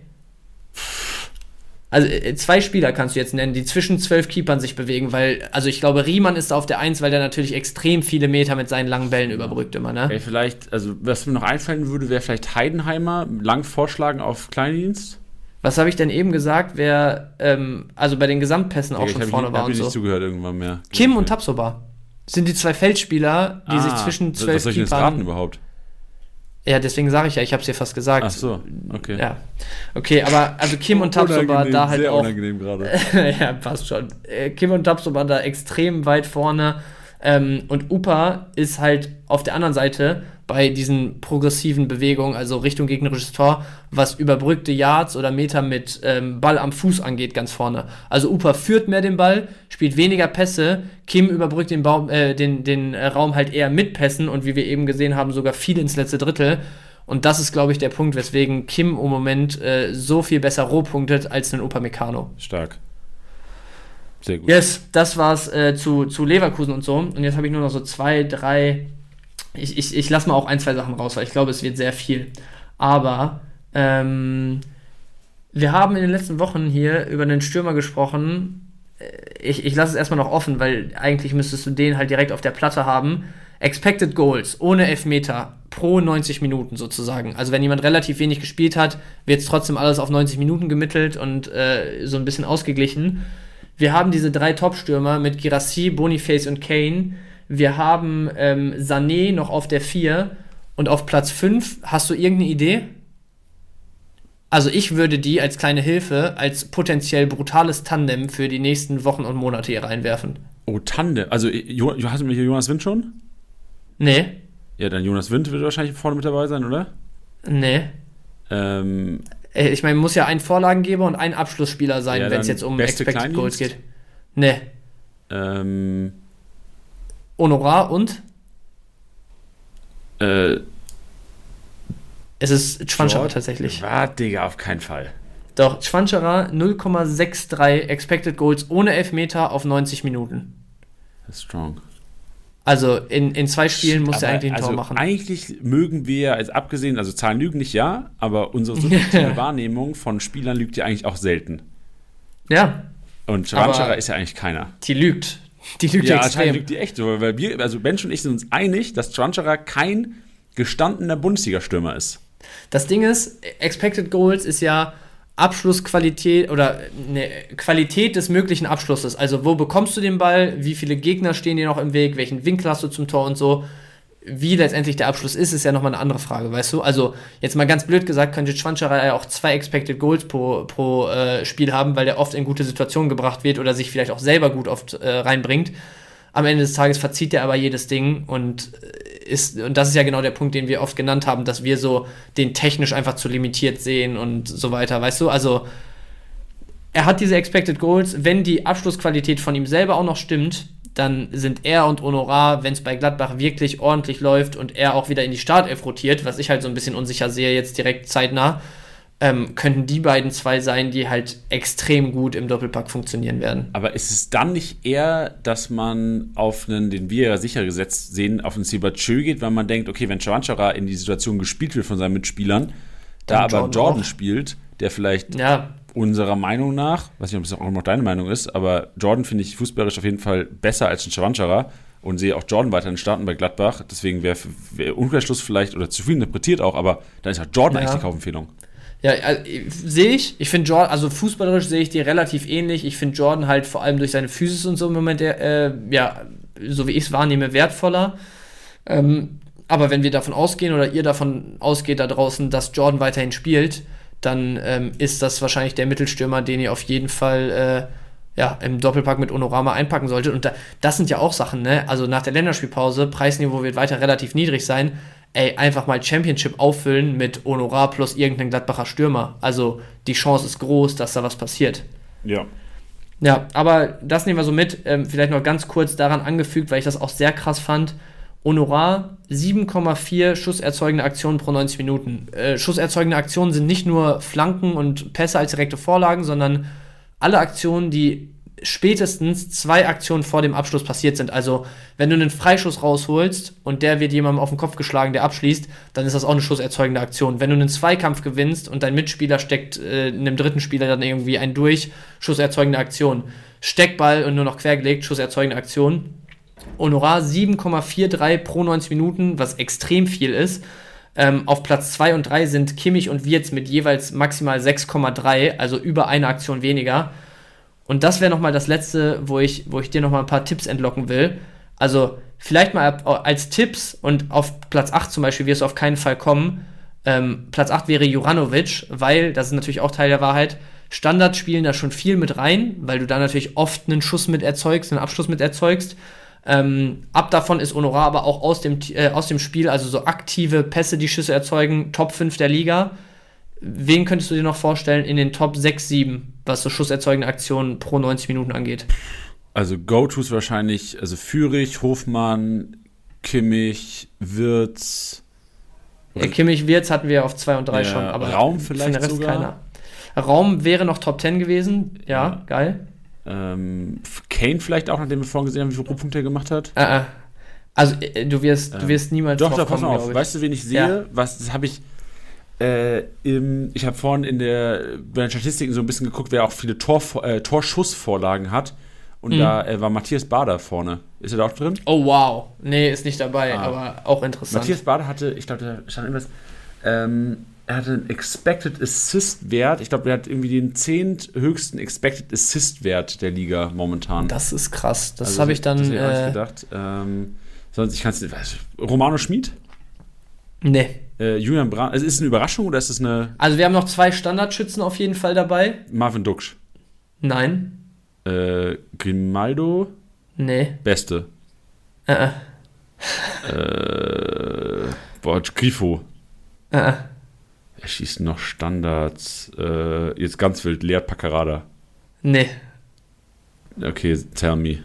Also äh, zwei Spieler kannst du jetzt nennen, die zwischen zwölf Keepern sich bewegen, weil, also ich glaube, Riemann ist da auf der Eins, weil der natürlich extrem viele Meter mit seinen langen Bällen überbrückt immer, ne? Ey, vielleicht, also was mir noch einfallen würde, wäre vielleicht Heidenheimer lang vorschlagen auf Kleindienst. Was habe ich denn eben gesagt, wer ähm, also bei den Gesamtpässen auch schon vorne ich, war und so? nicht zugehört irgendwann mehr. Kim und Tapsoba sind die zwei Feldspieler, die ah, sich zwischen zwölf Was soll ich denn jetzt raten überhaupt? Ja, deswegen sage ich ja, ich habe es dir fast gesagt. Ach so, okay. Ja. Okay, aber also Kim und Tapsoba da halt sehr auch. unangenehm gerade. *laughs* ja, passt schon. Äh, Kim und Tapsoba da extrem weit vorne. Ähm, und Upa ist halt auf der anderen Seite bei diesen progressiven Bewegungen, also Richtung gegnerisches Tor, was überbrückte Yards oder Meter mit ähm, Ball am Fuß angeht, ganz vorne. Also Upa führt mehr den Ball, spielt weniger Pässe, Kim überbrückt den, Baum, äh, den, den äh, Raum halt eher mit Pässen und wie wir eben gesehen haben, sogar viel ins letzte Drittel. Und das ist, glaube ich, der Punkt, weswegen Kim im Moment äh, so viel besser rohpunktet als ein Upamecano. Stark. Sehr gut. Yes, das war's äh, zu, zu Leverkusen und so. Und jetzt habe ich nur noch so zwei, drei ich, ich, ich lasse mal auch ein, zwei Sachen raus, weil ich glaube, es wird sehr viel. Aber ähm, wir haben in den letzten Wochen hier über einen Stürmer gesprochen. Äh, ich, ich lasse es erstmal noch offen, weil eigentlich müsstest du den halt direkt auf der Platte haben. Expected Goals ohne Elfmeter pro 90 Minuten sozusagen. Also wenn jemand relativ wenig gespielt hat, wird es trotzdem alles auf 90 Minuten gemittelt und äh, so ein bisschen ausgeglichen. Wir haben diese drei Top-Stürmer mit Girassi, Boniface und Kane wir haben ähm, Sané noch auf der 4 und auf Platz 5. Hast du irgendeine Idee? Also ich würde die als kleine Hilfe, als potenziell brutales Tandem für die nächsten Wochen und Monate hier reinwerfen. Oh, Tandem. Also jo hast du mich Jonas Wind schon? Nee. Ja, dann Jonas Wind wird wahrscheinlich vorne mit dabei sein, oder? Nee. Ähm, äh, ich meine, muss ja ein Vorlagengeber und ein Abschlussspieler sein, ja, wenn es jetzt um Expected Goals geht. Nee. Ähm, Honorar und? Äh, es ist Schwanscherer tatsächlich. Warte, Digga, auf keinen Fall. Doch, Schwanscherer 0,63 Expected Goals ohne Elfmeter auf 90 Minuten. Das ist strong. Also in, in zwei Spielen muss er eigentlich ein also Tor machen. Eigentlich mögen wir, als abgesehen, also Zahlen lügen nicht, ja, aber unsere subjektive *laughs* Wahrnehmung von Spielern lügt ja eigentlich auch selten. Ja. Und Schwanscherer ist ja eigentlich keiner. Die lügt. Die lügt ja, extrem. lügt die echt. Weil wir, also Bench und ich sind uns einig, dass Trancherer kein gestandener Bundesliga-Stürmer ist. Das Ding ist, Expected Goals ist ja Abschlussqualität oder eine Qualität des möglichen Abschlusses. Also wo bekommst du den Ball, wie viele Gegner stehen dir noch im Weg, welchen Winkel hast du zum Tor und so wie letztendlich der Abschluss ist, ist ja nochmal eine andere Frage, weißt du? Also, jetzt mal ganz blöd gesagt, könnte Schwanscherer ja auch zwei Expected Goals pro, pro äh, Spiel haben, weil der oft in gute Situationen gebracht wird oder sich vielleicht auch selber gut oft äh, reinbringt. Am Ende des Tages verzieht er aber jedes Ding und äh, ist, und das ist ja genau der Punkt, den wir oft genannt haben, dass wir so den technisch einfach zu limitiert sehen und so weiter, weißt du? Also, er hat diese Expected Goals, wenn die Abschlussqualität von ihm selber auch noch stimmt, dann sind er und Honorar, wenn es bei Gladbach wirklich ordentlich läuft und er auch wieder in die Startelf rotiert, was ich halt so ein bisschen unsicher sehe, jetzt direkt zeitnah, ähm, könnten die beiden zwei sein, die halt extrem gut im Doppelpack funktionieren werden. Aber ist es dann nicht eher, dass man auf einen, den wir ja sicher gesetzt sehen, auf einen Sibachö geht, weil man denkt, okay, wenn Chavanchara in die Situation gespielt wird von seinen Mitspielern, da aber Jordan, Jordan spielt, der vielleicht ja unserer Meinung nach, weiß nicht, ob es auch noch deine Meinung ist, aber Jordan finde ich fußballerisch auf jeden Fall besser als ein Chavanchara und sehe auch Jordan weiterhin starten bei Gladbach. Deswegen wäre wär Umkehrschluss vielleicht oder zu viel interpretiert auch, aber dann ist halt Jordan ja. eigentlich die Kaufempfehlung. Ja, also, sehe ich. Ich finde Jordan, also fußballerisch sehe ich die relativ ähnlich. Ich finde Jordan halt vor allem durch seine Physis und so im Moment, äh, ja, so wie ich es wahrnehme, wertvoller. Ähm, aber wenn wir davon ausgehen oder ihr davon ausgeht da draußen, dass Jordan weiterhin spielt, dann ähm, ist das wahrscheinlich der Mittelstürmer, den ihr auf jeden Fall ja, im Doppelpack mit Onorama einpacken sollte. Und da, das sind ja auch Sachen, ne? Also nach der Länderspielpause, Preisniveau wird weiter relativ niedrig sein. Ey, einfach mal Championship auffüllen mit Honorar plus irgendeinen Gladbacher Stürmer. Also die Chance ist groß, dass da was passiert. Ja. Ja, aber das nehmen wir so mit. Ähm, vielleicht noch ganz kurz daran angefügt, weil ich das auch sehr krass fand. Honorar 7,4 schusserzeugende Aktionen pro 90 Minuten. Äh, schusserzeugende Aktionen sind nicht nur Flanken und Pässe als direkte Vorlagen, sondern alle Aktionen, die spätestens zwei Aktionen vor dem Abschluss passiert sind. Also, wenn du einen Freischuss rausholst und der wird jemandem auf den Kopf geschlagen, der abschließt, dann ist das auch eine schusserzeugende Aktion. Wenn du einen Zweikampf gewinnst und dein Mitspieler steckt äh, einem dritten Spieler dann irgendwie einen durch, schusserzeugende Aktion. Steckball und nur noch quergelegt, schusserzeugende Aktion. Honorar 7,43 pro 90 Minuten, was extrem viel ist. Ähm, auf Platz 2 und 3 sind Kimmich und Wirtz mit jeweils maximal 6,3, also über eine Aktion weniger. Und das wäre nochmal das letzte, wo ich, wo ich dir nochmal ein paar Tipps entlocken will. Also vielleicht mal als Tipps und auf Platz 8 zum Beispiel wirst du auf keinen Fall kommen. Ähm, Platz 8 wäre Juranovic, weil, das ist natürlich auch Teil der Wahrheit, Standards spielen da schon viel mit rein, weil du da natürlich oft einen Schuss mit erzeugst, einen Abschluss mit erzeugst. Ähm, ab davon ist Honorar aber auch aus dem, äh, aus dem Spiel, also so aktive Pässe, die Schüsse erzeugen, Top 5 der Liga. Wen könntest du dir noch vorstellen in den Top 6, 7, was so schusserzeugende Aktionen pro 90 Minuten angeht? Also Go-Tos wahrscheinlich, also Fürich, Hofmann, Kimmich, Wirtz. Ja, Kimmich, Wirtz hatten wir auf 2 und 3 ja, schon, aber Raum vielleicht Rest sogar. keiner. Raum wäre noch Top 10 gewesen, ja, ja. geil. Ähm, Kane vielleicht auch, nachdem wir vorhin gesehen haben, wie viele Rohpunkte er gemacht hat. Äh, äh. Also äh, du wirst, du wirst niemals Doch, doch, pass mal auf. Weißt du, wen ich sehe? Was, das habe ich äh, im, ich habe vorhin in der, bei den Statistiken so ein bisschen geguckt, wer auch viele Tor, äh, Torschussvorlagen hat. Und mhm. da äh, war Matthias Bader vorne. Ist er da auch drin? Oh, wow. Nee, ist nicht dabei, ah. aber auch interessant. Matthias Bader hatte, ich glaube, da stand irgendwas, ähm, er hatte einen Expected Assist Wert. Ich glaube, er hat irgendwie den zehnthöchsten Expected Assist Wert der Liga momentan. Das ist krass. Das also, habe ich dann. Das äh, gedacht. Ähm, sonst, ich kann es nicht. Romano Schmid? Nee. Äh, Julian Brandt, also ist es eine Überraschung oder ist es eine. Also wir haben noch zwei Standardschützen auf jeden Fall dabei. Marvin Duksch. Nein. Äh, Grimaldo. Nee. Beste. Äh. äh. äh boah, Grifo. Äh. äh. Er schießt noch Standards. Äh, jetzt ganz wild, Leert Paccarada. Nee. Okay, tell me.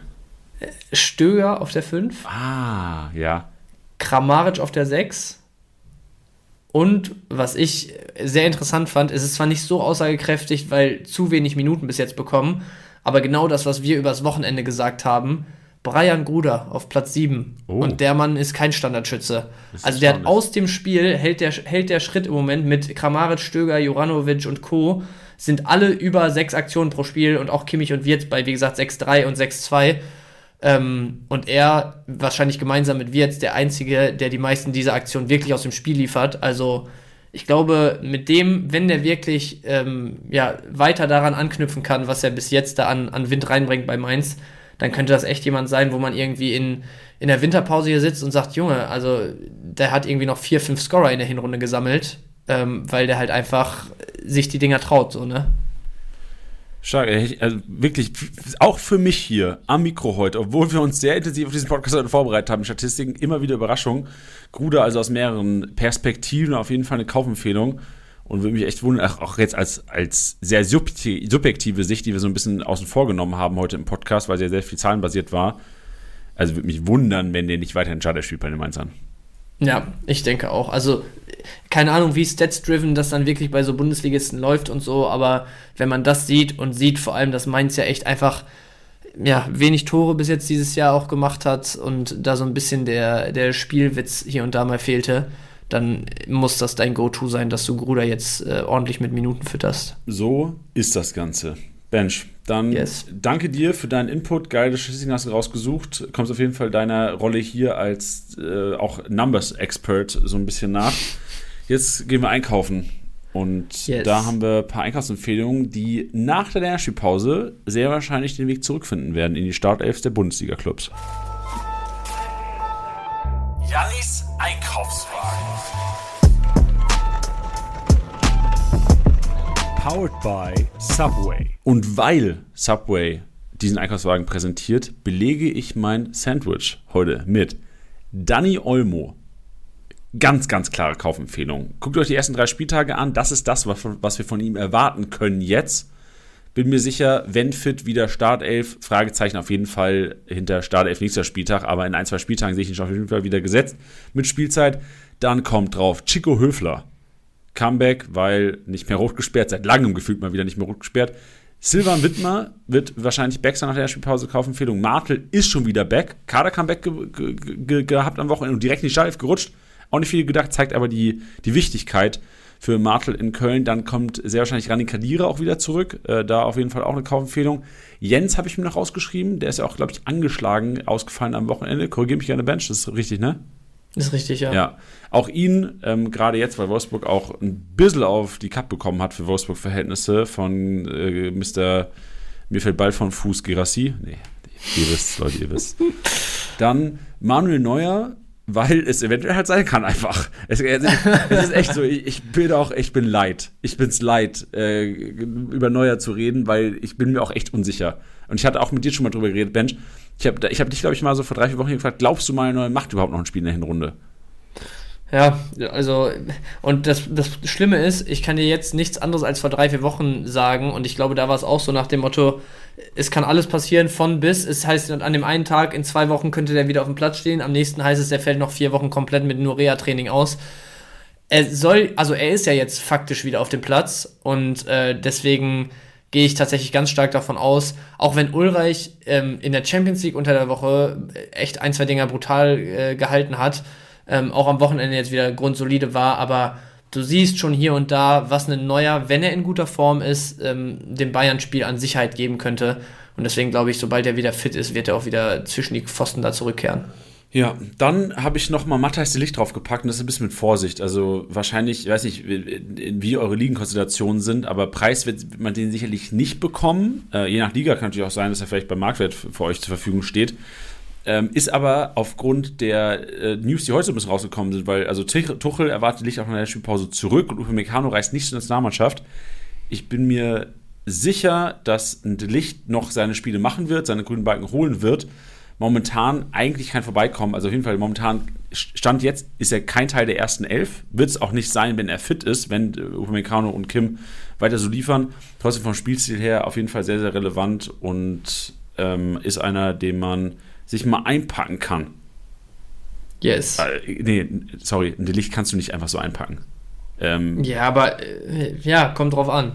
Stöger auf der 5. Ah, ja. Kramaric auf der 6. Und was ich sehr interessant fand, ist es zwar nicht so aussagekräftig, weil zu wenig Minuten bis jetzt bekommen, aber genau das, was wir übers Wochenende gesagt haben, Brian Gruder auf Platz 7. Oh. Und der Mann ist kein Standardschütze. Also der hat aus dem Spiel, hält der, hält der Schritt im Moment mit Kramaric, Stöger, Juranovic und Co. sind alle über sechs Aktionen pro Spiel und auch Kimmich und Wirtz bei, wie gesagt, 6-3 und 6-2. Ähm, und er, wahrscheinlich gemeinsam mit Wirtz, der Einzige, der die meisten dieser Aktionen wirklich aus dem Spiel liefert. Also ich glaube, mit dem, wenn der wirklich ähm, ja, weiter daran anknüpfen kann, was er bis jetzt da an, an Wind reinbringt bei Mainz, dann könnte das echt jemand sein, wo man irgendwie in, in der Winterpause hier sitzt und sagt, Junge, also der hat irgendwie noch vier, fünf Scorer in der Hinrunde gesammelt, ähm, weil der halt einfach sich die Dinger traut, so, ne? Stark, also wirklich, auch für mich hier am Mikro heute, obwohl wir uns sehr intensiv auf diesen Podcast heute vorbereitet haben, Statistiken, immer wieder Überraschung. Gruder also aus mehreren Perspektiven auf jeden Fall eine Kaufempfehlung und würde mich echt wundern, auch jetzt als, als sehr subjektive Sicht, die wir so ein bisschen außen vor genommen haben heute im Podcast, weil sie ja sehr viel zahlenbasiert war. Also würde mich wundern, wenn der nicht weiterhin Charter spielt bei den Mainzern. Ja, ich denke auch. Also, keine Ahnung, wie Stats-driven das dann wirklich bei so Bundesligisten läuft und so, aber wenn man das sieht und sieht vor allem, dass Mainz ja echt einfach ja, wenig Tore bis jetzt dieses Jahr auch gemacht hat und da so ein bisschen der, der Spielwitz hier und da mal fehlte, dann muss das dein Go-To sein, dass du Gruder jetzt äh, ordentlich mit Minuten fütterst. So ist das Ganze. Bench, dann yes. danke dir für deinen Input. Geile Statistiken hast du rausgesucht. Kommst auf jeden Fall deiner Rolle hier als äh, auch Numbers Expert so ein bisschen nach. Jetzt gehen wir einkaufen. Und yes. da haben wir ein paar Einkaufsempfehlungen, die nach der Länderspielpause sehr wahrscheinlich den Weg zurückfinden werden in die Startelfs der Bundesliga-Clubs. Jannis Einkaufswagen. Powered by Subway. Und weil Subway diesen Einkaufswagen präsentiert, belege ich mein Sandwich heute mit Danny Olmo. Ganz, ganz klare Kaufempfehlung. Guckt euch die ersten drei Spieltage an. Das ist das, was wir von ihm erwarten können jetzt. Bin mir sicher, wenn fit wieder Startelf, Fragezeichen auf jeden Fall hinter Startelf nächster Spieltag, aber in ein, zwei Spieltagen sehe ich ihn schon auf jeden Fall wieder gesetzt mit Spielzeit. Dann kommt drauf Chico Höfler. Comeback, weil nicht mehr rot gesperrt, seit langem gefühlt mal wieder nicht mehr rot gesperrt. Silvan Wittmer wird wahrscheinlich back sein nach der Spielpause. Kaufempfehlung. Martel ist schon wieder back. Kader-Comeback ge ge ge gehabt am Wochenende und direkt in die Startelf gerutscht. Auch nicht viel gedacht, zeigt aber die, die Wichtigkeit für Martel in Köln. Dann kommt sehr wahrscheinlich Rani Kadira auch wieder zurück. Äh, da auf jeden Fall auch eine Kaufempfehlung. Jens habe ich mir noch rausgeschrieben. Der ist ja auch, glaube ich, angeschlagen, ausgefallen am Wochenende. Korrigiere mich gerne, Bench. Das ist richtig, ne? Ist richtig, ja. Ja. Auch ihn, ähm, gerade jetzt, weil Wolfsburg auch ein bisschen auf die Cup bekommen hat für Wolfsburg-Verhältnisse von äh, Mr. Mir fällt bald von Fuß Gerassi. Nee, ihr wisst, Leute, ihr wisst. *laughs* Dann Manuel Neuer, weil es eventuell halt sein kann einfach. Es, es, ist echt so, ich, ich, bin auch, ich bin leid. Ich bin's leid, äh, über Neuer zu reden, weil ich bin mir auch echt unsicher. Und ich hatte auch mit dir schon mal drüber geredet, Bench. Ich habe ich hab dich, glaube ich, mal so vor drei, vier Wochen gefragt, glaubst du mal, Neuer macht überhaupt noch ein Spiel in der Hinrunde? Ja, also, und das, das Schlimme ist, ich kann dir jetzt nichts anderes als vor drei, vier Wochen sagen. Und ich glaube, da war es auch so nach dem Motto, es kann alles passieren von bis. Es heißt, an dem einen Tag, in zwei Wochen könnte der wieder auf dem Platz stehen. Am nächsten heißt es, der fällt noch vier Wochen komplett mit nur Reha-Training aus. Er soll, also er ist ja jetzt faktisch wieder auf dem Platz und äh, deswegen gehe ich tatsächlich ganz stark davon aus, auch wenn Ulreich ähm, in der Champions League unter der Woche echt ein, zwei Dinger brutal äh, gehalten hat, ähm, auch am Wochenende jetzt wieder grundsolide war, aber du siehst schon hier und da, was ein neuer, wenn er in guter Form ist, ähm, dem Bayern-Spiel an Sicherheit geben könnte. Und deswegen glaube ich, sobald er wieder fit ist, wird er auch wieder zwischen die Pfosten da zurückkehren. Ja, dann habe ich noch mal Matthijs de Licht draufgepackt und das ist ein bisschen mit Vorsicht. Also wahrscheinlich, ich weiß nicht, wie eure Ligenkonstellationen sind, aber Preis wird man den sicherlich nicht bekommen. Äh, je nach Liga kann natürlich auch sein, dass er vielleicht beim Marktwert für euch zur Verfügung steht. Ähm, ist aber aufgrund der äh, News, die heute so ein bisschen rausgekommen sind, weil also Tuchel erwartet Licht auch nach der Spielpause zurück und Upamecano reist nicht zur Nationalmannschaft. Ich bin mir sicher, dass Licht noch seine Spiele machen wird, seine grünen Balken holen wird. Momentan eigentlich kein Vorbeikommen. Also auf jeden Fall momentan Stand jetzt ist er kein Teil der ersten Elf. Wird es auch nicht sein, wenn er fit ist, wenn äh, Upamecano und Kim weiter so liefern. Trotzdem vom Spielstil her auf jeden Fall sehr, sehr relevant und ähm, ist einer, den man sich mal einpacken kann. Yes. Äh, nee, sorry, ein Delicht kannst du nicht einfach so einpacken. Ähm, ja, aber äh, ja, kommt drauf an.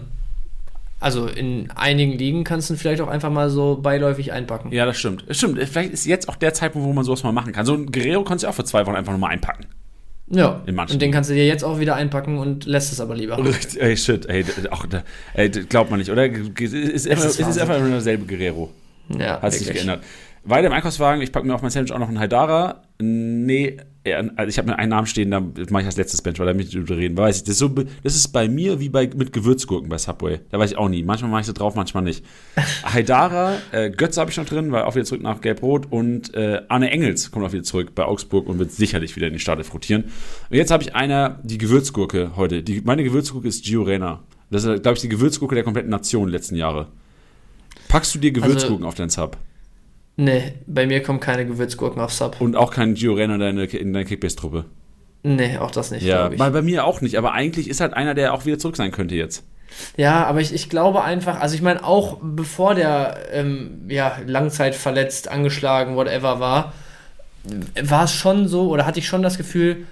Also in einigen Ligen kannst du ihn vielleicht auch einfach mal so beiläufig einpacken. Ja, das stimmt. Das stimmt. Vielleicht ist jetzt auch der Zeitpunkt, wo man sowas mal machen kann. So ein Guerrero kannst du auch für zwei Wochen einfach nochmal einpacken. Ja. und den kannst du dir jetzt auch wieder einpacken und lässt es aber lieber. Ey, shit, ey, auch, ey, glaubt man nicht, oder? Es ist, es ist, es ist einfach nur derselbe Guerrero. Ja, Hat sich nicht geändert. Weiter im Einkaufswagen, ich packe mir auf mein Sandwich auch noch einen Haidara. Nee, also ich habe mir einen Namen stehen, da mache ich als letztes Bench, weil da mit drüber reden. Weiß ich, das, ist so, das ist bei mir wie bei, mit Gewürzgurken bei Subway. Da weiß ich auch nie. Manchmal mache ich sie drauf, manchmal nicht. *laughs* Haidara, äh, Götze habe ich noch drin, weil auch wieder zurück nach Gelb-Rot. Und äh, Arne Engels kommt auch wieder zurück bei Augsburg und wird sicherlich wieder in die Starte rotieren. Und jetzt habe ich einer, die Gewürzgurke heute. Die, meine Gewürzgurke ist Gio Reyna. Das ist, glaube ich, die Gewürzgurke der kompletten Nation letzten Jahre. Packst du dir also Gewürzgurken also, auf deinen Sub? Nee, bei mir kommen keine Gewürzgurken auf Sub. Und auch kein Gio Renner in deiner Kickbase-Truppe? Nee, auch das nicht, ja, Bei, bei mir auch nicht, aber eigentlich ist halt einer, der auch wieder zurück sein könnte jetzt. Ja, aber ich, ich glaube einfach, also ich meine, auch bevor der ähm, ja, langzeitverletzt, angeschlagen, whatever war, war es schon so, oder hatte ich schon das Gefühl,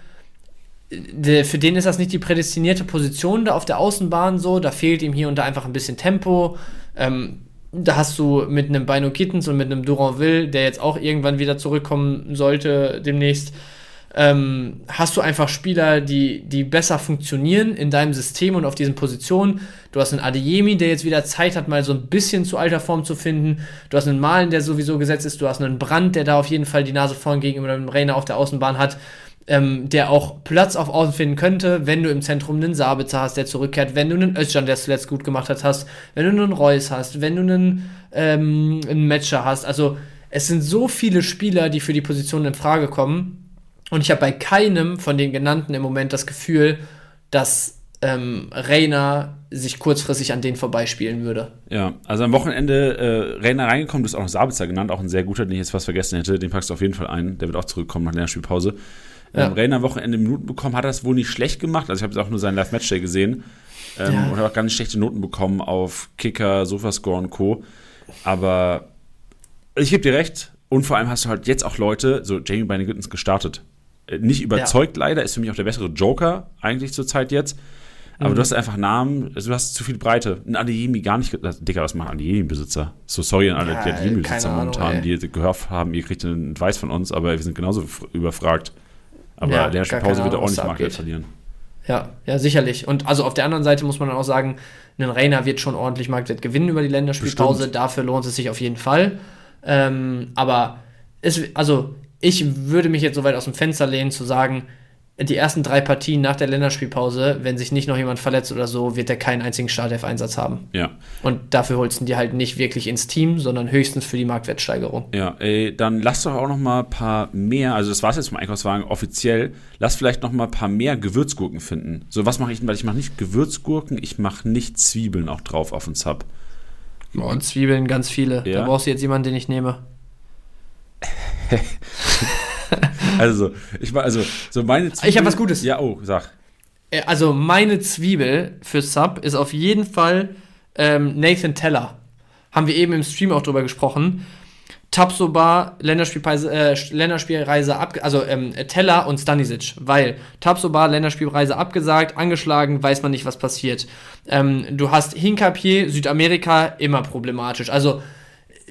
der, für den ist das nicht die prädestinierte Position da auf der Außenbahn so, da fehlt ihm hier und da einfach ein bisschen Tempo. Ähm, da hast du mit einem Bino Kittens und mit einem Duranville, der jetzt auch irgendwann wieder zurückkommen sollte demnächst, ähm, hast du einfach Spieler, die, die besser funktionieren in deinem System und auf diesen Positionen. Du hast einen Adeyemi, der jetzt wieder Zeit hat, mal so ein bisschen zu alter Form zu finden. Du hast einen Malen, der sowieso gesetzt ist. Du hast einen Brand, der da auf jeden Fall die Nase vorn gegenüber dem Rainer auf der Außenbahn hat ähm, der auch Platz auf Außen finden könnte, wenn du im Zentrum einen Sabitzer hast, der zurückkehrt, wenn du einen Özcan, der es zuletzt gut gemacht hat, hast, wenn du einen Reus hast, wenn du einen, ähm, einen Matcher hast. Also es sind so viele Spieler, die für die Position in Frage kommen. Und ich habe bei keinem von den genannten im Moment das Gefühl, dass ähm, Reiner sich kurzfristig an denen vorbeispielen würde. Ja, also am Wochenende äh, Rainer reingekommen, du hast auch noch Sabitzer genannt, auch ein sehr guter, den ich jetzt fast vergessen hätte. Den packst du auf jeden Fall ein. Der wird auch zurückkommen nach der Spielpause. Ja. Ähm, Rainer am Wochenende Minuten bekommen, hat das wohl nicht schlecht gemacht. Also ich habe jetzt auch nur seinen Live-Match-Day gesehen. Ähm, ja. Und hat auch ganz schlechte Noten bekommen auf Kicker, Sofascore und Co. Aber ich gebe dir recht. Und vor allem hast du halt jetzt auch Leute, so Jamie Beine Gittens gestartet. Äh, nicht überzeugt ja. leider, ist für mich auch der bessere Joker eigentlich zur Zeit jetzt. Aber mhm. du hast einfach Namen, also du hast zu viel Breite. Ein Adeyemi gar nicht. Digga, was machen Adeyemi-Besitzer? So sorry an alle ja, Adeyemi-Besitzer momentan, die gehört haben, ihr kriegt einen Advice von uns, aber wir sind genauso überfragt. Aber ja, der Pause wird er auch nicht Marktwert verlieren. Ja, ja, sicherlich. Und also auf der anderen Seite muss man dann auch sagen, ein Rainer wird schon ordentlich Marktwert gewinnen über die Länderspielpause. Bestimmt. Dafür lohnt es sich auf jeden Fall. Ähm, aber es, also ich würde mich jetzt so weit aus dem Fenster lehnen, zu sagen, die ersten drei Partien nach der Länderspielpause, wenn sich nicht noch jemand verletzt oder so, wird er keinen einzigen Startelf-Einsatz haben. Ja. Und dafür holst du die halt nicht wirklich ins Team, sondern höchstens für die Marktwertsteigerung. Ja, ey, dann lass doch auch noch mal ein paar mehr, also das war es jetzt vom Einkaufswagen offiziell, lass vielleicht noch mal ein paar mehr Gewürzgurken finden. So, was mache ich denn? Weil ich mache nicht Gewürzgurken, ich mache nicht Zwiebeln auch drauf auf den Sub. Und Zwiebeln ganz viele. Ja. Da brauchst du jetzt jemanden, den ich nehme. *laughs* *laughs* also, ich war, also, so meine Zwiebel. Ich habe was Gutes. Ja, oh, sag. Äh, also, meine Zwiebel für Sub ist auf jeden Fall ähm, Nathan Teller. Haben wir eben im Stream auch drüber gesprochen. Tabsoba, Länderspielreise, äh, Länderspielreise ab, also ähm, Teller und Stanisic, weil Tabsoba, Länderspielreise abgesagt, angeschlagen, weiß man nicht, was passiert. Ähm, du hast Hinkapier, Südamerika, immer problematisch. Also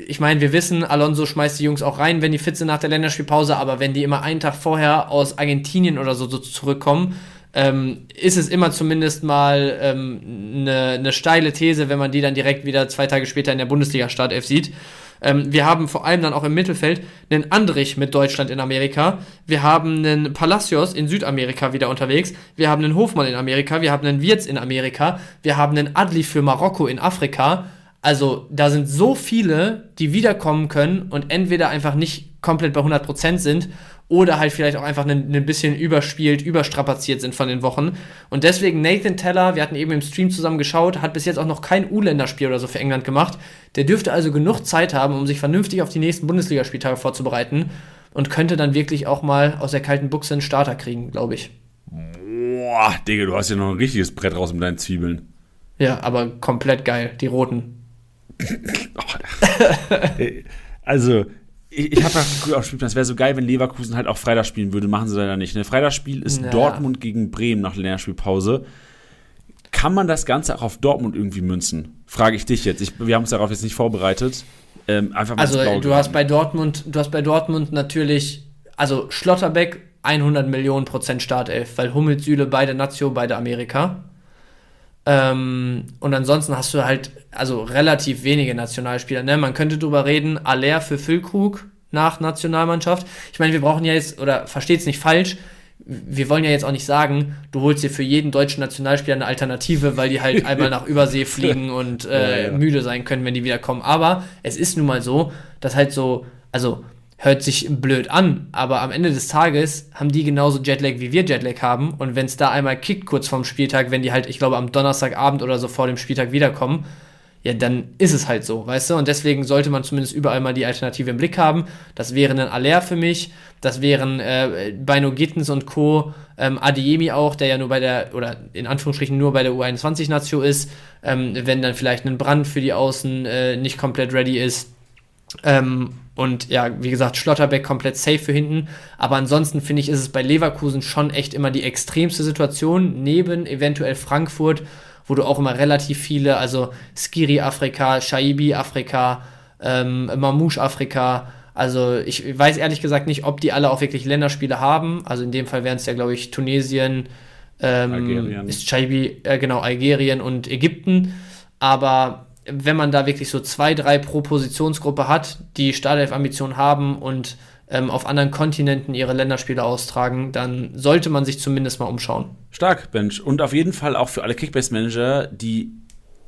ich meine, wir wissen, Alonso schmeißt die Jungs auch rein, wenn die fit sind nach der Länderspielpause, aber wenn die immer einen Tag vorher aus Argentinien oder so, so zurückkommen, ähm, ist es immer zumindest mal eine ähm, ne, ne steile These, wenn man die dann direkt wieder zwei Tage später in der Bundesliga-Startelf sieht. Ähm, wir haben vor allem dann auch im Mittelfeld einen Andrich mit Deutschland in Amerika. Wir haben einen Palacios in Südamerika wieder unterwegs. Wir haben einen Hofmann in Amerika. Wir haben einen Wirtz in Amerika. Wir haben einen Adli für Marokko in Afrika. Also da sind so viele, die wiederkommen können und entweder einfach nicht komplett bei 100% sind oder halt vielleicht auch einfach ein, ein bisschen überspielt, überstrapaziert sind von den Wochen. Und deswegen Nathan Teller, wir hatten eben im Stream zusammen geschaut, hat bis jetzt auch noch kein U-Länderspiel oder so für England gemacht. Der dürfte also genug Zeit haben, um sich vernünftig auf die nächsten Bundesligaspieltage vorzubereiten und könnte dann wirklich auch mal aus der kalten Buchse einen Starter kriegen, glaube ich. Boah, Digga, du hast ja noch ein richtiges Brett raus mit deinen Zwiebeln. Ja, aber komplett geil, die roten. *laughs* also, ich, ich habe auch gespielt, es wäre so geil, wenn Leverkusen halt auch Freitag spielen würde. Machen sie leider nicht. Ne? Freitagsspiel ist ja. Dortmund gegen Bremen nach Länderspielpause. Kann man das Ganze auch auf Dortmund irgendwie münzen? Frage ich dich jetzt. Ich, wir haben uns darauf jetzt nicht vorbereitet. Ähm, einfach mal also du hast bei Dortmund, du hast bei Dortmund natürlich, also Schlotterbeck 100 Millionen Prozent Startelf, weil Hummels, Süle, beide Nazio, beide Amerika. Ähm, und ansonsten hast du halt also relativ wenige Nationalspieler. Ne? Man könnte drüber reden, Aller für Füllkrug nach Nationalmannschaft. Ich meine, wir brauchen ja jetzt, oder versteht es nicht falsch, wir wollen ja jetzt auch nicht sagen, du holst dir für jeden deutschen Nationalspieler eine Alternative, weil die halt einmal nach Übersee *laughs* fliegen und äh, ja, ja. müde sein können, wenn die wiederkommen. Aber es ist nun mal so, dass halt so, also hört sich blöd an, aber am Ende des Tages haben die genauso Jetlag wie wir Jetlag haben und wenn es da einmal kickt kurz vorm Spieltag, wenn die halt, ich glaube, am Donnerstagabend oder so vor dem Spieltag wiederkommen, ja, dann ist es halt so, weißt du? Und deswegen sollte man zumindest überall mal die Alternative im Blick haben. Das wäre ein Aller für mich, das wären äh, Bino Gittens und Co., ähm, Adiemi auch, der ja nur bei der, oder in Anführungsstrichen nur bei der U21-Natio ist, ähm, wenn dann vielleicht ein Brand für die Außen äh, nicht komplett ready ist. Ähm, und ja, wie gesagt, Schlotterbeck komplett safe für hinten. Aber ansonsten finde ich, ist es bei Leverkusen schon echt immer die extremste Situation, neben eventuell Frankfurt, wo du auch immer relativ viele, also Skiri Afrika, Shaibi Afrika, ähm, Mamouche Afrika, also ich weiß ehrlich gesagt nicht, ob die alle auch wirklich Länderspiele haben. Also in dem Fall wären es ja, glaube ich, Tunesien, ähm, ist Shaibi, äh, genau, Algerien und Ägypten. Aber wenn man da wirklich so zwei, drei pro Positionsgruppe hat, die Startelf-Ambitionen haben und ähm, auf anderen Kontinenten ihre Länderspiele austragen, dann sollte man sich zumindest mal umschauen. Stark, Bench. Und auf jeden Fall auch für alle Kickbase-Manager, die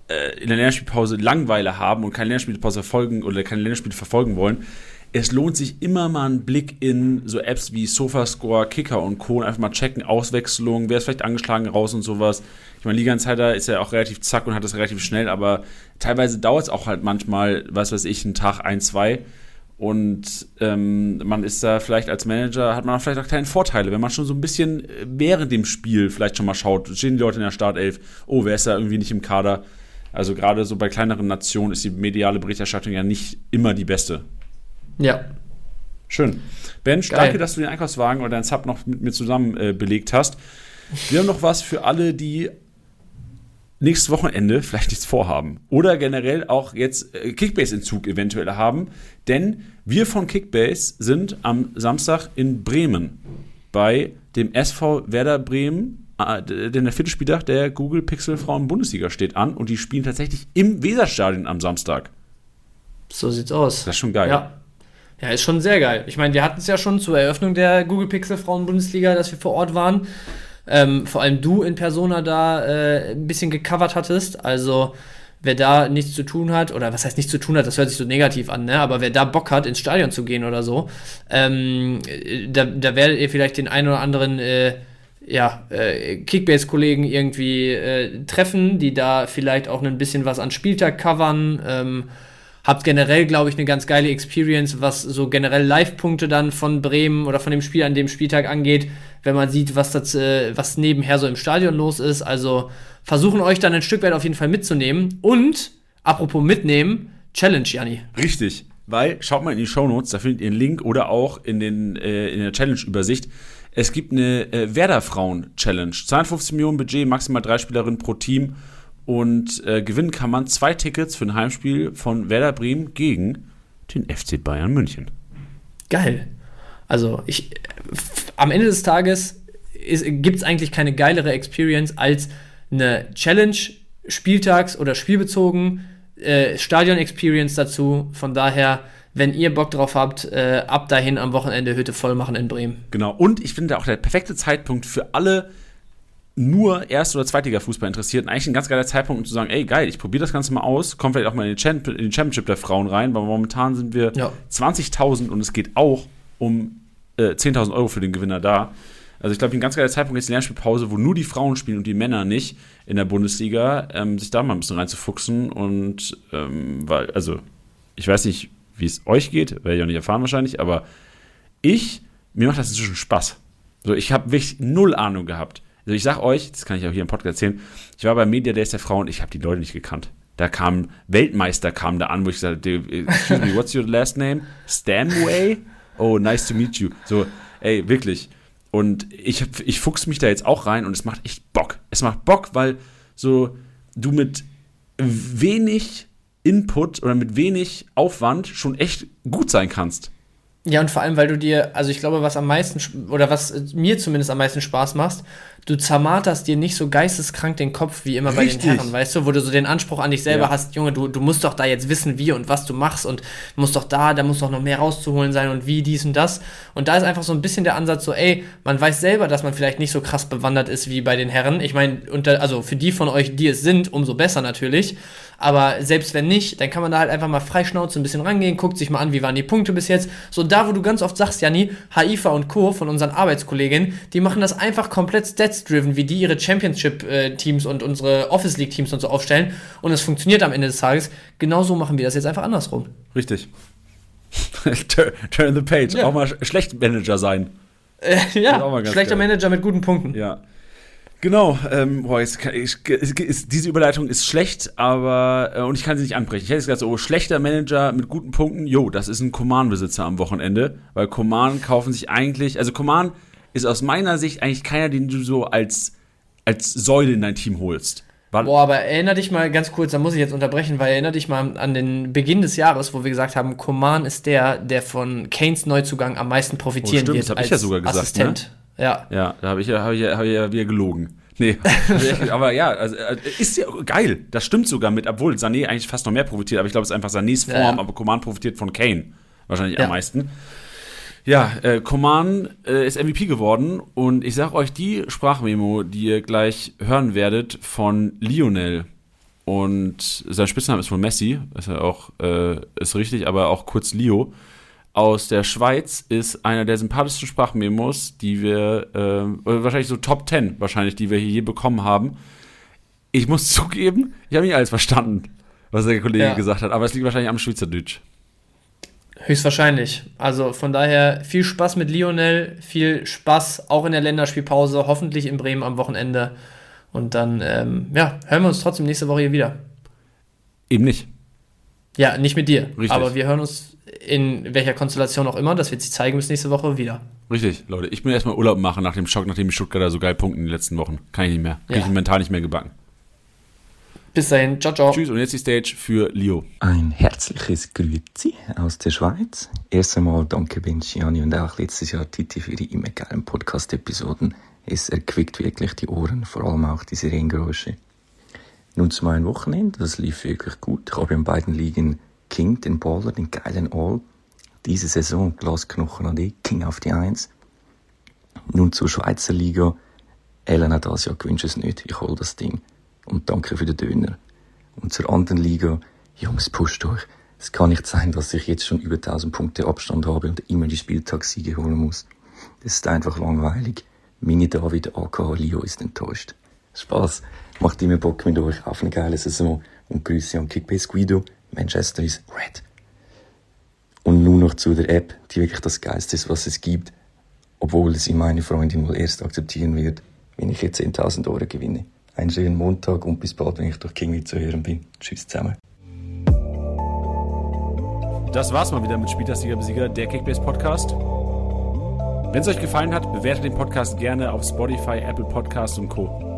äh, in der Länderspielpause Langweile haben und keine Länderspielpause verfolgen oder keine Länderspiele verfolgen wollen. Es lohnt sich immer mal einen Blick in so Apps wie Sofascore, Kicker und Co. einfach mal checken, Auswechslung, wer ist vielleicht angeschlagen raus und sowas. Ich meine, Liga Insider ist ja auch relativ zack und hat das relativ schnell, aber teilweise dauert es auch halt manchmal, was weiß ich, einen Tag, ein, zwei. Und ähm, man ist da vielleicht als Manager, hat man auch vielleicht auch kleine Vorteile, wenn man schon so ein bisschen während dem Spiel vielleicht schon mal schaut, stehen die Leute in der Startelf, oh, wer ist da irgendwie nicht im Kader? Also gerade so bei kleineren Nationen ist die mediale Berichterstattung ja nicht immer die beste. Ja. Schön. Bench, Geil. danke, dass du den Einkaufswagen oder deinen Sub noch mit mir zusammen äh, belegt hast. Wir haben noch was für alle, die nächstes Wochenende vielleicht nichts vorhaben oder generell auch jetzt äh, Kickbase-Entzug eventuell haben, denn wir von Kickbase sind am Samstag in Bremen bei dem SV Werder Bremen, äh, denn der vierte Spieltag der Google Pixel Frauen Bundesliga steht an und die spielen tatsächlich im Weserstadion am Samstag. So sieht's aus. Das ist schon geil. Ja. Ja, ist schon sehr geil. Ich meine, wir hatten es ja schon zur Eröffnung der Google Pixel Frauen Bundesliga, dass wir vor Ort waren ähm, vor allem du in Persona da äh, ein bisschen gecovert hattest. Also wer da nichts zu tun hat, oder was heißt nichts zu tun hat, das hört sich so negativ an, ne? aber wer da Bock hat, ins Stadion zu gehen oder so, ähm, da, da werdet ihr vielleicht den einen oder anderen äh, ja, äh, Kickbase-Kollegen irgendwie äh, treffen, die da vielleicht auch ein bisschen was an Spieltag covern. Ähm, habt generell, glaube ich, eine ganz geile Experience, was so generell Live-Punkte dann von Bremen oder von dem Spiel an dem Spieltag angeht wenn man sieht, was, das, äh, was nebenher so im Stadion los ist. Also versuchen euch dann ein Stück weit auf jeden Fall mitzunehmen. Und, apropos mitnehmen, Challenge, Janni. Richtig, weil schaut mal in die Show Notes, da findet ihr einen Link oder auch in, den, äh, in der Challenge-Übersicht. Es gibt eine äh, Werder-Frauen-Challenge. 52 Millionen Budget, maximal drei Spielerinnen pro Team. Und äh, gewinnen kann man zwei Tickets für ein Heimspiel von Werder Bremen gegen den FC Bayern München. Geil. Also ich, am Ende des Tages gibt es eigentlich keine geilere Experience als eine Challenge, Spieltags- oder Spielbezogen, äh, Stadion-Experience dazu. Von daher, wenn ihr Bock drauf habt, äh, ab dahin am Wochenende Hütte voll machen in Bremen. Genau, und ich finde auch der perfekte Zeitpunkt für alle nur Erst- oder Zweitliga-Fußball interessiert. Eigentlich ein ganz geiler Zeitpunkt, um zu sagen, ey, geil, ich probiere das Ganze mal aus, komm vielleicht auch mal in den, Champ in den Championship der Frauen rein, weil momentan sind wir ja. 20.000 und es geht auch um äh, 10.000 Euro für den Gewinner da. Also ich glaube, ein ganz geiler Zeitpunkt ist die Lernspielpause, wo nur die Frauen spielen und die Männer nicht in der Bundesliga, ähm, sich da mal ein bisschen reinzufuchsen und ähm, weil, also ich weiß nicht, wie es euch geht, werde ich auch nicht erfahren wahrscheinlich, aber ich, mir macht das inzwischen Spaß. So, ich habe wirklich null Ahnung gehabt. Also ich sag euch, das kann ich auch hier im Podcast erzählen, ich war beim Media Days der Frauen, ich habe die Leute nicht gekannt. Da kam Weltmeister kam da an, wo ich sagte, excuse me, what's your last name? Stanway? oh, nice to meet you. So, ey, wirklich. Und ich, ich fuchs mich da jetzt auch rein und es macht echt Bock. Es macht Bock, weil so du mit wenig Input oder mit wenig Aufwand schon echt gut sein kannst. Ja, und vor allem, weil du dir, also ich glaube, was am meisten, oder was mir zumindest am meisten Spaß macht, du zermarterst dir nicht so geisteskrank den Kopf wie immer Richtig. bei den Herren, weißt du, wo du so den Anspruch an dich selber ja. hast, Junge, du, du musst doch da jetzt wissen, wie und was du machst und musst doch da, da muss doch noch mehr rauszuholen sein und wie, dies und das. Und da ist einfach so ein bisschen der Ansatz so, ey, man weiß selber, dass man vielleicht nicht so krass bewandert ist wie bei den Herren. Ich meine, also für die von euch, die es sind, umso besser natürlich. Aber selbst wenn nicht, dann kann man da halt einfach mal freischnauze ein bisschen rangehen, guckt sich mal an, wie waren die Punkte bis jetzt. So da, wo du ganz oft sagst, Janni, Haifa und Co. von unseren Arbeitskolleginnen, die machen das einfach komplett stats-driven, wie die ihre Championship-Teams und unsere Office League-Teams und so aufstellen. Und es funktioniert am Ende des Tages. Genauso machen wir das jetzt einfach andersrum. Richtig. *laughs* Turn the page. Ja. Auch mal schlecht Manager sein. Äh, ja, schlechter geil. Manager mit guten Punkten. Ja. Genau, ähm, boah, kann, ich, ist, diese Überleitung ist schlecht, aber äh, und ich kann sie nicht anbrechen. Ich hätte gesagt, so oh, schlechter Manager mit guten Punkten, jo, das ist ein Command-Besitzer am Wochenende, weil Command kaufen sich eigentlich, also Command ist aus meiner Sicht eigentlich keiner, den du so als, als Säule in dein Team holst. Weil Boah, aber erinner dich mal ganz kurz, da muss ich jetzt unterbrechen, weil erinner dich mal an den Beginn des Jahres, wo wir gesagt haben, Coman ist der, der von Kanes Neuzugang am meisten profitieren oh, stimmt, wird das hab als ich ja sogar gesagt, ne? Assistent. Ne? Ja. Ja, da habe ich, ja, hab ich, hab ich ja wieder gelogen. Nee, aber ja, also, äh, ist ja geil. Das stimmt sogar mit, obwohl Sané eigentlich fast noch mehr profitiert, aber ich glaube, es ist einfach Sanés Form, ja, ja. aber Coman profitiert von Kane. Wahrscheinlich ja. am meisten. Ja, äh, Coman äh, ist MVP geworden und ich sag euch die Sprachmemo, die ihr gleich hören werdet von Lionel. Und sein Spitzname ist von Messi, ist ja auch, äh, ist richtig, aber auch kurz Leo. Aus der Schweiz ist einer der sympathischsten Sprachmemos, die wir, äh, wahrscheinlich so Top 10 wahrscheinlich, die wir hier je bekommen haben. Ich muss *laughs* zugeben, ich habe nicht alles verstanden, was der Kollege ja. gesagt hat, aber es liegt wahrscheinlich am Schweizerdeutsch. Höchstwahrscheinlich. Also von daher viel Spaß mit Lionel, viel Spaß auch in der Länderspielpause, hoffentlich in Bremen am Wochenende. Und dann, ähm, ja, hören wir uns trotzdem nächste Woche hier wieder. Eben nicht. Ja, nicht mit dir. Richtig. Aber wir hören uns in welcher Konstellation auch immer, das wird sich zeigen bis nächste Woche wieder. Richtig, Leute. Ich bin erstmal Urlaub machen nach dem Schock, nachdem die Stuttgarter so geil punkten in den letzten Wochen. Kann ich nicht mehr. Kriege ja. ich mental nicht mehr gebacken. Bis dahin, ciao, ciao. Tschüss und jetzt die Stage für Leo. Ein herzliches Grüezi aus der Schweiz. Erst einmal danke Benchiani und auch letztes Jahr Titi für die immer geilen Podcast-Episoden. Es erquickt wirklich die Ohren, vor allem auch die Sirengeräusche. Nun zu meinem Wochenende, das lief wirklich gut. Ich habe in beiden Ligen King, den Baller, den geilen All. Diese Saison Glasknochen und ich, King auf die Eins. Nun zur Schweizer Liga. Elena das ja gewünscht es nicht, ich hol das Ding und danke für den Döner. Und zur anderen Liga, Jungs, pusht euch. Es kann nicht sein, dass ich jetzt schon über 1000 Punkte Abstand habe und immer die Spieltagssiege holen muss. Das ist einfach langweilig. Mini David aka Leo ist enttäuscht. Spaß. Macht immer Bock mit euch auf eine geile Saison und Grüße an Kickbase Guido. Manchester ist red. Und nur noch zu der App, die wirklich das Geiste ist, was es gibt. Obwohl sie meine Freundin wohl erst akzeptieren wird, wenn ich jetzt 10.000 Euro gewinne einen schönen Montag und bis bald, wenn ich durch King zu hören bin. Tschüss zusammen. Das war's mal wieder mit Spieltagsliga Besieger, der Kickbase Podcast. Wenn es euch gefallen hat, bewertet den Podcast gerne auf Spotify, Apple Podcasts und Co.